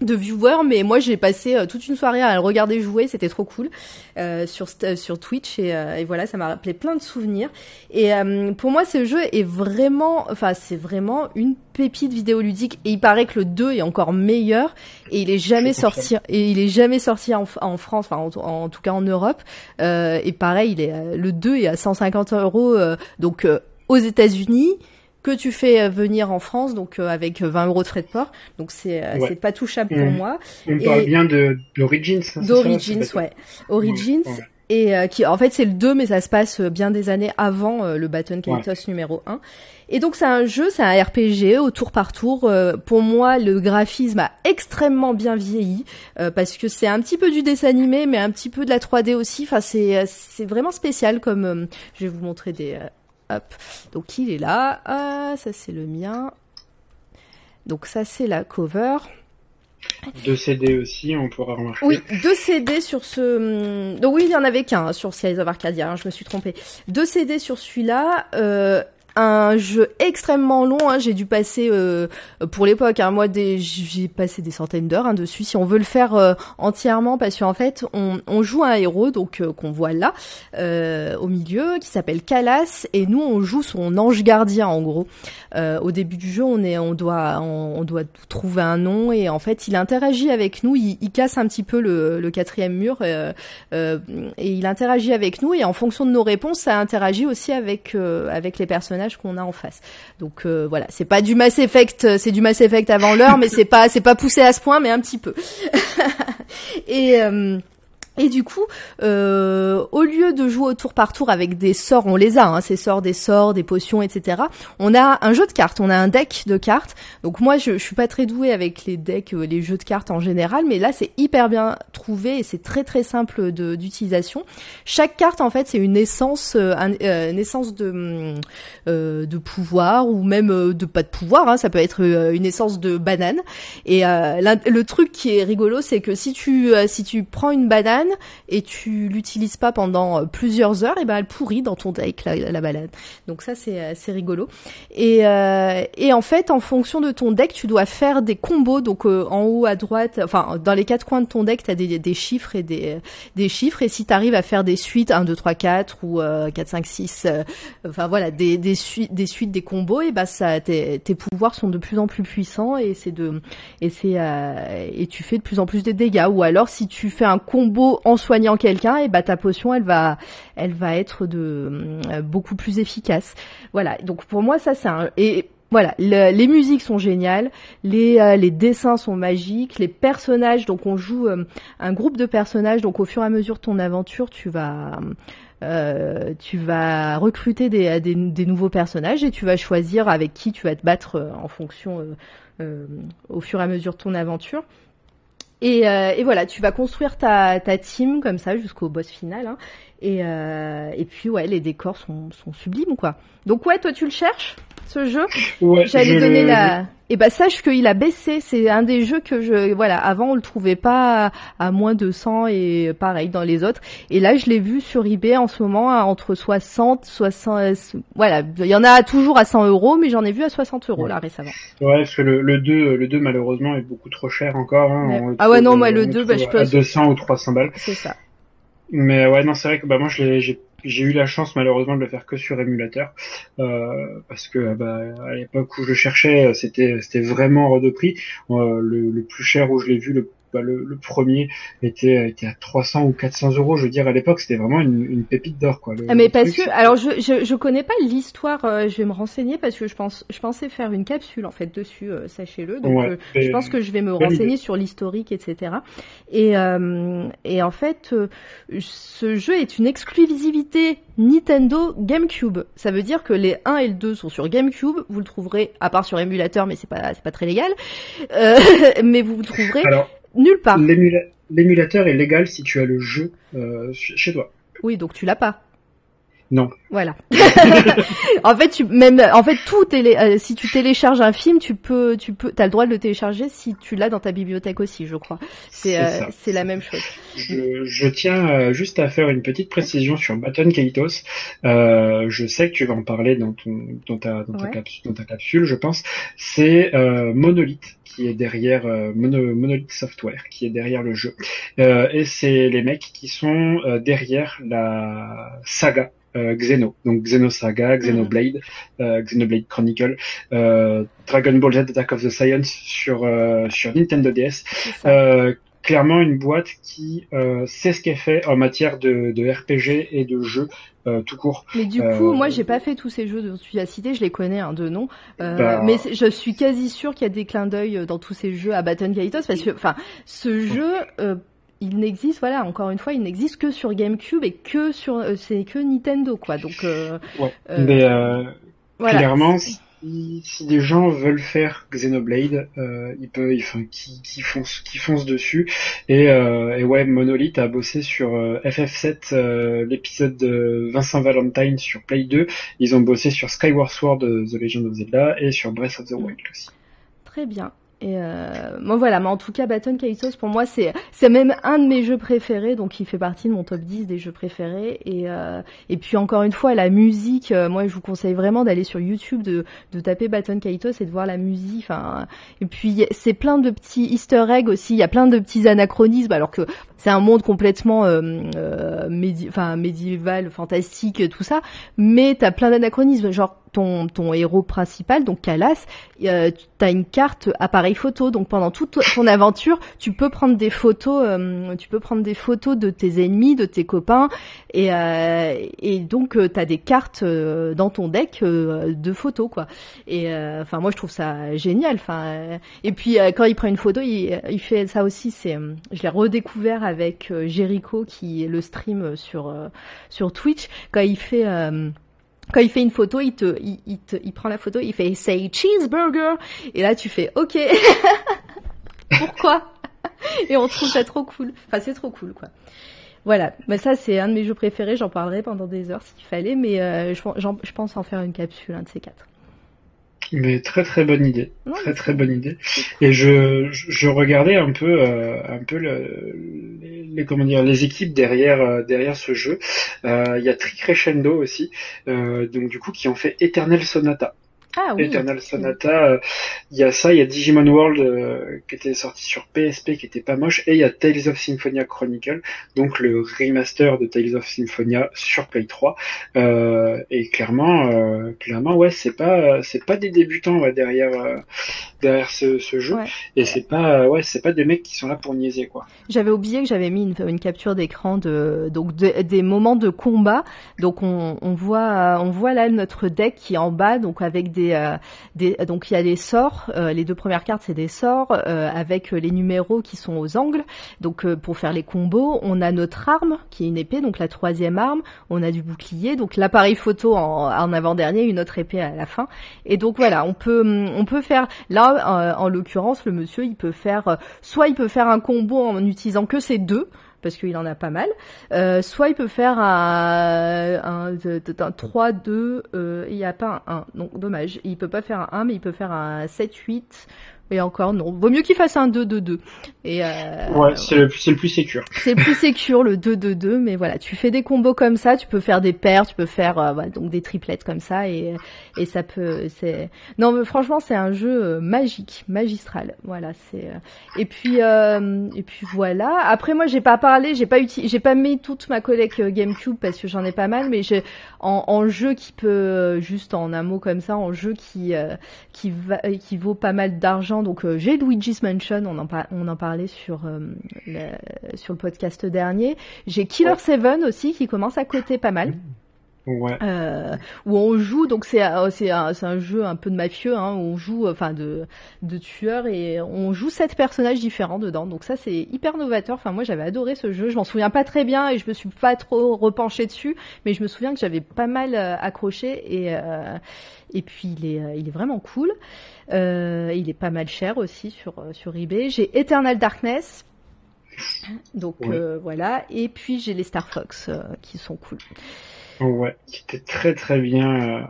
de viewers, mais moi j'ai passé euh, toute une soirée à le regarder jouer, c'était trop cool euh, sur st- sur Twitch et, euh, et voilà, ça m'a rappelé plein de souvenirs. Et euh, pour moi, ce jeu est vraiment, enfin c'est vraiment une pépite vidéoludique et il paraît que le 2 est encore meilleur et il est jamais sorti et il est jamais sorti en, en France, enfin en, en tout cas en Europe. Euh, et pareil, il est euh, le 2 est à 150 euros euh, donc euh, aux États-Unis que tu fais euh, venir en France, donc euh, avec 20 euros de frais de port. Donc c'est euh, Ouais. c'est pas touchable pour Mhm. moi. On Et- parle bien de d'Origins. hein, D'Origins, ouais. Origins. Ouais. Et euh, qui, en fait, c'est le 2, mais ça se passe euh, bien des années avant euh, le Baton Kaitos numéro 1. Et donc, c'est un jeu, c'est un RPG au tour par tour. Euh, pour moi, le graphisme a extrêmement bien vieilli euh, parce que c'est un petit peu du dessin animé, mais un petit peu de la 3D aussi. Enfin, c'est euh, c'est vraiment spécial. Comme euh, je vais vous montrer des. Hop. Donc, il est là. Ah, ça c'est le mien. Donc ça c'est la cover. Deux CD aussi, on pourra remarquer. Oui, deux CD sur ce. hum, Donc oui, il y en avait qu'un hein, sur Skies of Arcadia. hein, je me suis trompée. Deux CD sur celui-là. Euh, un jeu extrêmement long. Hein. J'ai dû passer, euh, pour l'époque, hein, moi, j'ai passé des centaines d'heures hein, dessus. Si on veut le faire euh, entièrement, parce qu'en fait, on, joue un héros, donc euh, qu'on voit là, au milieu, qui s'appelle Calas, et nous, on joue son ange gardien, en gros. au début du jeu, on est, on doit, on, doit trouver un nom, et en fait, il interagit avec nous. Il, il casse un petit peu le, le quatrième mur, et il interagit avec nous, et en fonction de nos réponses, ça interagit aussi avec avec les personnages qu'on a en face. Donc euh, voilà, c'est pas du Mass Effect, euh, c'est du Mass Effect avant l'heure, mais c'est pas c'est pas poussé à ce point, mais un petit peu. [laughs] et euh, et du coup, euh, au lieu de jouer au tour par tour avec des sorts, on les a, hein, ces sorts, des sorts, des potions, etc. On a un jeu de cartes, on a un deck de cartes. Donc moi, je, je suis pas très douée avec les decks, euh, les jeux de cartes en général, mais là, c'est hyper bien trouvé et c'est très très simple d'utilisation. Chaque carte, en fait, c'est une essence, euh, euh une essence de euh, de pouvoir ou même de pas de pouvoir. Hein, ça peut être une essence de banane. Et le truc qui est rigolo, c'est que si tu si tu prends une banane et tu l'utilises pas pendant euh, plusieurs heures, et ben elle pourrit dans ton deck la, la balade. Donc ça c'est assez rigolo. Et, euh, et en fait en fonction de ton deck, tu dois faire des combos. Donc euh, en haut à droite, enfin dans les quatre coins de ton deck, tu as des, des chiffres et des, des chiffres. Et si tu arrives à faire des suites 1, 2, 3, 4 ou 4, 5, 6, enfin voilà des, des, suites, des suites, des combos, et ben ça tes, tes pouvoirs sont de plus en plus puissants et c'est de et c'est et tu fais de plus en plus de dégâts. Ou alors si tu fais un combo en soignant quelqu'un, et bah ta potion elle va elle va être de euh, beaucoup plus efficace. Voilà. Donc pour moi ça c'est un et voilà, les musiques sont géniales, les, euh, les dessins sont magiques, les personnages, donc on joue euh, un groupe de personnages, donc au fur et à mesure de ton aventure, tu vas tu vas recruter des, des, des, nouveaux personnages et tu vas choisir avec qui tu vas te battre en fonction au fur et à mesure de ton aventure. Et, euh, et, voilà, tu vas construire ta, ta team comme ça jusqu'au boss final. Hein. Et, euh, et puis ouais, les décors sont, sont sublimes quoi. Donc ouais, toi tu le cherches? Ce jeu ouais, J'allais donner la. Et eh bah sache qu'il a baissé. C'est un des jeux que je voilà. Avant on le trouvait pas à moins de 100 et pareil dans les autres. Et là je l'ai vu sur eBay en ce moment à entre 60, 60. Voilà, il y en a toujours à 100 euros, mais j'en ai vu à 60 euros là récemment. Ouais, parce que le, le 2 le 2 malheureusement est beaucoup trop cher encore. Hein. Ah ouais non moi le 2 bah, je peux. À 200 ou 300 balles. C'est ça. Mais ouais, non, c'est vrai que bah moi j'ai j'ai eu la chance malheureusement de le faire que sur émulateur euh, parce que bah, à l'époque où je cherchais, c'était c'était vraiment hors de prix. Euh, le, le, plus cher où je l'ai vu, le bah, le, le, premier était, était à 300 ou 400 euros. Je veux dire, à l'époque, c'était vraiment une, une pépite d'or, quoi. ah, mais parce que, alors, je, je, je connais pas l'histoire. Euh, je vais me renseigner parce que je pense, je pensais faire une capsule en fait dessus, euh, sachez-le. Donc, euh, je pense que je vais me renseigner sur l'historique, etc. Et, et en fait, ce jeu est une exclusivité Nintendo GameCube. Ça veut dire que les 1 et le 2 sont sur GameCube. Vous le trouverez, à part sur émulateur, mais c'est pas, c'est pas très légal. [laughs] mais vous le trouverez. Nulle part. L'émulateur est légal si tu as le jeu euh, chez toi. Oui, donc tu l'as pas. Non. Voilà. [laughs] en fait, tu même en fait tout télé, euh, si tu télécharges un film, tu peux tu peux t'as le droit de le télécharger si tu l'as dans ta bibliothèque aussi, je crois. C'est euh, c'est la même chose. Je, je tiens euh, juste à faire une petite précision sur Baton Kaitos. je sais que tu vas en parler dans ton dans ta dans ta, capsule, dans ta capsule, je pense. C'est Monolith qui est derrière Monolith Software qui est derrière le jeu. et c'est les mecs qui sont derrière la saga euh, Xeno, donc Xenosaga, Xenoblade, euh, Xenoblade Chronicle, euh, Dragon Ball Z Attack of the Science sur euh, sur Nintendo DS. Euh, clairement une boîte qui sait ce qu'elle fait en matière de, de RPG et de jeux tout court. Mais du coup, moi, j'ai pas fait tous ces jeux dont tu as cité, je les connais hein, de nom, bah... mais je suis quasi sûr qu'il y a des clins d'œil dans tous ces jeux à Baton Kaitos parce que, enfin, ce jeu il n'existe, voilà, encore une fois, il n'existe que sur GameCube et que sur, euh, c'est que Nintendo, quoi. Donc, euh, ouais. Euh, mais euh, voilà. clairement, si, si, des gens veulent faire Xenoblade, euh, ils peuvent, enfin, qui, qui foncent, qui foncent dessus. Et, et ouais, Monolith a bossé sur FF7, l'épisode de Vincent Valentine sur Play 2. Ils ont bossé sur Skyward Sword, The Legend of Zelda, et sur Breath of the Wild aussi. Très bien. Et euh, moi voilà, mais en tout cas Baton Kaitos pour moi c'est c'est même un de mes jeux préférés, donc il fait partie de mon top 10 des jeux préférés. Et euh, et puis encore une fois la musique, euh, moi je vous conseille vraiment d'aller sur YouTube, de de taper Baton Kaitos et de voir la musique. Enfin et puis c'est plein de petits Easter eggs aussi, il y a plein de petits anachronismes alors que c'est un monde complètement euh, euh enfin médiéval, fantastique, tout ça, mais t'as plein d'anachronismes. Genre ton, ton héros principal, donc Calas, euh, tu as une carte appareil photo. Donc pendant toute ton aventure, tu peux prendre des photos, euh, tu peux prendre des photos de tes ennemis, de tes copains, et, euh, et donc euh, tu as des cartes dans ton deck de photos quoi. Et enfin moi je trouve ça génial. Enfin et puis quand il prend une photo, il, fait ça aussi. C'est je l'ai redécouvert avec Jericho qui le stream sur sur Twitch quand il fait quand il fait une photo, il te, il, te, il prend la photo, il fait say cheeseburger, et là tu fais ok. [laughs] Pourquoi? Et on trouve ça trop cool. Enfin, c'est trop cool, quoi. Voilà, mais ça c'est un de mes jeux préférés. J'en parlerai pendant des heures s'il fallait, mais euh, je, je pense en faire une capsule, un de ces quatre. Mais très très bonne idée, très très bonne idée. Et je, je regardais un peu euh, un peu le, les, comment dire les équipes derrière euh, derrière ce jeu. Euh, il y a Tricrescendo aussi, donc du coup qui ont fait Eternal Sonata. Ah, oui. Eternal Sonata, il y a ça, il y a Digimon World qui était sorti sur PSP qui était pas moche, et il y a Tales of Symphonia Chronicle, donc le remaster de Tales of Symphonia sur Play 3. Euh, et clairement, clairement, ouais, c'est pas c'est pas des débutants ouais, derrière derrière ce, ce jeu. Et c'est pas, ouais, c'est pas des mecs qui sont là pour niaiser, quoi. J'avais oublié que j'avais mis une, une capture d'écran de, donc des moments de combat. Donc on, on voit, on voit là notre deck qui est en bas, donc avec des, euh, des donc il y a les sorts. Euh, les deux premières cartes c'est des sorts euh, avec les numéros qui sont aux angles. Donc pour faire les combos, on a notre arme qui est une épée, donc la troisième arme. On a du bouclier, donc l'appareil photo en, en avant dernier, une autre épée à la fin. Et donc voilà, on peut, on peut faire là en l'occurrence, le monsieur, il peut faire, soit il peut faire un combo en utilisant que ces deux, parce qu'il en a pas mal. Euh, soit il peut faire un, un, un 3, 2, il n'y a pas un 1. Donc dommage, il peut pas faire un 1, mais il peut faire un 7, 8, et encore, non. Vaut mieux qu'il fasse un 2-2-2. Et euh, ouais, c'est le, le, plus sécure. C'est le plus sécure, le 2-2-2. Mais voilà, tu fais des combos comme ça, tu peux faire des paires, tu peux faire euh, voilà, donc des triplettes comme ça. Et, et ça peut... c'est Non, mais franchement, c'est un jeu euh, magique, magistral. Voilà, c'est... Euh, et puis euh, et puis voilà. Après, moi, j'ai pas parlé, j'ai pas j'ai pas mis toute ma collecte GameCube parce que j'en ai pas mal, mais j'ai en, en, jeu qui peut, juste en un mot comme ça, en jeu qui, qui, va, qui vaut pas mal d'argent donc euh, j'ai Luigi's Mansion, on en, on en parlait sur, euh, le, sur le podcast dernier. J'ai Killer 7 aussi qui commence à coter pas mal. Ouais. Euh, où on joue, donc c'est c'est un, un, jeu un peu de mafieux, hein, où on joue, enfin de de tueurs et on joue sept personnages différents dedans. Donc ça c'est hyper novateur. Enfin moi j'avais adoré ce jeu. Je m'en souviens pas très bien et je me suis pas trop repenché dessus, mais je me souviens que j'avais pas mal euh, accroché et euh, et puis il est il est vraiment cool. Euh, il est pas mal cher aussi sur sur eBay. J'ai Eternal Darkness. Donc voilà. Et puis j'ai les Star Fox qui sont cool. Ouais, qui était très très bien, euh,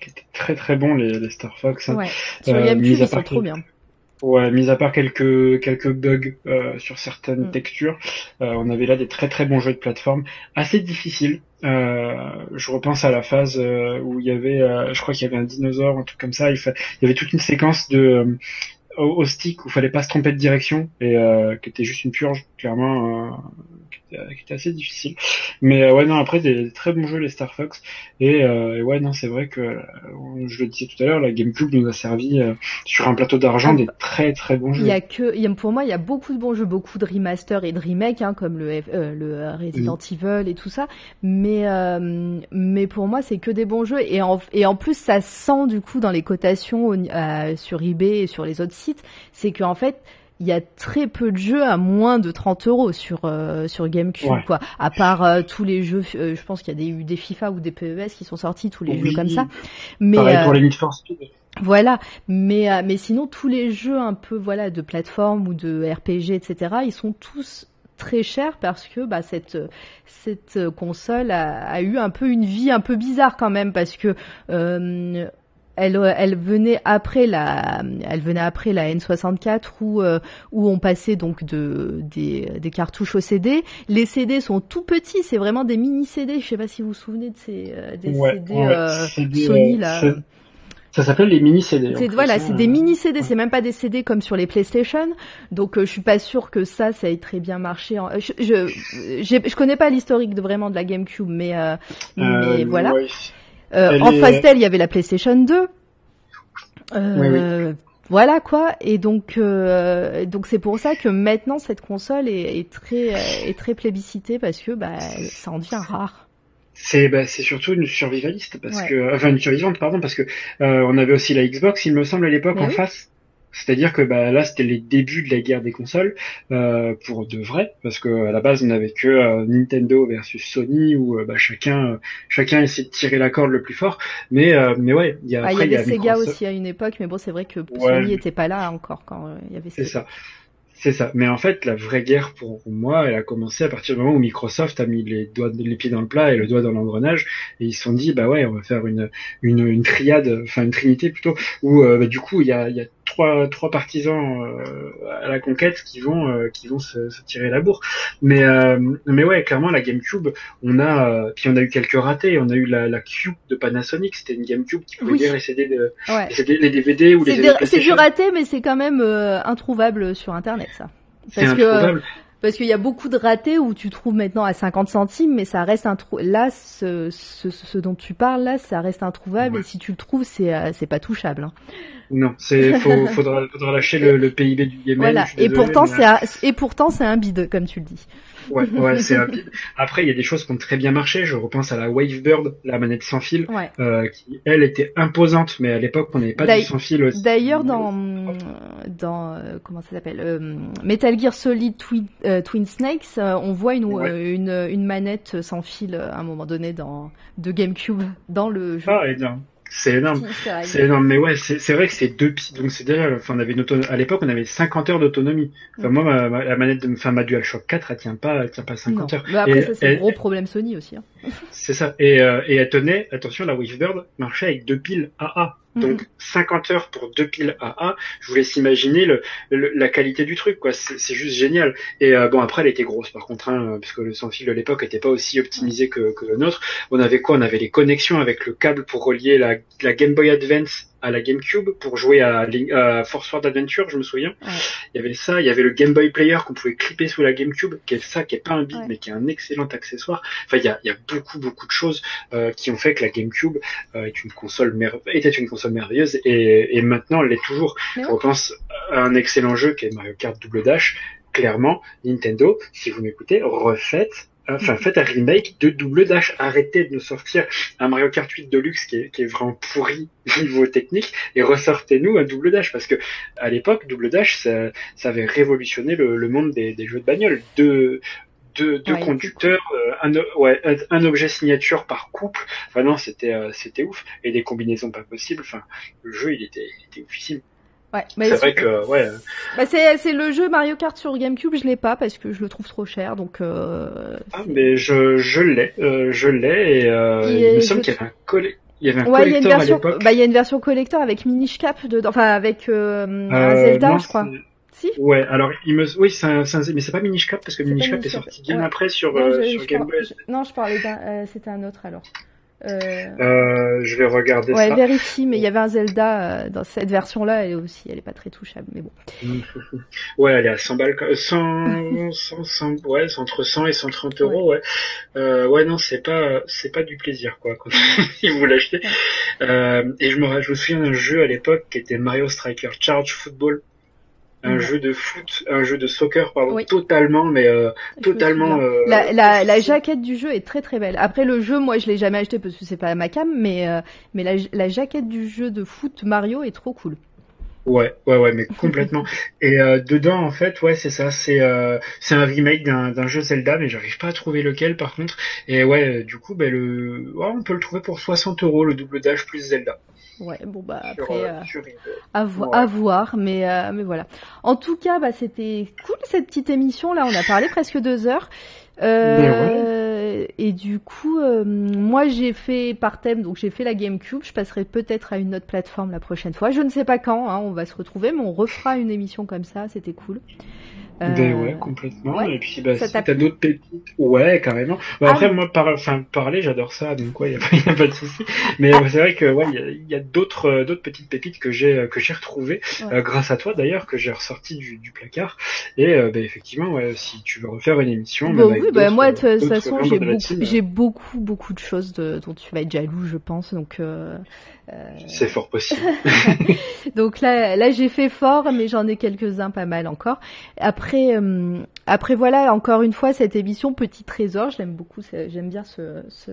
qui était très très bon les, les Star Fox. Ouais. Sur euh, GameCube, ils sont trop bien. Ouais, mis à part quelques quelques bugs euh, sur certaines mm. textures, euh, on avait là des très très bons jeux de plateforme, assez difficiles. Euh, je repense à la phase euh, où il y avait, je crois qu'il y avait un dinosaure, un truc comme ça. Il, il y avait toute une séquence de au, au, stick où il fallait pas se tromper de direction et qui était juste une purge, clairement euh, qui était assez difficile. Mais euh, ouais, non, après, des, très bons jeux, les Star Fox. Et, euh, et ouais, non, c'est vrai que, je le disais tout à l'heure, la GameCube nous a servi sur un plateau d'argent des très très bons jeux. Il y a que, il y a, pour moi, il y a beaucoup de bons jeux, beaucoup de remaster et de remake, hein, comme le, le Resident Evil et tout ça. Mais, mais pour moi, c'est que des bons jeux. Et en, et en plus, ça sent du coup dans les cotations sur eBay et sur les autres sites, c'est qu'en fait, il y a très peu de jeux à moins de 30 euros sur euh, sur GameCube quoi. À part euh, tous les jeux, euh, je pense qu'il y a des eu des FIFA ou des PES qui sont sortis, tous les jeux comme ça. Mais Pareil pour les Need for Speed. Voilà, mais mais sinon tous les jeux un peu voilà de plateforme ou de RPG etc. Ils sont tous très chers parce que bah cette cette console a, a, eu un peu une vie un peu bizarre quand même parce que elle, elle venait après la, elle venait après la N64 où où on passait donc de des, des cartouches au CD. Les CD sont tout petits, c'est vraiment des mini CD. Je sais pas si vous vous souvenez de ces des CD, Sony là. Ça s'appelle les mini CD. C'est voilà, c'est des mini CD, c'est même pas des CD comme sur les PlayStation. Donc euh, je suis pas sûr que ça, ça ait très bien marché. Je je, je connais pas l'historique de vraiment de la GameCube, mais euh, mais euh, en Fastel, il y avait la PlayStation 2. Oui, Voilà quoi, et donc donc c'est pour ça que maintenant cette console est, est très est très plébiscitée parce que bah ça en devient rare. C'est bah, c'est surtout une survivaliste parce que enfin une survivante pardon parce que euh, on avait aussi la Xbox il me semble à l'époque en face. C'est-à-dire que bah, là c'était les débuts de la guerre des consoles euh, pour de vrai parce que à la base on n'avait que euh, Nintendo versus Sony où bah, chacun chacun essayait de tirer la corde le plus fort mais mais ouais il y a ah, il y avait Sega aussi à une époque mais bon c'est vrai que Sony était pas là encore quand il y avait C'est ça. C'est ça. Mais en fait, la vraie guerre pour moi, elle a commencé à partir du moment où Microsoft a mis les doigts, les pieds dans le plat et le doigt dans l'engrenage, et ils se sont dit, bah ouais, on va faire une une, une triade, enfin une trinité plutôt, où euh, bah, du coup il y a, y a trois trois partisans euh, à la conquête qui vont euh, qui vont se, se, tirer la bourre. Mais euh, mais ouais, clairement la GameCube, on a puis on a eu quelques ratés. On a eu la, la Cube de Panasonic, c'était une GameCube qui pouvait lire les CD, de, les, CD les DVD ou les. C'est du raté, mais c'est quand même introuvable sur Internet ça. Parce que parce qu'il y a beaucoup de ratés où tu trouves maintenant à 50 centimes, mais ça reste un trou. Là, ce, ce, ce, dont tu parles là, ça reste introuvable. Et si tu le trouves, c'est c'est pas touchable. Hein. Non, c'est faut, [laughs] faudra, faudra lâcher le, le, PIB du Yémen. Voilà. et pourtant c'est et pourtant c'est un bide comme tu le dis. Ouais, ouais, c'est. Après, il y a des choses qui ont très bien marché. Je repense à la Wavebird, la manette sans fil, euh, qui elle était imposante, mais à l'époque on n'avait pas de sans fil. D'ailleurs, dans dans euh, comment ça s'appelle euh, Metal Gear Solid Twin, Twin Snakes, on voit une, une une manette sans fil à un moment donné dans de GameCube dans le jeu. Ah, et bien. C'est énorme. C'est énorme. Mais ouais, c'est vrai que c'est deux pieds. Donc c'est déjà, enfin, on avait une à l'époque, on avait 50 heures d'autonomie. Enfin, mm. moi, ma, la manette de, enfin, ma DualShock 4, elle tient pas, elle tient pas 50 heures. Mais après, ça, c'est un gros problème Sony aussi, hein. C'est ça. Et, euh, et elle tenait, attention, la Wishbird marchait avec deux piles AA. Donc 50 mhm. heures pour deux piles AA, je vous laisse imaginer le, la qualité du truc, quoi. C'est juste génial. Et euh, bon, après, elle était grosse, par contre, hein, parce que le sans fil de l'époque n'était pas aussi optimisé que, que, le nôtre. On avait quoi? On avait les connexions avec le câble pour relier la, la Game Boy Advance à la GameCube pour jouer à, Force Word Adventure, je me souviens. Il y avait ça, il y avait le Game Boy Player qu'on pouvait clipper sous la GameCube, qui est ça, qui est pas un bit, mais qui est un excellent accessoire. Enfin, il y a, il y a beaucoup, beaucoup de choses euh, qui ont fait que la GameCube euh, est une console était une console merveilleuse et, et maintenant elle l'est toujours. Je repense à un excellent jeu qui est Mario Kart Double Dash. Clairement, Nintendo, si vous m'écoutez, refaites enfin faites un remake de Double Dash. Arrêtez de nous sortir un Mario Kart 8 Deluxe qui est, qui est vraiment pourri niveau technique et ressortez-nous un Double Dash parce que à l'époque Double Dash ça, ça avait révolutionné le, le monde des, des, jeux de bagnole. Deux, deux, deux conducteurs, euh, un, ouais, un objet signature par couple. Enfin non, c'était euh, c'était ouf et des combinaisons pas possibles. Enfin, le jeu il était, il était oufissime. Ouais, c'est vrai que ouais. Bah c'est le jeu Mario Kart sur GameCube, je l'ai pas parce que je le trouve trop cher, donc. Euh, ah mais je je l'ai, euh, je l'ai et, euh, il me semble qu'il y avait un collègue. Il y avait un ouais, il y a une version, bah il y a une version collector avec Minish Cap dedans, enfin avec euh, un Zelda, je crois. Si? Ouais, alors il me, oui, c'est un, mais c'est pas Minish Cap parce que Minish Cap est sorti bien après sur, sur Game Boy. Non, je parlais d'un, c'était un autre alors. Euh... Euh, je vais regarder ouais, ça. Vérifie, mais il y avait un Zelda euh, dans cette version-là, elle aussi, elle est pas très touchable, mais bon. [laughs] ouais, elle est à 100 balles, 100, 100, 100, ouais, c'est entre 100 et 130 euros, ouais. Ouais, euh, ouais non, c'est pas, c'est pas du plaisir, quoi, quand [laughs] vous l'achetez. Euh, et je me, je me souviens d'un jeu à l'époque qui était Mario Striker Charge Football un jeu de foot, un jeu de soccer, pardon, totalement, mais euh, totalement. Euh, la, la, la, jaquette du jeu est très très belle. Après le jeu, moi je l'ai jamais acheté parce que c'est pas ma cam, mais euh, mais la, la jaquette du jeu de foot Mario est trop cool. Ouais, ouais, ouais, mais complètement. [laughs] Et euh, dedans, en fait, ouais, c'est ça. C'est euh, c'est un remake d'un jeu Zelda, mais j'arrive pas à trouver lequel, par contre. Et ouais, du coup, ben le, ouais, on peut le trouver pour 60 euros le double dash plus Zelda. Ouais, bon bah après euh, à, voir, mais mais voilà. En tout cas, bah c'était cool cette petite émission là. On a parlé presque deux heures. Euh, et du coup, euh, moi j'ai fait par thème, donc j'ai fait la GameCube. Je passerai peut-être à une autre plateforme la prochaine fois. Je ne sais pas quand, hein, on va se retrouver, mais on refera une émission comme ça. C'était cool. Ben ouais, complètement. Et puis, bah, si t'as d'autres pépites, ouais, carrément. Bah, après, ah, moi, par, enfin, parler, j'adore ça, donc ouais, y a, [laughs] y a pas de souci. Mais ah. c'est vrai que ouais, il y a, d'autres, euh, d'autres petites pépites que j'ai, que j'ai retrouvées euh, grâce à toi d'ailleurs, que j'ai ressorti du, du, placard. Et euh, bah, effectivement, ouais, si tu veux refaire une émission, bon, oui, bah, moi, de toute façon, j'ai beaucoup, j'ai beaucoup, beaucoup de choses de, dont tu vas être jaloux, je pense. Donc, euh, c'est fort possible. [laughs] [laughs] Donc là, là j'ai fait fort, mais j'en ai quelques-uns pas mal encore. Après, euh, après voilà, encore une fois cette émission Petit Trésor, j'aime beaucoup, j'aime bien ce, ce,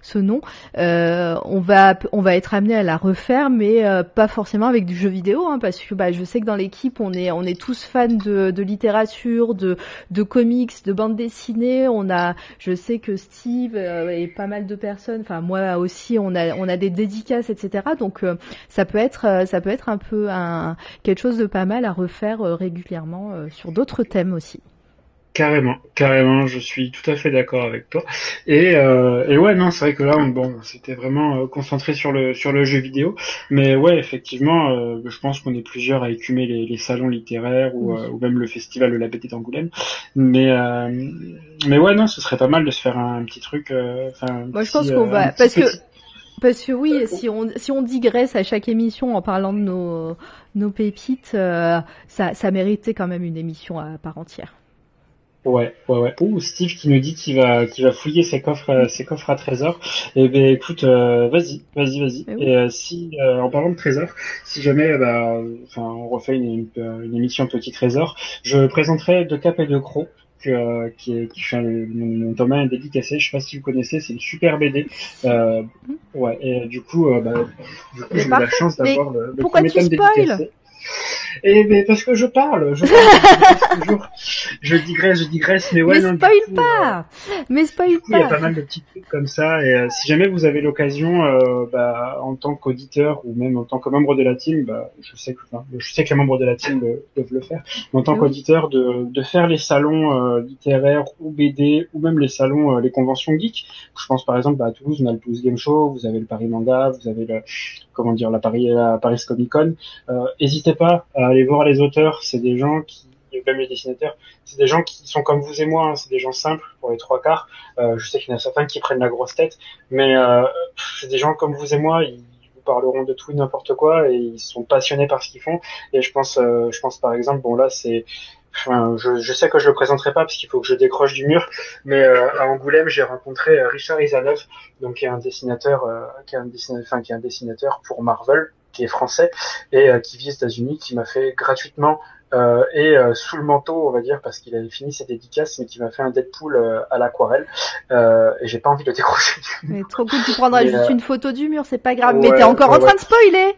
ce nom. Euh, on va on va être amené à la refaire, mais euh, pas forcément avec du jeu vidéo, hein, parce que bah, je sais que dans l'équipe on est on est tous fans de, de littérature, de de comics, de bande dessinée. On a, je sais que Steve euh, et pas mal de personnes, enfin moi aussi, on a on a des dédicaces, etc. Donc ça peut être ça peut être un peu un quelque chose de pas mal à refaire régulièrement sur d'autres thèmes aussi. Carrément, carrément, je suis tout à fait d'accord avec toi. Et, euh, et ouais, non, c'est vrai que là, on, bon, c'était vraiment euh, concentré sur le sur le jeu vidéo, mais ouais, effectivement, euh, je pense qu'on est plusieurs à écumer les, les salons littéraires ou, ou, même le festival de la Petite d'Angoulême. Mais mais ouais, non, ce serait pas mal de se faire un, petit truc. Enfin, moi, je pense qu'on va parce que parce que oui, si on si on digresse à chaque émission en parlant de nos nos pépites, ça ça méritait quand même une émission à part entière. Ouais, ouais, ouais. Ouh, Steve qui nous dit qu'il va, qu'il va fouiller ses coffres, euh, ses coffres à trésors. Eh ben, écoute, euh, vas-y, vas-y, vas-y. Eh Et euh, si, en parlant de trésors, si jamais, bah, enfin, on refait une, une, émission Petit Trésor, je présenterai De Cap et De Croc. Que, qui, est, qui fait mon, domaine dédicacé, je sais pas si vous connaissez, c'est une super BD. Euh, ouais, et du coup, bah, du coup, j'ai eu la chance d'avoir le, le premier tome dédicacé. Et mais parce que je parle, je parle [laughs] toujours, je digresse, je digresse, mais ouais. Mais non, spoil pas, euh, mais spoil pas. Il y a pas mal de petits trucs comme ça, et euh, si jamais vous avez l'occasion, euh, bah, en tant qu'auditeur ou même en tant que membre de la team, bah, je sais que, enfin, je sais que les membres de la team peuvent le faire, mais en tant qu'auditeur, de, de faire les salons littéraires ou BD ou même les salons, les conventions geek. Je pense par exemple bah, à Toulouse, on a le Toulouse Game Show, vous avez le Paris Manga, vous avez le, comment dire, la Paris, la Paris Comic Con. N'hésitez pas à aller voir les auteurs, c'est des gens qui, même les dessinateurs, c'est des gens qui sont comme vous et moi, hein, c'est des gens simples pour les trois quarts. Euh, je sais qu'il y en a certains qui prennent la grosse tête, mais euh, c'est des gens comme vous et moi, ils vous parleront de tout et n'importe quoi et ils sont passionnés par ce qu'ils font. Et je pense, euh, je pense par exemple, bon là c'est Enfin, je, je, sais que je le présenterai pas parce qu'il faut que je décroche du mur, mais euh, à Angoulême, j'ai rencontré euh, Richard Isanov, donc qui est un dessinateur, euh, qui est un dessinateur, enfin qui est un dessinateur pour Marvel, qui est français et qui vit aux États-Unis, qui m'a fait gratuitement euh, et euh, sous le manteau, on va dire, parce qu'il avait fini ses dédicaces, mais qui m'a fait un Deadpool euh, à l'aquarelle. et j'ai pas envie de le [laughs] décrocher. Mais trop cool, tu prendras juste une photo du mur, c'est pas grave. mais t'es encore en train de spoiler.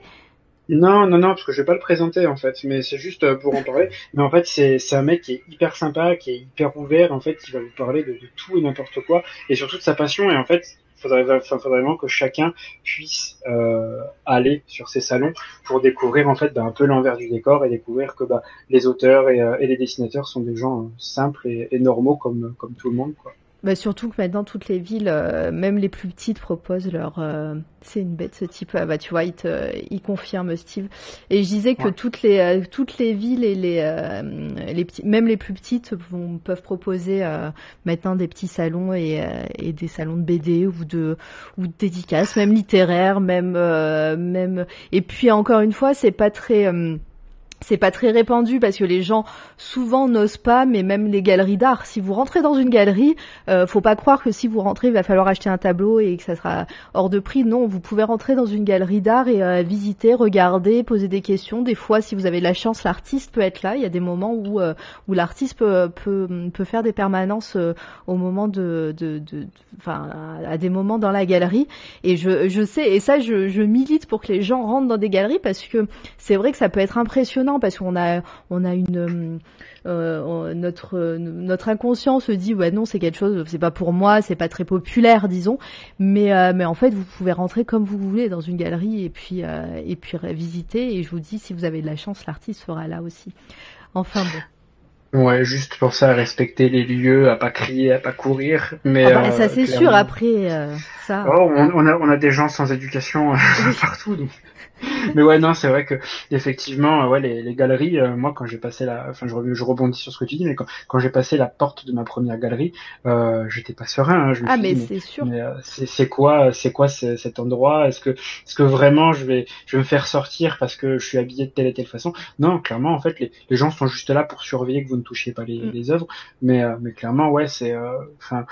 Non, non, non, parce que je vais pas le présenter en fait, mais c'est juste pour en parler. Mais en fait, c'est un mec qui est hyper sympa, qui est hyper ouvert. En fait, qui va vous parler de, tout et n'importe quoi, et surtout de sa passion. Et en fait, faudrait, faudrait vraiment que chacun puisse euh, aller sur ces salons pour découvrir en fait bah, un peu l'envers du décor et découvrir que bah, les auteurs et, euh, les dessinateurs sont des gens euh, simples et, et, normaux comme, comme tout le monde. Quoi. Bah surtout que maintenant toutes les villes, euh, même les plus petites, proposent leur. Euh, c'est une bête ce type. Ah bah tu vois, il te, il confirme Steve. Et je disais que toutes les euh, toutes les villes et les les petits, même les plus petites, vont peuvent proposer maintenant des petits salons et, et des salons de BD ou de ou de dédicaces, même littéraires, même même. Et puis encore une fois, c'est pas très c'est pas très répandu parce que les gens souvent n'osent pas, mais même les galeries d'art. Si vous rentrez dans une galerie, euh, faut pas croire que si vous rentrez, il va falloir acheter un tableau et que ça sera hors de prix. Non, vous pouvez rentrer dans une galerie d'art et euh, visiter, regarder, poser des questions. Des fois, si vous avez de la chance, l'artiste peut être là. Il y a des moments où euh, où l'artiste peut, peut, peut faire des permanences euh, au moment de, de, de, enfin, à des moments dans la galerie. Et je, je sais, et ça, je, je milite pour que les gens rentrent dans des galeries parce que c'est vrai que ça peut être impressionnant parce qu'on a on a une euh, notre notre inconscient se dit ouais non c'est quelque chose c'est pas pour moi c'est pas très populaire disons mais euh, mais en fait vous pouvez rentrer comme vous voulez dans une galerie et puis euh, et puis visiter et je vous dis si vous avez de la chance l'artiste sera là aussi enfin bon Ouais, juste pour ça, respecter les lieux, à pas crier, à pas courir. Mais Ah bah, ça euh, c'est clairement- sûr. Après, euh, ça. Oh, on, on a, on a des gens sans éducation euh, [laughs] partout. donc. Mais ouais, non, c'est vrai que effectivement, euh, ouais, les, les galeries. euh, moi, quand j'ai passé la, enfin, je, je rebondis sur ce que tu dis, mais quand, quand j'ai passé la porte de ma première galerie, euh, j'étais pas serein. hein, je me Ah suis mais dit, c'est sûr. mais, euh, c'est quoi, c'est quoi ce- cet endroit? Est-ce que, est-ce que vraiment je vais, je vais me faire sortir parce que je suis habillé de telle et telle façon? Non, clairement, en fait, les, les gens sont juste là pour surveiller que vous ne touchiez pas les, Mm. les œuvres. Mais, euh, mais clairement, ouais, c'est, euh, enfin.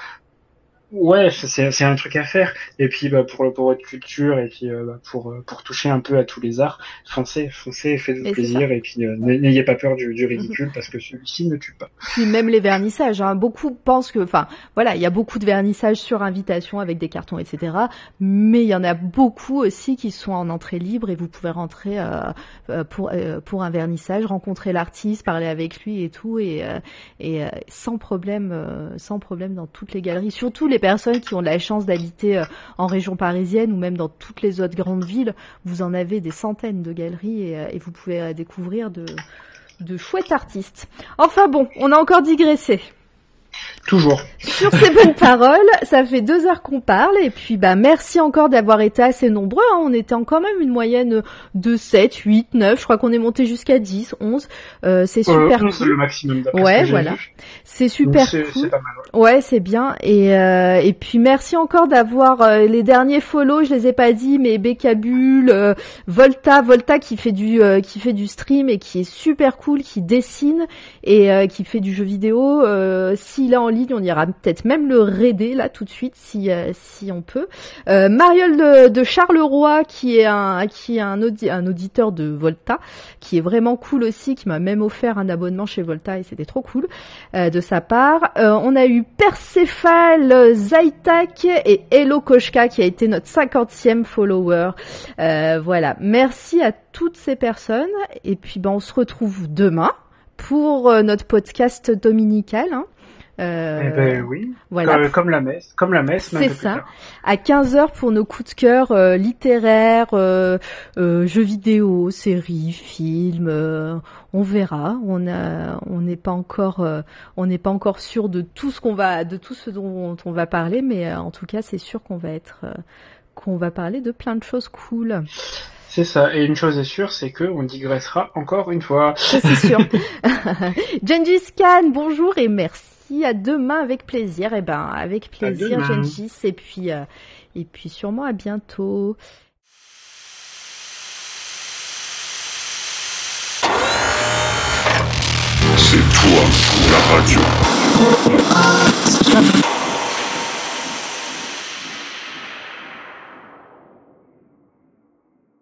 Ouais, c'est c'est un truc à faire. Et puis bah, pour pour votre culture et puis euh, bah, pour euh, pour toucher un peu à tous les arts, foncez, foncez, faites-vous plaisir et puis euh, n'ayez pas peur du, du ridicule parce que celui-ci ne tue pas. Puis même les vernissages, hein. beaucoup pensent que, enfin, voilà, il y a beaucoup de vernissages sur invitation avec des cartons, etc. Mais il y en a beaucoup aussi qui sont en entrée libre et vous pouvez rentrer euh, pour euh, pour un vernissage, rencontrer l'artiste, parler avec lui et tout, et euh, et euh, sans problème, euh, sans problème dans toutes les galeries. Surtout les personnes qui ont la chance d'habiter euh, en région parisienne ou même dans toutes les autres grandes villes, vous en avez des centaines de galeries et, euh, vous pouvez euh, découvrir de chouettes artistes. Enfin bon, on a encore digressé. Toujours. Sur ces bonnes [laughs] paroles, ça fait deux heures qu'on parle et puis bah merci encore d'avoir été assez nombreux. hein. On était en quand même une moyenne de 7, 8, 9. Je crois qu'on est monté jusqu'à 10, 11. Euh, c'est super Euh, cool. le maximum. Ouais, ce que j'ai voilà. C'est super c'est- cool. C'est pas mal. ouais. Ouais, c'est bien. Et euh, et puis merci encore d'avoir euh, les derniers follow. Je les ai pas dit, mais Bécabule, euh, Volta, Volta qui fait du euh, qui fait du stream et qui est super cool, qui dessine et euh, qui fait du jeu vidéo. Euh, S'il est en ligne, on ira peut-être même le raider là tout de suite si euh, si on peut. Euh, Mariole de, de Charleroi qui est un qui est un, audi- un auditeur de Volta, qui est vraiment cool aussi, qui m'a même offert un abonnement chez Volta et c'était trop cool euh, de sa part. Euh, on a eu Percephal, Zaitak et Hello Koshka qui a été notre 50e follower. Euh, voilà, merci à toutes ces personnes et puis ben on se retrouve demain pour euh, notre podcast dominical. hein. Euh, Eh ben oui. voilà, Comme, comme la messe, comme la messe. C'est ça. à 15h pour nos coups de cœur euh, littéraires, euh, euh, jeux vidéo, séries, films. euh, on verra. On a, on n'est pas encore, euh, on n'est pas encore sûr de tout ce qu'on va, de tout ce dont on va parler, mais euh, en tout cas, c'est sûr qu'on va être, euh, qu'on va parler de plein de choses cool. C'est ça. Et une chose est sûre, c'est que on digressera encore une fois. C'est sûr. [laughs] [laughs] Gengis Khan, bonjour et merci. À demain avec plaisir. Et ben avec plaisir. Gengis. Et puis, euh, et puis sûrement à bientôt. C'est toi la radio.